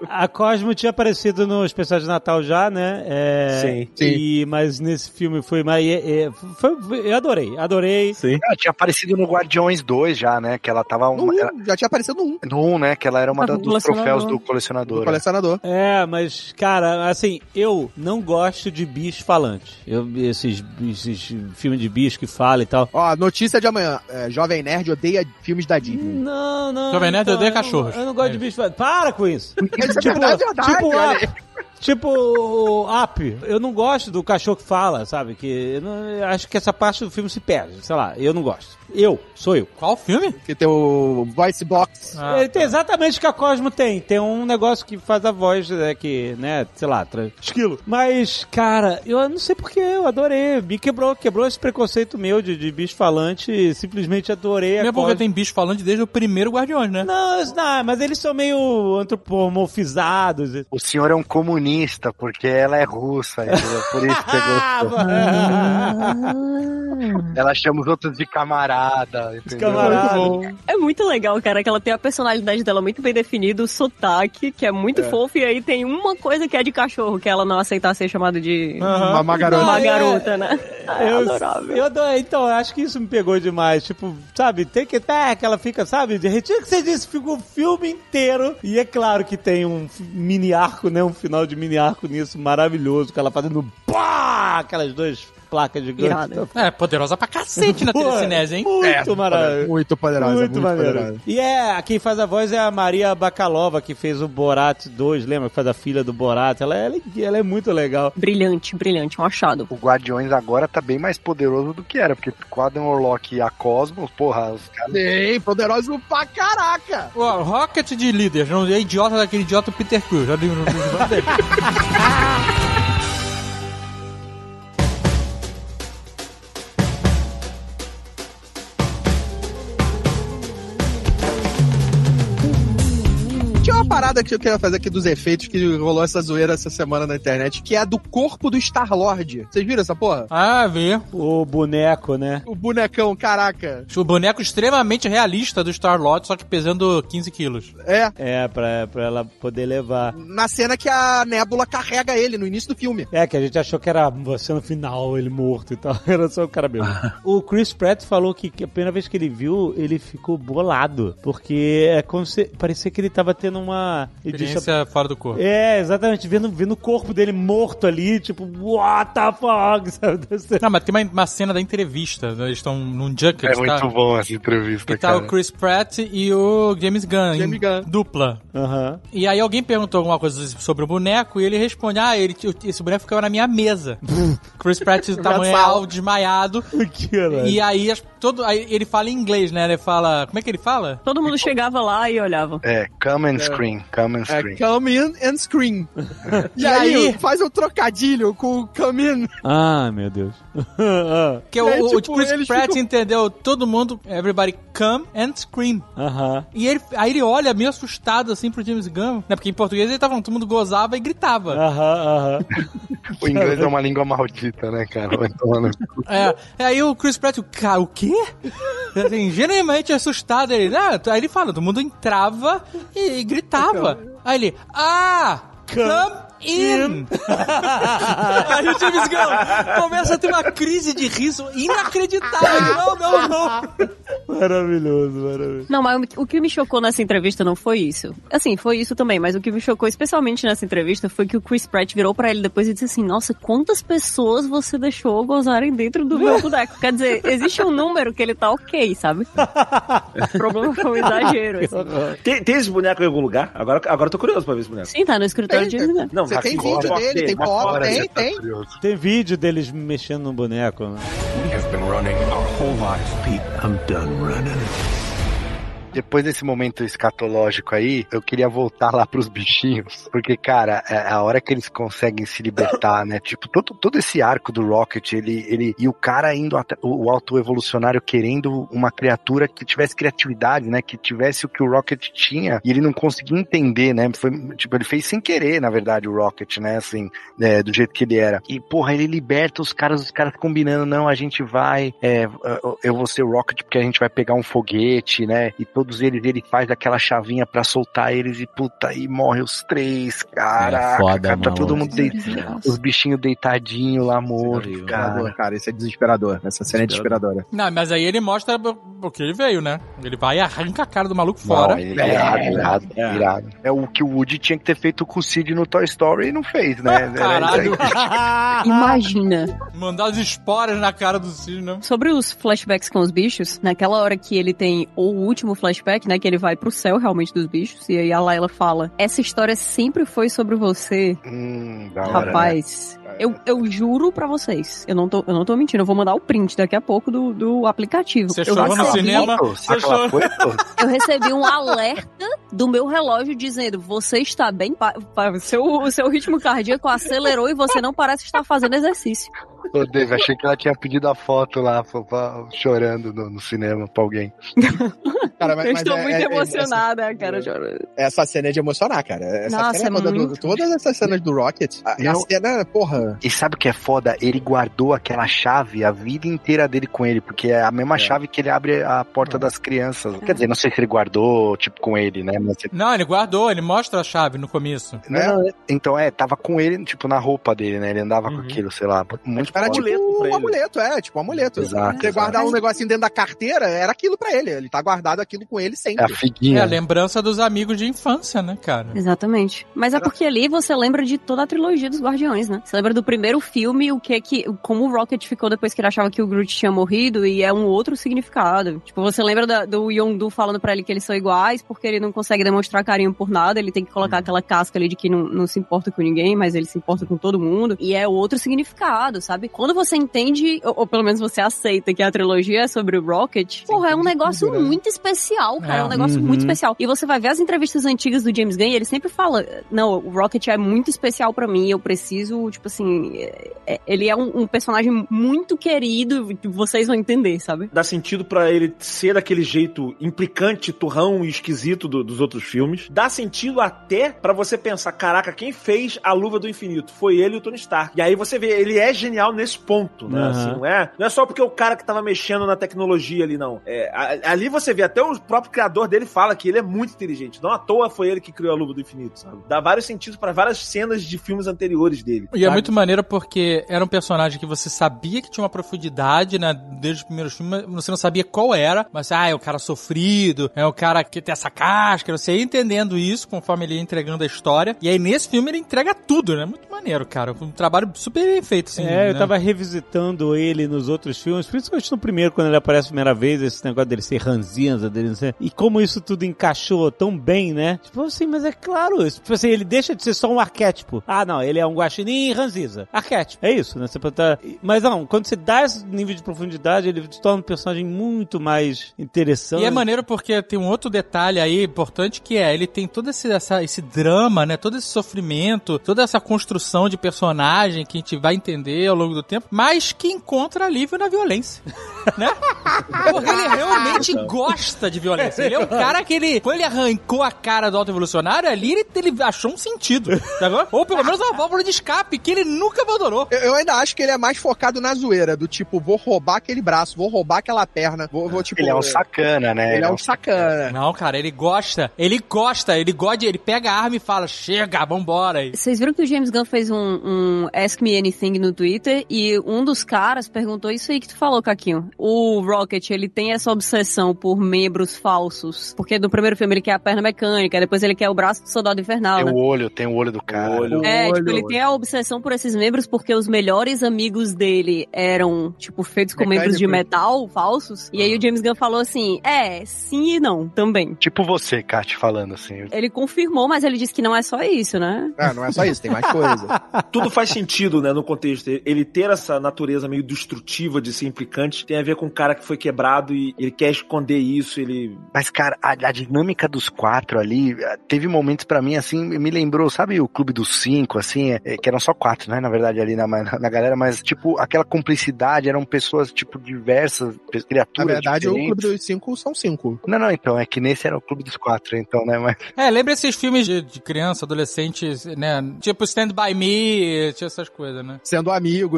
A Cosmo tinha aparecido no especial de Natal já, né? É, Sim. Sim. E, mas nesse filme foi mais. é, é, foi- eu adorei, adorei. Sim. Ela tinha aparecido no Guardiões 2 já, né? Que ela tava. No Uma, um, era- já tinha aparecido no 1, no 1, né? Que ela era uma Ah, da- do dos troféus colecionador. do colecionador. do colecionador. É, mas, cara, assim, eu não gosto de bicho falante. Eu, esses, esses filmes de bicho que fala e tal. Ó, notícia de amanhã. É, Jovem Nerd odeia filmes da Disney. Não, não. Jovem Nerd odeia eu não- cachorros. Eu não gosto É de bicho falante. Para com isso. Isso é tipo, verdade, é verdade, tipo, olha up, tipo o Up. Eu não gosto do cachorro que fala, sabe? Que eu, não- eu acho que essa parte do filme se perde. Sei lá, eu não gosto. Eu, sou eu. Qual filme? Que tem o Voice Box. Ah, Ele tem exatamente o que a Cosmo tem. Tem um negócio que faz a voz, né, que, né, sei lá, tra... esquilo. Mas, cara, eu não sei porquê, eu adorei. Me quebrou, quebrou esse preconceito meu de, de bicho falante. Simplesmente adorei a Mesmo porque Cosmo. tem bicho falando desde o primeiro Guardiões, né? Não, não, mas eles são meio antropomorfizados. O senhor é um comunista, porque ela é russa, entendeu? Por isso que você Ah, gostou. Ela chama os outros de camarada, entendeu? camarada. É muito legal, cara, que ela tem a personalidade dela muito bem definida, o sotaque, que é muito fofo, e aí tem uma coisa que é de cachorro, que ela não aceitar ser chamada de Uma, uma garota. uma é- garota, né? É Eu, adorável. eu adorei. Então, eu acho que isso me pegou demais. Tipo, sabe, tem que ter que ela fica, sabe, de retiro que você disse, fica o filme inteiro. E é claro que tem um mini arco, né? Um final de mini arco nisso maravilhoso, com ela fazendo pá! Aquelas duas placas gigantes. Irado. É, poderosa pra cacete na telecinese, hein? Muito maravilhoso. Muito poderosa, Muito, muito, poderosa. E é, quem faz a voz é a Maria Bakalova, que fez o Borat 2, lembra? Que faz a filha do Borat. Ela é, ela é muito legal. Brilhante, brilhante, um achado. O Guardiões agora tá bem mais poderoso do que era, porque com Adam Warlock e a Cosmos, porra, os caras. Sim, poderoso pra caraca. O Rocket de líder, não é idiota daquele idiota Peter Quill. Já digo no dele. Parada que eu queria fazer aqui dos efeitos que rolou essa zoeira essa semana na internet, que é a do corpo do Star-Lord. Vocês viram essa porra? Ah, vê. O boneco, né? O bonecão, caraca. O boneco extremamente realista do Star-Lord, só que pesando 15 quilos. É, É, pra, pra ela poder levar. na cena que a Nebula carrega ele no início do filme. É, que a gente achou que era você no final, ele morto e tal. Era só o cara mesmo. o Chris Pratt falou que, que a primeira vez que ele viu, ele ficou bolado. Porque é como se. Parecia que ele tava tendo uma. Deixa- Experiência fora do corpo. É, exatamente, vendo, vendo o corpo dele morto ali, tipo, what the fuck, sabe? Não, mas tem uma, uma cena da entrevista. né? Eles estão num junket. É muito tá? bom essa entrevista, E tá cara. o Chris Pratt e o James Gunn. em James Gunn. Dupla. Aham. E aí alguém perguntou alguma coisa sobre o boneco e ele responde: Ah, ele, esse boneco ficava na minha mesa. Chris Pratt tamanho sala. real, desmaiado. Caralho. E aí, as- todo, aí ele fala em inglês, né? Ele fala. Como é que ele fala? Todo mundo chegava lá e olhava. É, come and screen, come and É, screen. come in and scream. e, E aí, aí? faz um trocadilho com o come in. Ah, meu Deus. Que E o, aí, o tipo, Chris Pratt ficam- entendeu todo mundo, everybody come and scream. Aham. E ele, aí ele olha meio assustado assim pro James Gunn, né? Porque em português ele tava falando, todo mundo gozava e gritava. Aham, aham. O inglês é uma língua maldita, né, cara? Vai cu. É, aí o Chris Pratt, o cara, o quê? Assim, genuinamente assustado, ele, ah, aí ele fala, todo mundo entrava e, gritava. Aí ele, ah, come in. aí o James Gunn começa a ter uma crise de riso inacreditável. Não, não, não. Maravilhoso, maravilhoso. Não, mas o que me chocou nessa entrevista não foi isso. Assim, foi isso também, mas o que me chocou especialmente nessa entrevista foi que o Chris Pratt virou pra ele depois e disse assim: Nossa, quantas pessoas você deixou gozarem dentro do meu boneco? Quer dizer, existe um número que ele tá ok, sabe? O problema foi um exagero. Assim. Tem, tem esse boneco em algum lugar? Agora, agora eu tô curioso pra ver esse boneco. Sim, tá no escritório Tem, de. Não, Você tá tem vídeo dele, tem foto. tem, tá tem. Tem vídeo deles mexendo no boneco, né? We have been running our whole lives, Pete. I'm done running. Depois desse momento escatológico aí, eu queria voltar lá pros bichinhos. Porque, cara, é a hora que eles conseguem se libertar, né? Tipo, todo, todo esse arco do Rocket, ele, ele. E o cara indo até. O, auto-evolucionário querendo uma criatura que tivesse criatividade, né? Que tivesse o que o Rocket tinha. E ele não conseguia entender, né? Foi, tipo, ele fez sem querer, na verdade, o Rocket, né? Assim, né, do jeito que ele era. E, porra, ele liberta os caras, os caras combinando, não, a gente vai. É, eu vou ser o Rocket porque a gente vai pegar um foguete, né? E todos eles, ele faz aquela chavinha pra soltar eles e puta, aí morre os três, cara. É foda, cara, tá todo mundo deit... Desgraça. os bichinhos deitadinhos lá Desesperador, cara. cara, isso é desesperador. Essa cena é desesperadora. Não, mas aí ele mostra o que ele veio, né? Ele vai e arranca a cara do maluco fora. Não, ele é irado, irado, é. irado. É o que o Woody tinha que ter feito com o Sid no Toy Story e não fez, né? Caralho. Imagina. Mandar as esporas na cara do Cid, né? Sobre os flashbacks com os bichos, naquela hora que ele tem o último flashback, né? Que ele vai pro céu realmente dos bichos, e aí a Layla fala: Essa história sempre foi sobre você. Hum, da hora, né? Rapaz, eu, eu juro pra vocês, eu não, tô, eu não tô mentindo, eu vou mandar o print daqui a pouco do, do aplicativo. Você chorou no recebi, cinema? Aquela foto? eu recebi um alerta do meu relógio dizendo: Você está bem? Seu, o seu ritmo cardíaco acelerou e você não parece estar fazendo exercício. Ô, Dave, achei que ela tinha pedido a foto lá, pra- pra- chorando no, no cinema pra alguém. Cara, mas- eu mas estou é- muito é- é- emocionada, cara. chorando. Essa cena é de emocionar, cara. Essa Nossa, cena é toda do- muito todas essas cenas do Rocket. A, a cena, porra. E sabe o que é foda? Ele guardou aquela chave a vida inteira dele com ele, porque é a mesma chave que ele abre a porta das crianças. Quer dizer, não sei se ele guardou, tipo, com ele, né? Mas, Não, ele guardou, ele mostra a chave no começo. Não, então é, tava com ele, tipo, na roupa dele, né? Ele andava com Uhum. aquilo, sei lá. Muito Era tipo amuleto pra um ele. amuleto, é, tipo um amuleto. Exato, Você exato. guardar um negocinho dentro da carteira, era aquilo pra ele. Ele tá guardado aquilo com ele É sempre. a figuinha. É a lembrança dos amigos de infância, né, cara? Exatamente. Mas é porque ali você lembra de toda a trilogia dos Guardiões, né? Você lembra do primeiro filme, o que é que. como o Rocket ficou depois que ele achava que o Groot tinha morrido, e é um outro significado. Tipo, você lembra da- do Yondu falando pra ele que eles são iguais, porque ele não consegue demonstrar carinho por nada, ele tem que colocar aquela casca ali de que não, não se importa com ninguém, mas ele se importa com todo mundo. E é outro significado, sabe? Quando você entende, ou, ou pelo menos você aceita que a trilogia é sobre o Rocket, porra, é um negócio tudo, né? muito especial, cara. É, É. um negócio Uhum. muito especial. E você vai ver as entrevistas antigas do James Gunn e ele sempre fala: Não, o Rocket é muito especial pra mim, eu preciso, tipo assim, é- é- ele é um, um personagem muito querido, vocês vão entender, sabe? Dá sentido pra ele ser daquele jeito implicante, turrão e esquisito do- dos outros filmes. Dá sentido até pra você pensar, caraca, quem fez a Luva do Infinito? Foi ele e o Tony Stark. E aí você vê, ele é genial nesse ponto, né? Aham. Assim, não é, não é só porque o cara que tava mexendo na tecnologia ali, não. É, ali você vê, até o próprio criador dele fala que ele é muito inteligente. Não à toa foi ele que criou a Luva do Infinito, sabe? Dá vários sentidos pra várias cenas de filmes anteriores dele. E é sabe? muito maneiro porque era um personagem que você sabia que tinha uma profundidade, né? Desde os primeiros filmes, você não sabia qual era. Mas, ah, é o cara sofrido, é o cara que tem essa casca. Você ia entendendo isso conforme ele ia entregando a história. E aí, nesse filme, ele entrega tudo, né? Muito maneiro, cara. Um trabalho super bem feito, assim. É, eu né? Tava revisitando ele nos outros filmes, principalmente no primeiro, quando ele aparece a primeira vez, esse negócio dele ser ranzinza, dele ser... E como isso tudo encaixou tão bem, né? Tipo assim, mas é claro, isso, tipo assim, ele deixa de ser só um arquétipo. Ah, não, ele é um guaxinim ranziza. Arquétipo, é isso, né? Você pode tá... Mas não, quando você dá esse nível de profundidade, ele se torna um personagem muito mais interessante. E é maneiro porque tem um outro detalhe aí importante que é, ele tem todo esse, essa- esse drama, né? Todo esse sofrimento, toda essa construção de personagem que a gente vai entender ao longo do tempo, mas que encontra alívio na violência, né? Porque ele realmente gosta de violência. Ele é um cara que ele, quando ele arrancou a cara do alto evolucionário, ali ele, ele achou um sentido, tá Ou pelo menos uma válvula de escape que ele nunca abandonou. Eu, eu ainda acho que ele é mais focado na zoeira, do tipo, vou roubar aquele braço, vou roubar aquela perna, vou, vou tipo. Ele é um sacana, né? Ele é um sacana. Não, cara, ele gosta, ele gosta, ele gosta, ele pega a arma e fala, chega, vambora. Vocês viram que o James Gunn fez um, um Ask Me Anything no Twitter e um dos caras perguntou isso aí que tu falou, Caquinho. O Rocket, ele tem essa obsessão por membros falsos, porque no primeiro filme ele quer a perna mecânica, depois ele quer o braço do soldado infernal, Tem né? o olho, tem o olho do cara. olho. É, Olho, tipo, ele tem a obsessão por esses membros porque os melhores amigos dele eram, tipo, feitos com membros de metal falsos. E aí o James Gunn falou assim: é, sim e não, também. Tipo você, Kat, falando assim. Ele confirmou, mas ele disse que não é só isso, né? Ah, não é só isso, tem mais coisa. tudo faz sentido, né, no contexto. Ele ter essa natureza meio destrutiva de ser implicante tem a ver com um cara que foi quebrado e ele quer esconder isso, ele... Mas, cara, a, a dinâmica dos quatro ali, eh, teve momentos pra mim, assim, me lembrou, sabe o Clube dos Cinco, assim, é, que eram só quatro, né, na verdade, ali na, na, na galera, mas, tipo, aquela cumplicidade, eram pessoas, tipo, diversas, pe- Na criaturas verdade, o diferentes. Clube dos Cinco são cinco. Não, não, então, é que nesse era o Clube dos Quatro, então, né, mas... É, lembra esses filmes de, de criança, adolescente, né? Tipo Stand By Me, tinha essas coisas, né? Sendo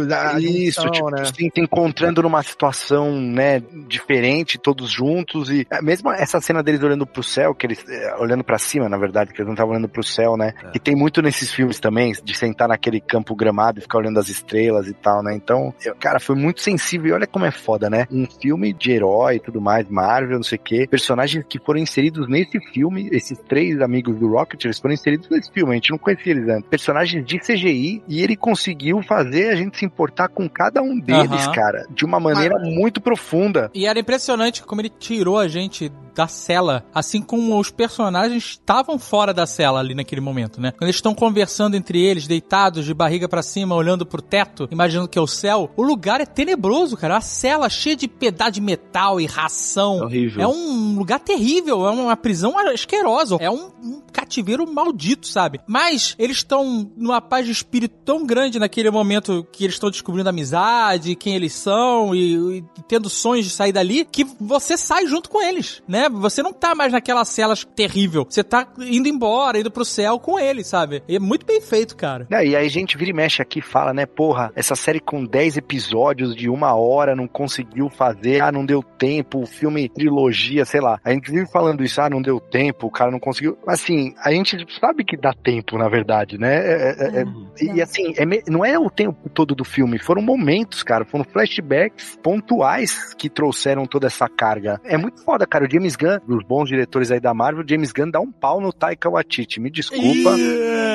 amigos, a Isso, junção, tipo, né? se se encontrando numa situação, né, diferente, todos juntos, e é, mesmo essa cena deles olhando pro céu, que eles, é, olhando pra cima, na verdade, que eles não estavam olhando pro céu, né, É. e tem muito nesses filmes também, de sentar naquele campo gramado e ficar olhando as estrelas e tal, né, então, eu- cara, foi muito sensível, e olha como é foda, né, um filme de herói e tudo mais, Marvel, não sei o quê, personagens que foram inseridos nesse filme, esses três amigos do Rocket, eles foram inseridos nesse filme, a gente não conhecia eles antes, personagens de CGI, e ele conseguiu fazer a gente se importar com cada um deles, Aham. cara, de uma maneira muito profunda. E era impressionante como ele tirou a gente da cela, assim como os personagens estavam fora da cela ali naquele momento, né? Quando eles estão conversando entre eles, deitados de barriga pra cima, olhando pro teto, imaginando que é o céu, o lugar é tenebroso, cara. A cela cheia de pedaço de metal e ração. É horrível. É um lugar terrível, é uma prisão asquerosa, é um, um cativeiro maldito, sabe? Mas eles estão numa paz de espírito tão grande naquele momento que eles estão descobrindo a amizade, quem eles são e, e tendo sonhos de sair dali, que você sai junto com eles, né? Você não tá mais naquela cela terrível, você tá indo embora, indo pro céu com eles, sabe? E é muito bem feito, cara. É, e aí a gente vira e mexe aqui e fala, né, porra, essa série com 10 episódios de uma hora não conseguiu fazer, ah, não deu tempo, o filme trilogia, sei lá. A gente vive falando isso, ah, não deu tempo, o cara não conseguiu. Mas assim, a gente sabe que dá tempo, na verdade, né? É- é- é- e, e, assim, é me- não é o tempo todo do filme, foram momentos, cara, foram flashbacks pontuais que trouxeram toda essa carga. É muito foda, cara. O James Gunn, dos bons diretores aí da Marvel, James Gunn dá um pau no Taika Waititi. Me desculpa. Porra,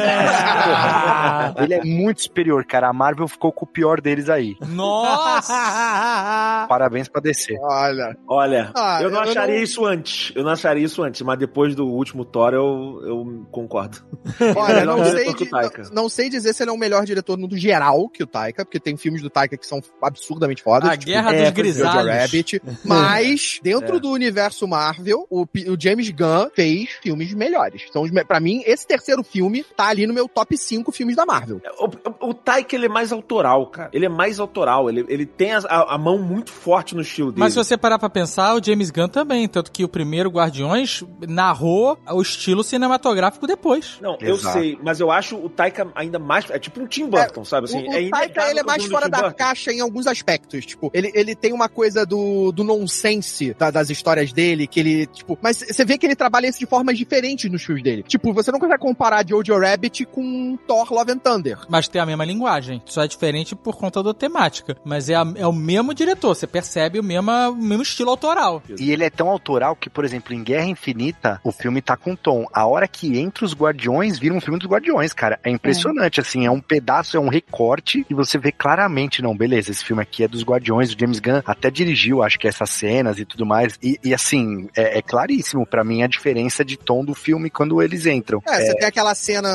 Ele é muito superior, cara. A Marvel ficou com o pior deles aí. Nossa! Parabéns pra DC. Olha. Olha, Ah, eu não eu acharia não- isso antes. Eu não acharia isso antes, mas depois do último Thor eu, eu concordo. Olha, Melhor não diretor sei, que o de- Taika. não, não sei dizer se ele é o melhor diretor no geral que o Taika, porque tem filmes do Taika que são absurdamente fodas. A tipo Guerra é, dos é, Grisalhos. Rabbit. Mas, dentro É. do universo Marvel, o, o James Gunn fez filmes melhores. Me- pra mim, esse terceiro filme tá ali no meu top 5 filmes da Marvel. O, o, o Taika, ele é mais autoral, cara. Ele é mais autoral. Ele, ele tem a, a- mão muito forte no estilo dele. Mas se você parar pra pensar, o James Gunn também, tanto que o primeiro Guardiões narrou o estilo cinematográfico depois. Não, eu Exato. sei, mas eu acho o Taika ainda mais. É tipo um Tim Burton, sabe? Assim, o, o é Taika, inegável ele é o mais fora da Burton- caixa em alguns aspectos. Tipo, ele, ele tem uma coisa do, do nonsense da- das histórias dele, que ele, tipo... Mas você vê que ele trabalha isso de formas diferentes nos filmes dele. Tipo, você não consegue comparar Jojo Rabbit com Thor Love and Thunder. Mas tem a mesma linguagem. Só é diferente por conta da temática. Mas é, a- é o mesmo diretor. Você percebe o mesmo, o mesmo estilo autoral. E ele é tão autoral que, por exemplo, em Guerra Infinita, o filme tá com tom. A hora que entra os Guardiões, vira um filme dos Guardiões, cara. É impressionante, assim, é um pedaço, é um recorte, e você vê claramente, não, beleza, esse filme aqui é dos Guardiões, o James Gunn até dirigiu, acho que essas cenas e tudo mais, e, e, assim, é, é claríssimo pra mim a diferença de tom do filme quando eles entram. É, você tem aquela cena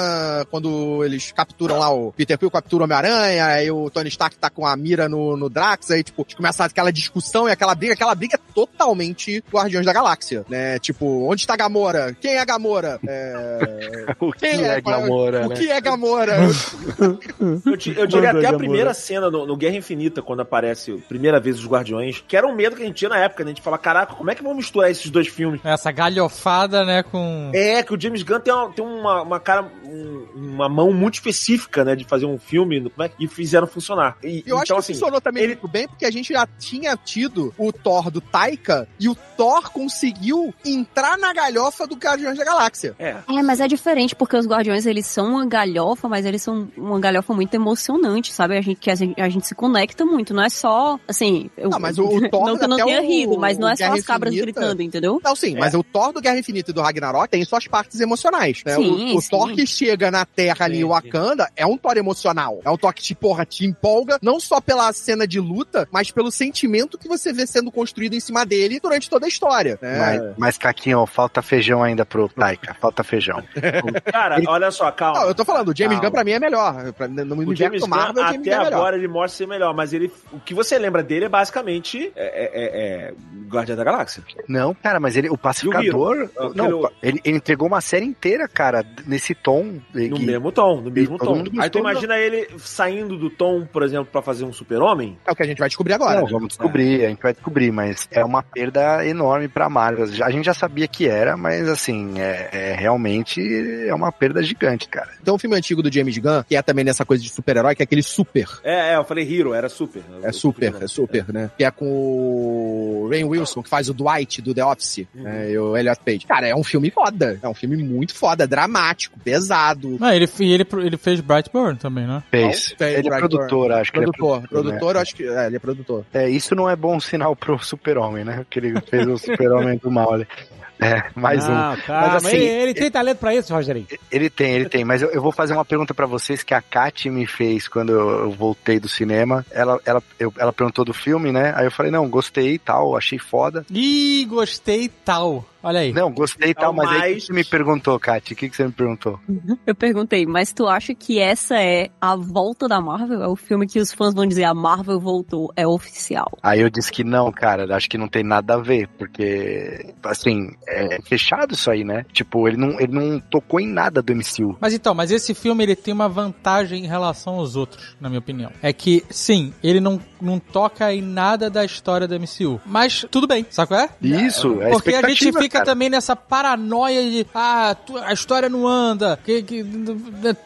quando eles capturam lá o Peter Quill captura o Homem-Aranha, aí o Tony Stark tá com a mira no, no Drax, aí, tipo, começa aquela discussão e aquela briga, aquela briga é totalmente Guardiões da Galáxia, né? Tipo, onde está Gamora? Quem é Gamora? É... o que Quem é, Gamora, O né? que é Gamora? Eu, eu diria até a primeira cena no, no Guerra Infinita, quando aparece a primeira vez os Guardiões, que era um medo que a gente tinha na época, né? A gente fala, caraca, como é que vão misturar esses dois filmes? Essa galhofada, né, com... É, que o James Gunn tem uma, tem uma, uma cara, um- uma mão muito específica, né, de fazer um filme, como é que e fizeram funcionar. E, Eu acho então, que assim, funcionou também ele- muito bem, porque a gente já tinha tido o Thor do Taika, e o Thor conseguiu entrar na galhofa do Guardiões da Galáxia. é. É, mas é diferente, porque os Guardiões, eles são uma galhofa, mas eles são uma galhofa muito emocionante, sabe? A gente, que a gente, a gente se conecta muito, não é só, assim... Eu, Não, mas o- o Thor Não que eu não até tenha o- rido, mas não é só Guerra as cabras Infinita- gritando, entendeu? Não, sim, mas o Thor do Guerra Infinita e do Ragnarok tem suas partes emocionais, né? Sim, o o sim. Thor que chega na Terra ali. Wakanda é um Thor emocional. É um Thor que porra, te empolga, não só pela cena de luta, mas pelo sentimento que você vê sendo construído em cima dele durante toda a história. né? Mas, mas Caquinho, falta feijão ainda pro Taika. Falta feijão. Cara, olha só, calma. Não, eu tô falando, o James Calma. Gunn pra mim é melhor. Pra- No O James Gunn, Marvel, o James até Gunn é melhor. agora, ele mostra ser melhor, mas ele, o que você lembra dele é basicamente é, é, é, é Guardião da Galáxia. Não, cara, mas ele, o pacificador. Aquele- Não, ele, ele entregou uma série inteira, cara, nesse tom. No que- mesmo tom, no mesmo tom. Aí tu imagina ele saindo do tom, por exemplo, pra fazer um super-homem? É o que a gente vai descobrir agora. Não, vamos descobrir, a gente vai descobrir, mas é uma perda enorme pra Marvel. A gente já sabia que era, mas assim, é, é realmente é uma perda gigante, cara. Então, o filme antigo do James Gunn, que é também nessa coisa de super-herói, que é aquele super. É, é, eu falei Hero, era super. É super, é super, né? Que é com o Rain Wilson, que faz o Dwight do The Office, né? E o Elliot Page. Cara, é um filme foda. É um filme muito foda, dramático, pesado. Não, ele, e ele, ele fez Brightburn também, né? Fez. Fez ele é produtor, acho que ele é Produtor, produtor, produtor, né? acho que. É, ele é produtor. É, isso não é bom sinal pro super-homem, né? Que ele fez o super-homem do mal ali. É, mais um. Não, calma, Mas assim, ele, ele tem talento pra isso, Rogerinho. Ele tem, ele tem, mas eu, eu vou fazer uma pergunta pra vocês que a Kat me fez quando eu, voltei do cinema. Ela, ela, eu- ela perguntou do filme, né? Aí eu falei, não, gostei e tal, achei foda. Ih, gostei tal. Olha aí. Não, gostei e tal, mas aí que você me perguntou, Kat? O que, que você me perguntou? Eu perguntei, mas tu acha que essa é a volta da Marvel? É o filme que os fãs vão dizer a Marvel voltou, é oficial. Aí eu disse que não, cara, acho que não tem nada a ver, porque, assim, é fechado isso aí, né? Tipo, ele não, ele não tocou em nada do MCU. Mas então, mas esse filme ele tem uma vantagem em relação aos outros, na minha opinião. É que, sim, ele não, não toca em nada da história do MCU. Mas tudo bem, sabe qual é? Isso, é Porque a gente expectativa, fica cara. também nessa paranoia de ah, a história não anda. Que, que-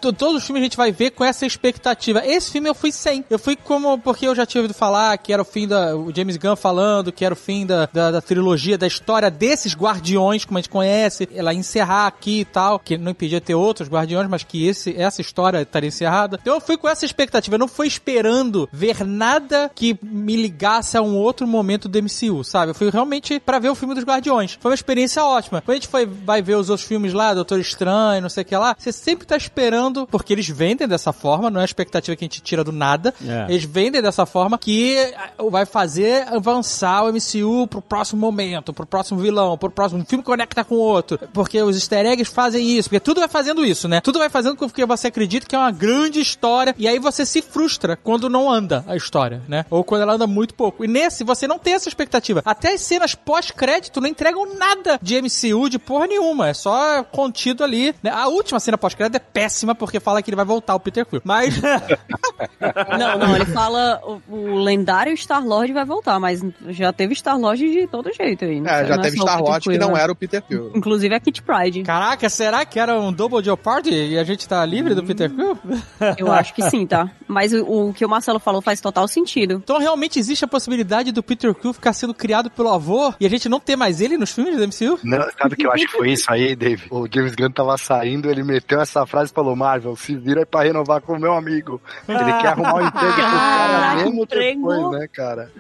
to- todos os filmes a gente vai ver com essa expectativa. Esse filme eu fui sem. Eu fui como porque eu já tinha ouvido falar que era o fim da. O James Gunn falando que era o fim da, da, da trilogia, da história desses guardiões, como a gente conhece, ela encerrar aqui e tal. Que não impedia ter outros guardiões, mas que esse, essa história estaria encerrada. Então eu fui com essa expectativa. Eu não fui esperando ver nada que me ligasse a um outro momento do MCU, sabe? Eu fui realmente pra ver o filme dos Guardiões. Foi uma experiência ótima. Quando a gente foi, vai ver os outros filmes lá, Doutor Estranho, não sei o que lá, você sempre tá esperando, porque eles vendem dessa forma, não é a expectativa que a gente tira do nada. É. Eles vendem dessa forma que ah, vai fazer avançar o MCU pro próximo momento, pro próximo vilão, pro próximo um filme conecta com o outro. Porque os easter eggs fazem isso, porque tudo vai fazendo isso, né? Tudo vai fazendo com que você acredite que é uma grande história e aí você se frustra quando não anda a história, né? Ou quando ela anda muito pouco. E nesse você não tem essa expectativa. Até as cenas pós-crédito não entregam nada de MCU, de porra nenhuma. É só contido ali. né? A última cena pós-crédito é péssima porque fala que ele vai voltar o Peter Quill. Mas Não, não, ele fala o, o lendário Star-Lord vai voltar, mas já teve Star-Lord de todo jeito aí. não É, já não teve só o Star Peter Wars que não né? era o Peter Quill. Inclusive a Kit Pride. Caraca, será que era um Double Jeopardy e a gente tá livre do Peter Quill? Eu acho que sim, tá? Mas o, o que o Marcelo falou faz total sentido. Então realmente existe a possibilidade do Peter Quill ficar sendo criado pelo avô e a gente não ter mais ele nos filmes do MCU? Não, sabe o que eu acho que foi isso aí, Dave? O James Gunn tava saindo, ele meteu essa frase e falou: Marvel, se vira aí pra renovar com o meu amigo. Ele quer arrumar um emprego pro cara mesmo emprego. depois, né, cara?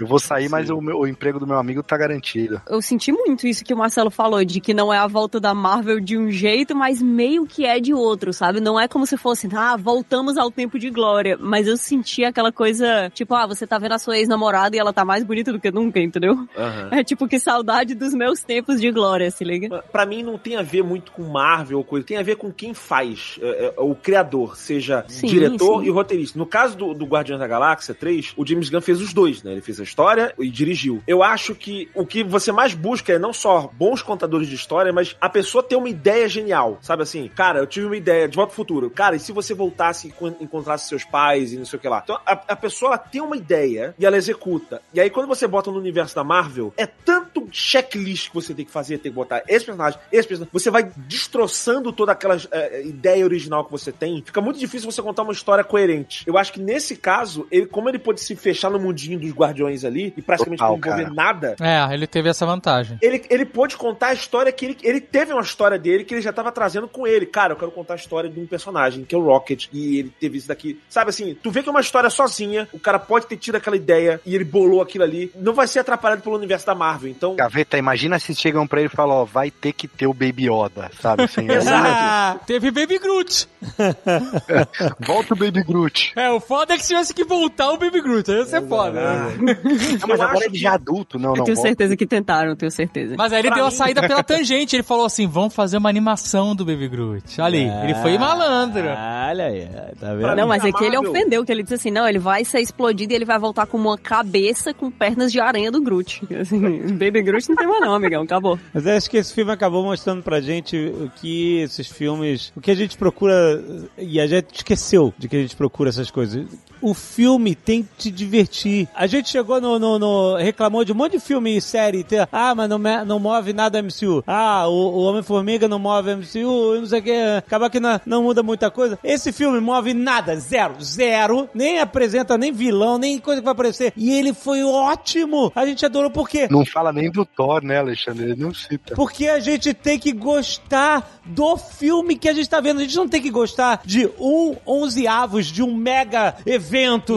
Eu vou sair, mas o, meu- o emprego do meu amigo tá garantido. Eu senti muito isso que o Marcelo falou, de que não é a volta da Marvel de um jeito, mas meio que é de outro, sabe? Não é como se fosse, ah, voltamos ao tempo de glória. Mas eu senti aquela coisa, tipo, ah, você tá vendo a sua ex-namorada e ela tá mais bonita do que nunca, entendeu? Aham. É tipo que saudade dos meus tempos de glória, se liga? Pra mim não tem a ver muito com Marvel ou coisa, tem a ver com quem faz, é, é, o criador, seja Sim, diretor sim. e roteirista. No caso do, do Guardiões da Galáxia 3, o James Gunn fez os dois, né? Ele fez história e dirigiu. Eu acho que o que você mais busca é não só bons contadores de história, mas a pessoa ter uma ideia genial, sabe assim? Cara, eu tive uma ideia de volta ao futuro. Cara, e se você voltasse e encon- encontrasse seus pais e não sei o que lá? Então, a, a pessoa ela tem uma ideia e ela executa. E aí, quando você bota no universo da Marvel, é tanto checklist que você tem que fazer, tem que botar esse personagem, esse personagem. Você vai destroçando toda aquela eh, ideia original que você tem. Fica muito difícil você contar uma história coerente. Eu acho que nesse caso, ele, como ele pôde se fechar no mundinho dos Guardiões ali e praticamente Total, não envolver cara. nada, É, ele teve essa vantagem. ele, ele pôde contar a história que ele. Ele teve uma história dele que ele já tava trazendo com ele. Cara, eu quero contar a história de um personagem, que é o Rocket, e ele teve isso daqui. Sabe assim, tu vê que é uma história sozinha, o cara pode ter tido aquela ideia e ele bolou aquilo ali. Não vai ser atrapalhado pelo universo da Marvel. Então, Gaveta, imagina se chegam pra ele e falam, ó, vai ter que ter o Baby Yoda, sabe? Assim, Ah, teve Baby Groot. Volta o Baby Groot. É, o foda é que se tivesse que voltar o Baby Groot. Aí ia ser foda. né? Não, mas agora ele já é adulto, não, Eu não. tenho volta. certeza que tentaram, tenho certeza. Mas aí ele Pra deu a mim- saída pela tangente. Ele falou assim: vamos fazer uma animação do Baby Groot. Olha aí, ele foi malandro. Olha aí, tá vendo? Não, mas é que ele ofendeu, que ele disse assim, não, ele vai ser explodido e ele vai voltar com uma cabeça com pernas de aranha do Groot. Assim, Baby Groot não tem mais não, amigão, acabou. Mas eu acho que esse filme acabou mostrando pra gente o que esses filmes, o que a gente procura, e a gente esqueceu de que a gente procura essas coisas. O filme tem que te divertir. A gente chegou no, no- no- reclamou de um monte de filme e série, tem- ah, mas não, não move nada MCU. Ah, o, o Homem-Formiga não move MCU, não sei o que, acaba que não, não muda muita coisa. Esse filme move nada, zero, zero, nem apresenta nem vilão, nem coisa que vai aparecer. E ele foi ótimo. A gente adorou por quê? Não fala nem do Thor, né, Alexandre? Ele não cita. Porque a gente tem que gostar do filme que a gente tá vendo. A gente não tem que gostar de um onzeavos de um mega evento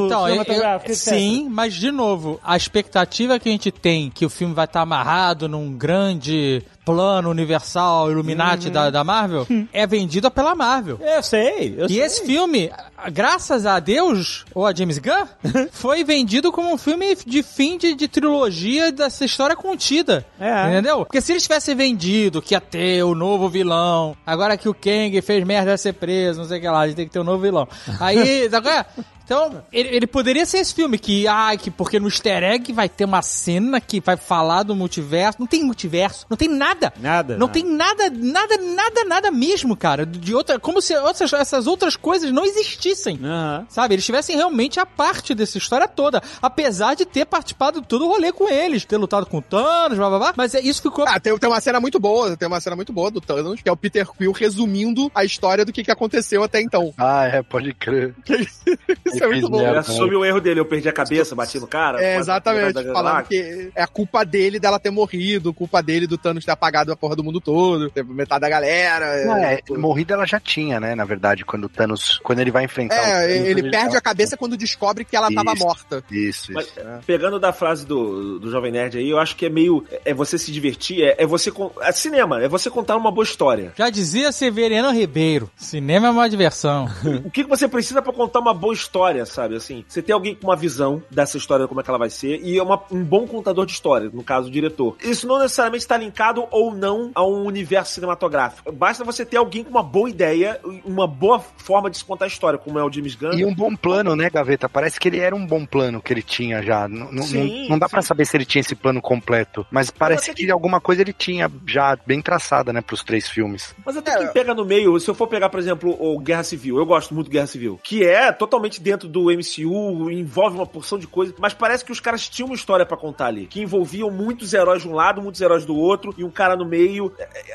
Então, eu- cinematográfico, eu- etc. sim, mas de novo, a expectativa que a gente tem que o filme vai estar amarrado num grande plano universal, Illuminati da, da Marvel, é vendida pela Marvel. Eu sei, eu E sei. esse filme, graças a Deus, ou a James Gunn, foi vendido como um filme de fim de, de trilogia dessa história contida. É. Entendeu? Porque se eles tivessem vendido que ia ter o novo vilão, agora que o Kang fez merda vai ser preso, não sei o que lá, a gente tem que ter um novo vilão. Aí, é? Então, ele, ele poderia ser esse filme que, ai, que porque no easter egg vai ter uma cena que vai falar do multiverso. Não tem multiverso, não tem nada. Nada, Não nada. tem nada, nada, nada, nada mesmo, cara. De outra, como se outras, essas outras coisas não existissem. Aham. Sabe? Eles tivessem realmente a parte dessa história toda. Apesar de ter participado de todo o rolê com eles, ter lutado com o Thanos, blá blá blá. Mas é, isso ficou. Ah, tem, tem uma cena muito boa, tem uma cena muito boa do Thanos, que é o Peter Quill resumindo a história do que, que aconteceu até então. Ah, é, pode crer. Isso é muito bom. Ele merda, assume o erro dele. Eu perdi a cabeça, bati no cara. É, exatamente, falando que é a culpa dele dela ter morrido, culpa dele do Thanos ter apagado a porra do mundo todo, ter metade da galera. É, morrida ela já tinha, né, na verdade, quando o Thanos, quando ele vai enfrentar o É, Thanos, ele perde a cabeça quando descobre que ela tava Isso. morta. Isso, isso. Mas, pegando da frase do, do Jovem Nerd aí, eu acho que é meio. É você se divertir, é, é você. É cinema, é você contar uma boa história. Já dizia Severiano Ribeiro: cinema é uma diversão. O que que você precisa pra contar uma boa história, sabe? Assim, você tem alguém com uma visão dessa história, como é que ela vai ser, e é uma- um bom contador de história, no caso, o diretor. Isso não necessariamente está linkado ou não a um universo cinematográfico. Basta você ter alguém com uma boa ideia, uma boa forma de se contar a história, como é o James Gunn. E um bom plano, né, Gaveta? Parece que ele era um bom plano que ele tinha já. N- n- Sim, não, dá pra sim. saber se ele tinha esse plano completo. Mas parece até que- que alguma coisa ele tinha já bem traçada, né, pros três filmes. Mas até quem pega no meio, se eu for pegar, por exemplo, o Guerra Civil, eu gosto muito do Guerra Civil, que é totalmente dentro do MCU, envolve uma porção de coisa, mas parece que os caras tinham uma história pra contar ali, que envolviam muitos heróis de um lado, muitos heróis do outro, e um cara no meio.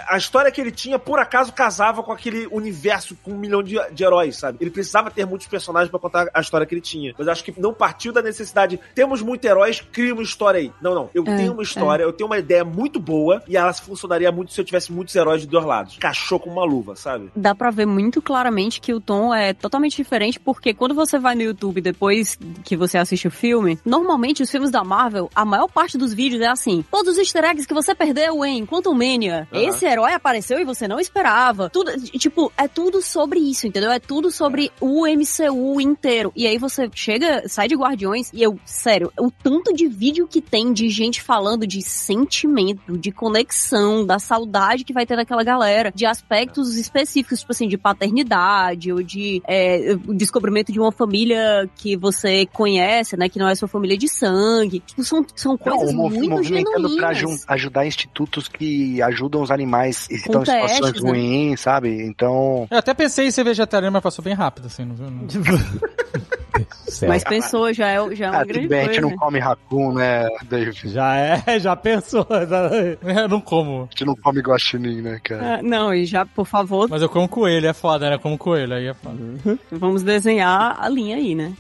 A história que ele tinha, por acaso, casava com aquele universo com um milhão de, de heróis, sabe? Ele precisava ter muitos personagens pra contar a história que ele tinha. Mas acho que não partiu da necessidade, temos muitos heróis, cria uma história aí. Não, não. Eu É, tenho uma história, eu tenho uma ideia muito boa, e ela funcionaria muito se eu tivesse muitos heróis de dois lados. Cachou com uma luva, sabe? Dá pra ver muito claramente que o tom é totalmente diferente, porque quando você vai no YouTube depois que você assiste o filme, normalmente os filmes da Marvel, a maior parte dos vídeos é assim: todos os easter eggs que você perdeu em Quantum Mania. Aham. Esse herói apareceu e você não esperava. Tudo, tipo, é tudo sobre isso, entendeu? É tudo sobre o MCU inteiro. E aí você chega, sai de Guardiões e eu, sério, o tanto de vídeo que tem de gente falando de sentimento, de conexão, da saudade que vai ter daquela galera, de aspectos específicos, tipo assim, de paternidade ou de é, descobrimento de uma família que você conhece, né? Que não é sua família de sangue. Tipo, são, são coisas Não, muito movimentando pra genuínas. aju- ajudar institutos que ajudam os animais que estão em situações testes, né? ruins, sabe? Então. Eu até pensei em ser vegetariano, mas passou bem rápido, assim, não viu? Não. Mas pensou, já é, já é uma Ah, grande bem, a gente coisa. não come raccoon, né, David? Já é, já pensou. Eu não como. A gente não come guaxinim, né, cara? Ah, não, e já, por favor, Mas eu como coelho, é foda, né? Como coelho, aí é foda. vamos desenhar a linha aí, né?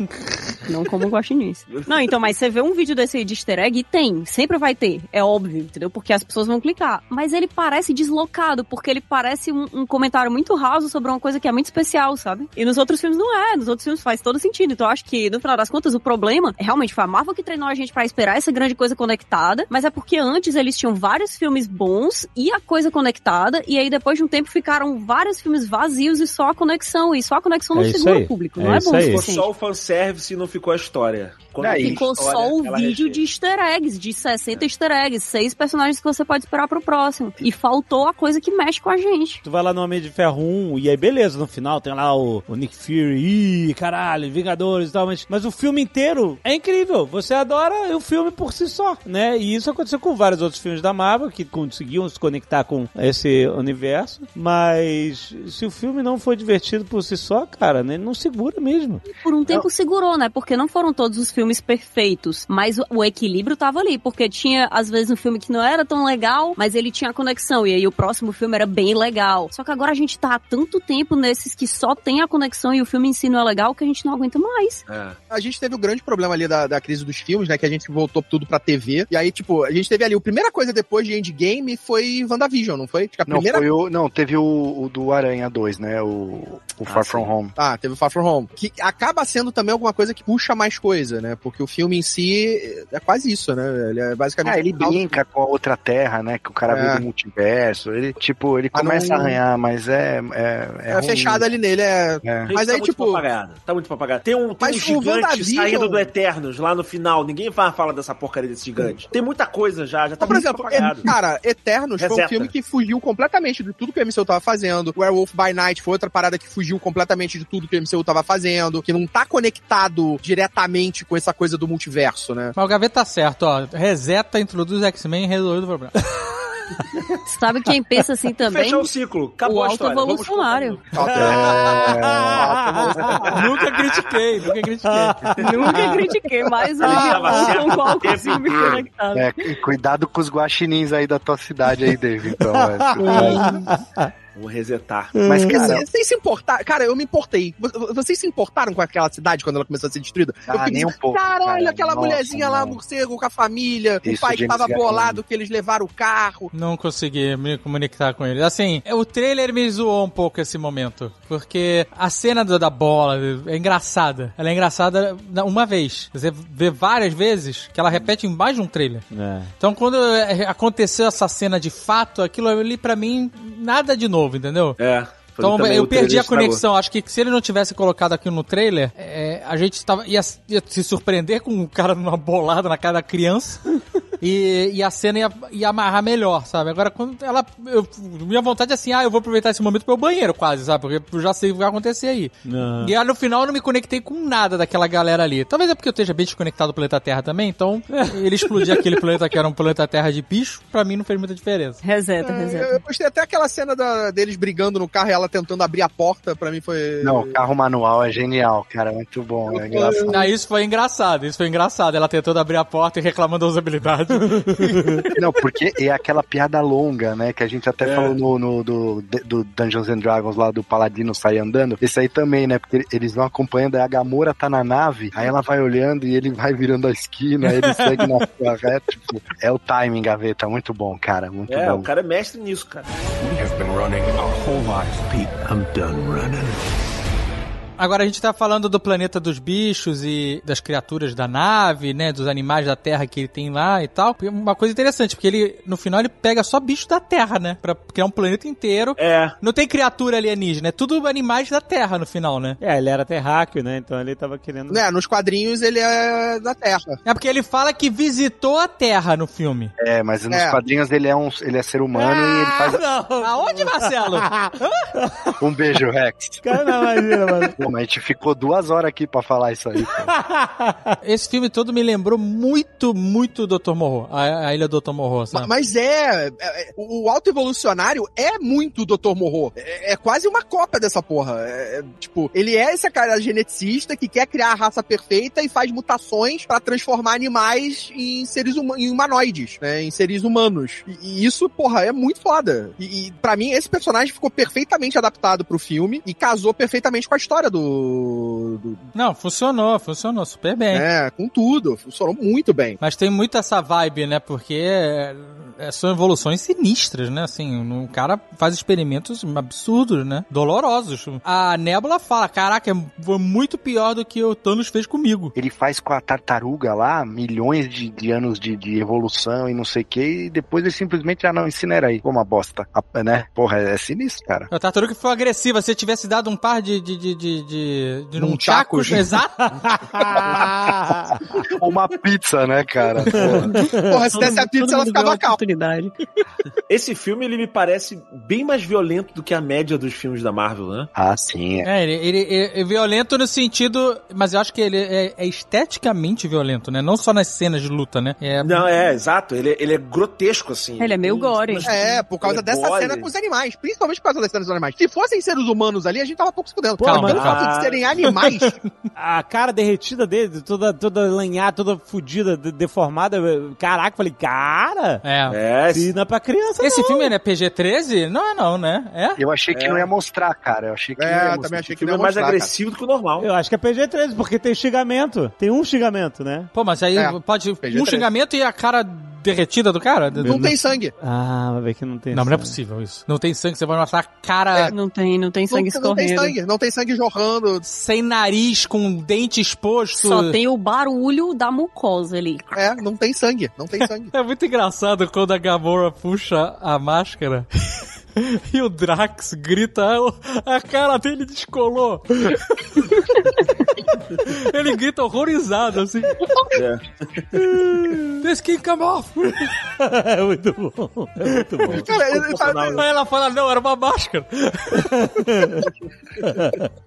Não como guaxinins. Não, então, mas você vê um vídeo desse aí de easter egg e tem, sempre vai ter, é óbvio, entendeu? Porque as pessoas vão clicar. Mas ele parece deslocado, porque ele parece um, um comentário muito raso sobre uma coisa que é muito especial, sabe? E nos outros filmes não é, nos outros filmes faz todo sentido. Então eu acho que que, no final das contas, o problema é realmente foi a Marvel que treinou a gente pra esperar essa grande coisa conectada, mas é porque antes eles tinham vários filmes bons e a coisa conectada, e aí depois de um tempo ficaram vários filmes vazios e só a conexão, e só a conexão não É segura o público, É não é isso bom aí. Ficou só o fanservice e não ficou a história. Quando Daí, tem Ficou história, só o vídeo recheia. de easter eggs, de 60 easter eggs, seis personagens que você pode esperar pro próximo. E faltou a coisa que mexe com a gente. Tu vai lá no Homem de Ferro 1 e aí beleza, no final tem lá o, o Nick Fury, ih, caralho, Vingadores e tal, mas, mas o filme inteiro é incrível. Você adora o filme por si só, né? E isso aconteceu com vários outros filmes da Marvel que conseguiam se conectar com esse universo, mas se o filme não for divertido por si só, cara, né, ele não segura mesmo. Por um tempo segurou, né? Porque não foram todos os filmes perfeitos, mas o, o equilíbrio tava ali, porque tinha, às vezes, um filme que não era tão legal, mas ele tinha conexão, e aí o próximo filme era bem legal. Só que agora a gente tá há tanto tempo nesses que só tem a conexão e o filme em si não é legal que a gente não aguenta mais. É. A gente teve o grande problema ali da, da crise dos filmes, né? Que a gente voltou tudo pra TV. E aí, tipo, a gente teve ali. A primeira coisa depois de Endgame foi WandaVision, não foi? Acho a Não, primeira. foi o, não, teve o, o do Aranha 2, né? O, o Far Ah, From sim. Home. Ah, teve o Far From Home. Que acaba sendo também alguma coisa que puxa mais coisa, né? Porque o filme em si é quase isso, né? Ele é basicamente. Ah, ele brinca com a outra terra, né? Que o cara É. veio do multiverso. Ele, tipo, ele Mas começa não- a arranhar, mas é. É, É, ruim. fechado ali nele, é. É. Mas tá aí, muito tipo- Papagado, tá muito papagado. Tem um, tem Mas um gigante saindo do Eternos lá no final. Ninguém vai falar dessa porcaria desse gigante. Tem muita coisa já, já tá por exemplo, é- cara, Eternos foi um Reseta. filme que fugiu completamente de tudo que o MCU tava fazendo. Werewolf by Night foi outra parada que fugiu completamente de tudo que o MCU tava fazendo, que não tá conectado diretamente com essa coisa do multiverso, né? Mas o Gaveta tá certo, ó. Reseta, introduz X-Men e resolveu o problema. Sabe quem pensa assim também? Fechou o ciclo, acabou o a alto evolucionário. nunca critiquei, nunca critiquei. Nunca critiquei certo com qual inteiro. conectado. É, cuidado com os guaxinins aí da tua cidade aí, David. Então, é, Vamos resetar. mas, Porque cara, vocês se importaram. Cara, eu me importei. Vo- Vocês se importaram com aquela cidade quando ela começou a ser destruída? Ah, eu fiquei nem um pouco, Caralho, cara. aquela Nossa, mulherzinha lá, não. morcego, com a família. Isso, o pai que tava Gunn. bolado que eles levaram o carro. Não consegui me comunicar com ele. Assim, o trailer me zoou um pouco esse momento. Porque a cena da bola é engraçada. Ela é engraçada uma vez. Você vê várias vezes que ela repete em mais de um trailer. É. Então, quando é, aconteceu essa cena de fato, aquilo ali pra mim, nada de novo, entendeu? É. Então eu o perdi a estragou. conexão. Acho que se ele não tivesse colocado aqui no trailer, é, a gente tava, ia, ia se surpreender com um cara numa bolada na cara da criança. E, e a cena ia, ia amarrar melhor, sabe? Agora, quando ela. Eu, minha vontade é assim, ah, eu vou aproveitar esse momento pro meu banheiro, quase, sabe? Porque eu já sei o que vai acontecer aí. Não. E aí, no final eu não me conectei com nada daquela galera ali. Talvez é porque eu esteja bem desconectado do planeta Terra também, então ele explodir aquele planeta que era um planeta Terra de bicho, pra mim não fez muita diferença. Reseta, É, reseta. eu gostei até aquela cena da- deles brigando no carro e ela tentando abrir a porta, pra mim foi. não, o carro manual é genial, cara. Muito bom, é engraçado. Ah, isso foi engraçado, isso foi engraçado. Ela tentando abrir a porta e reclamando da usabilidade. Não, porque é aquela piada longa, né? Que a gente até falou no, no- do, do Dungeons and Dragons lá do Paladino sair andando. Esse aí também, né? Porque eles vão acompanhando, aí a Gamora tá na nave, aí ela vai olhando e ele vai virando a esquina, aí ele segue na sua reta. Tipo, é o timing, gaveta. Muito bom, cara. Muito É, bom. o cara é mestre nisso, cara. We have been running our whole lives, Pete. I'm done running. Agora a gente tá falando do planeta dos bichos e das criaturas da nave, né? Dos animais da Terra que ele tem lá e tal. Uma coisa interessante, porque ele, no final, ele pega só bicho da Terra, né? Pra criar um planeta inteiro. É. Não tem criatura alienígena, é tudo animais da Terra no final, né? É, ele era terráqueo, né? Então ele tava querendo. Né, nos quadrinhos ele é da Terra. É porque ele fala que visitou a Terra no filme. É, mas nos É. quadrinhos ele é, um, ele é ser humano e ele faz não! Aonde, Marcelo? um beijo, Rex. Cara, não, imagina, mano. Mas a gente ficou duas horas aqui pra falar isso aí. Esse filme todo me lembrou muito, muito Dr. Morro. A, a Ilha do Dr. Morro, sabe? Mas é, é- é- o alto evolucionário é muito Dr. Morro. É, é quase uma cópia dessa porra. É, é, tipo, ele é esse cara geneticista que quer criar a raça perfeita e faz mutações pra transformar animais em seres huma- em humanoides, né? Em seres humanos. E, e isso, porra, é muito foda. E, e para mim esse personagem ficou perfeitamente adaptado pro filme e casou perfeitamente com a história do do. do Não, funcionou, funcionou super bem. é, com tudo. Funcionou muito bem. Mas tem muito essa vibe, né? Porque é, é, são evoluções sinistras, né? Assim, o cara faz experimentos absurdos, né? Dolorosos. A Nebula fala, caraca, foi muito pior do que o Thanos fez comigo. Ele faz com a tartaruga lá milhões de, de anos de, de evolução e não sei o que, e depois ele simplesmente, ah não, incinera aí, como uma bosta. A- né? Porra, é, é sinistro, cara. A tartaruga foi agressiva. Se tivesse dado um par de. de. de. De. de, Nunchakos. nunchakos, exato. uma pizza, né, cara? Porra. Porra, se desse a pizza, ela ficava calma. Esse filme, ele me parece bem mais violento do que a média dos filmes da Marvel, né? Ah, sim. É. É, ele, ele- ele é violento no sentido. Mas eu acho que ele é, é esteticamente violento, né? Não só nas cenas de luta, né? É, Não, é, exato. Ele, ele é grotesco, assim. Ele é meio Tem gore. umas- É, por causa é dessa gore. cena com os animais. Principalmente por causa das cenas dos animais. Se fossem seres humanos ali, a gente tava pouco se fudendo. Calma, calma. Fato de serem animais, A cara derretida dele, toda, toda lanhada, toda fudida, de- deformada. Caraca, falei, cara, é. É, isso não é pra criança, Esse não. filme é PG-13? Não é não, né? É? Eu achei que É. não ia mostrar, cara. Eu achei que não ia É, mostrar. também achei o que filme não é ia mais mostrar, cara. agressivo do que o normal. Eu acho que é PG-13, porque tem xingamento. Tem um xingamento, né? Pô, mas aí É, pode PG-13. um xingamento e a cara derretida do cara? Não tem sangue. Ah, vai ver que não tem. Não, não é sangue. possível isso. Não tem sangue, você vai mostrar a cara Não tem, não tem sangue não, não tem escorrendo. sangue. Não tem sangue jorrando. sem nariz, com dente exposto. Só tem o barulho da mucosa ali. É, não tem sangue. Não tem sangue. É muito engraçado quando a Gamora puxa a máscara e o Drax grita, "Ah, a cara dele descolou. Ele grita horrorizado, assim. É. The skin come off. é muito bom. É muito bom. Cara, ele tá- Aí ela fala, não, era uma máscara.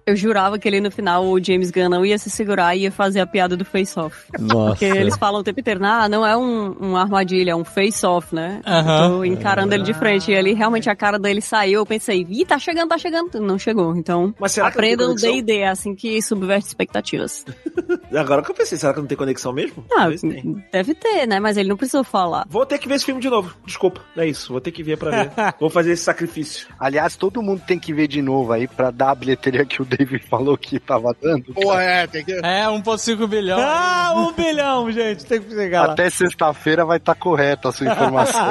Eu jurava que ele no final, o James Gunn não ia se segurar e ia fazer a piada do face-off. Nossa. Porque eles falam o tempo inteiro, ah, não é um, uma armadilha, é um face-off, né? Aham. Eu tô encarando ele de frente. E ali realmente a cara dele saiu. Eu pensei, ih, tá chegando, tá chegando. Não chegou. Então, Mas será que aprendam não tem conexão? D&D, assim que subverte expectativas. Agora que eu pensei, será que não tem conexão mesmo? Ah, deve ter, né? Mas ele não precisou falar. Vou ter que ver esse filme de novo. Desculpa, é isso. Vou ter que ver pra ver. Vou fazer esse sacrifício. Aliás, todo mundo tem que ver de novo aí pra dar a bilheteria que o David falou que tava dando. Porra, é, tem que. É, 1.5 bilhão. Ah, um bilhão, gente. Tem que chegar lá. Até sexta-feira vai estar correta a sua informação.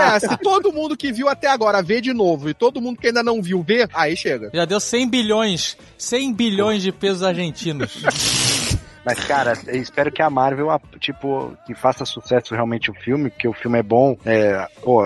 É, se todo mundo que viu até agora vê de novo e todo mundo que ainda não viu vê, aí chega. Já deu 100 bilhões. 100 bilhões de pesos argentinos. Mas, cara, eu espero que a Marvel, tipo, que faça sucesso realmente o filme, porque o filme é bom. É, pô,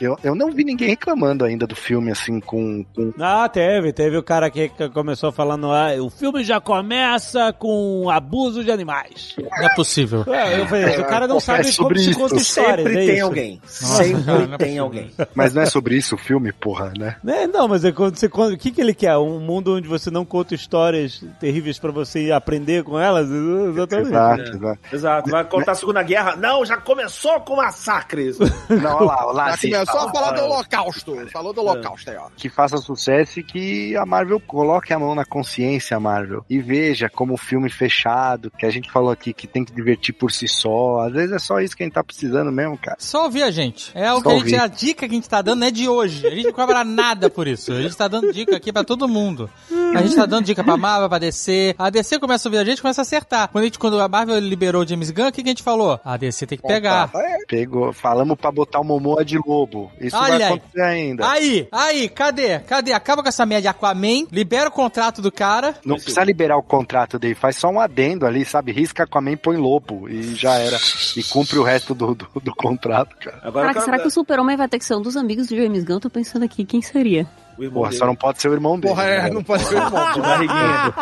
eu, eu não vi ninguém reclamando ainda do filme, assim, com. com Ah, teve. Teve o cara que começou falando, ah, o filme já começa com abuso de animais. Não é possível. É, eu falei, o cara não É sabe como sobre se isso. conta histórias, Sempre é tem isso. alguém. Nossa, Sempre cara, é tem alguém. Mas não é sobre isso o filme, porra, né? Né? Não, mas é quando você conta. O que, que ele quer? Um mundo onde você não conta histórias terríveis pra você aprender com Exatamente. Exato, exato. Exato. Vai contar a Segunda Guerra? Não, já começou com massacres. Não, olha lá, olha lá, Já assim, começou a falar do holocausto. Falou do holocausto aí, ó. que faça sucesso e que a Marvel coloque a mão na consciência, Marvel. E veja como o filme fechado, que a gente falou aqui que tem que divertir por si só. Às vezes é só isso que a gente tá precisando mesmo, cara. Só ouvir a gente. É o Só que a gente, a dica que a gente tá dando é de hoje. A gente não cobra nada por isso. A gente tá dando dica aqui pra todo mundo. A gente tá dando dica pra Marvel, pra DC. A DC começa a ouvir a gente, começa a acertar. Quando, a gente, quando a Marvel liberou o James Gunn, o que, que a gente falou? A DC tem que pegar. Pegou, falamos pra botar o Momoa de lobo. Isso Olha vai aí. acontecer ainda. Aí, aí, cadê? Cadê? Acaba com essa média de Aquaman, libera o contrato do cara. Não precisa liberar o contrato dele, faz só um adendo ali, sabe? Risca Aquaman, põe lobo e já era. E cumpre o resto do, do, do contrato, cara. Agora Caraca, eu será que o super-homem vai ter que ser um dos amigos do James Gunn? Tô pensando aqui, quem seria? O irmão Porra, dele. só não pode ser o irmão dele. Porra, é, né? não pode ser o irmão. De barriguinha.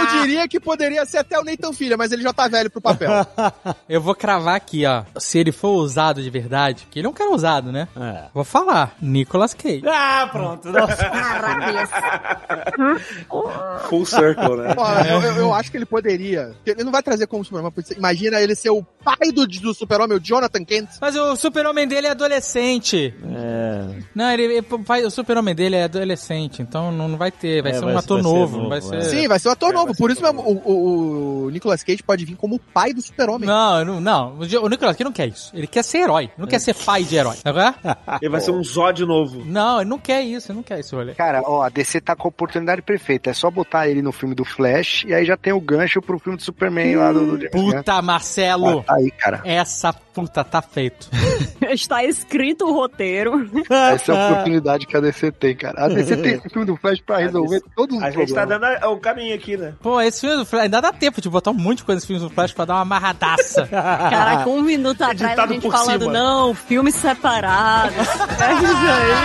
Eu diria que poderia ser até o Nathan Filha, mas ele já tá velho pro papel. Eu vou cravar aqui, ó. Se ele for usado de verdade, que ele é um cara usado, né? É. Vou falar. Nicolas Cage. Ah, pronto. Nossa. Full circle, né? Eu, eu- eu acho que ele poderia. Ele não vai trazer como Superman, mas imagina ele ser o pai do, do Super-Homem, o Jonathan Kent. Mas o super-homem dele é adolescente. É. Não, ele, ele- o super-homem Super-Homem dele é adolescente, então não, vai ter. Vai É, ser um ator vai novo, novo, vai é. ser... Sim, vai ser um ator É, novo. Por isso mesmo, o, o, Nicolas Cage pode vir como o pai do super-homem. Não, não, não. O Nicolas Cage não quer isso. Ele quer ser herói. Não quer ser pai de herói. Agora? Ele vai ser um Zod novo. Não, ele não quer isso. Ele não quer isso, olha. Cara, ó, a DC tá com a oportunidade perfeita. É só botar ele no filme do Flash e aí já tem o gancho pro filme do Superman lá do, do. Puta, Marcelo. Ah, tá aí, cara. Essa puta tá feito. Está escrito o roteiro. Essa é a oportunidade que a DC tem, cara. A DC tem esse filme do Flash pra resolver todos os A gente tá problemas. dando a- o caminho aqui, né? Pô, esse filme do Flash, ainda dá tempo de botar um monte de coisa nesse filme do Flash pra dar uma amarradaça. Caraca, um minuto atrás a Editado gente por falando, cima. não, filmes separados. É isso aí.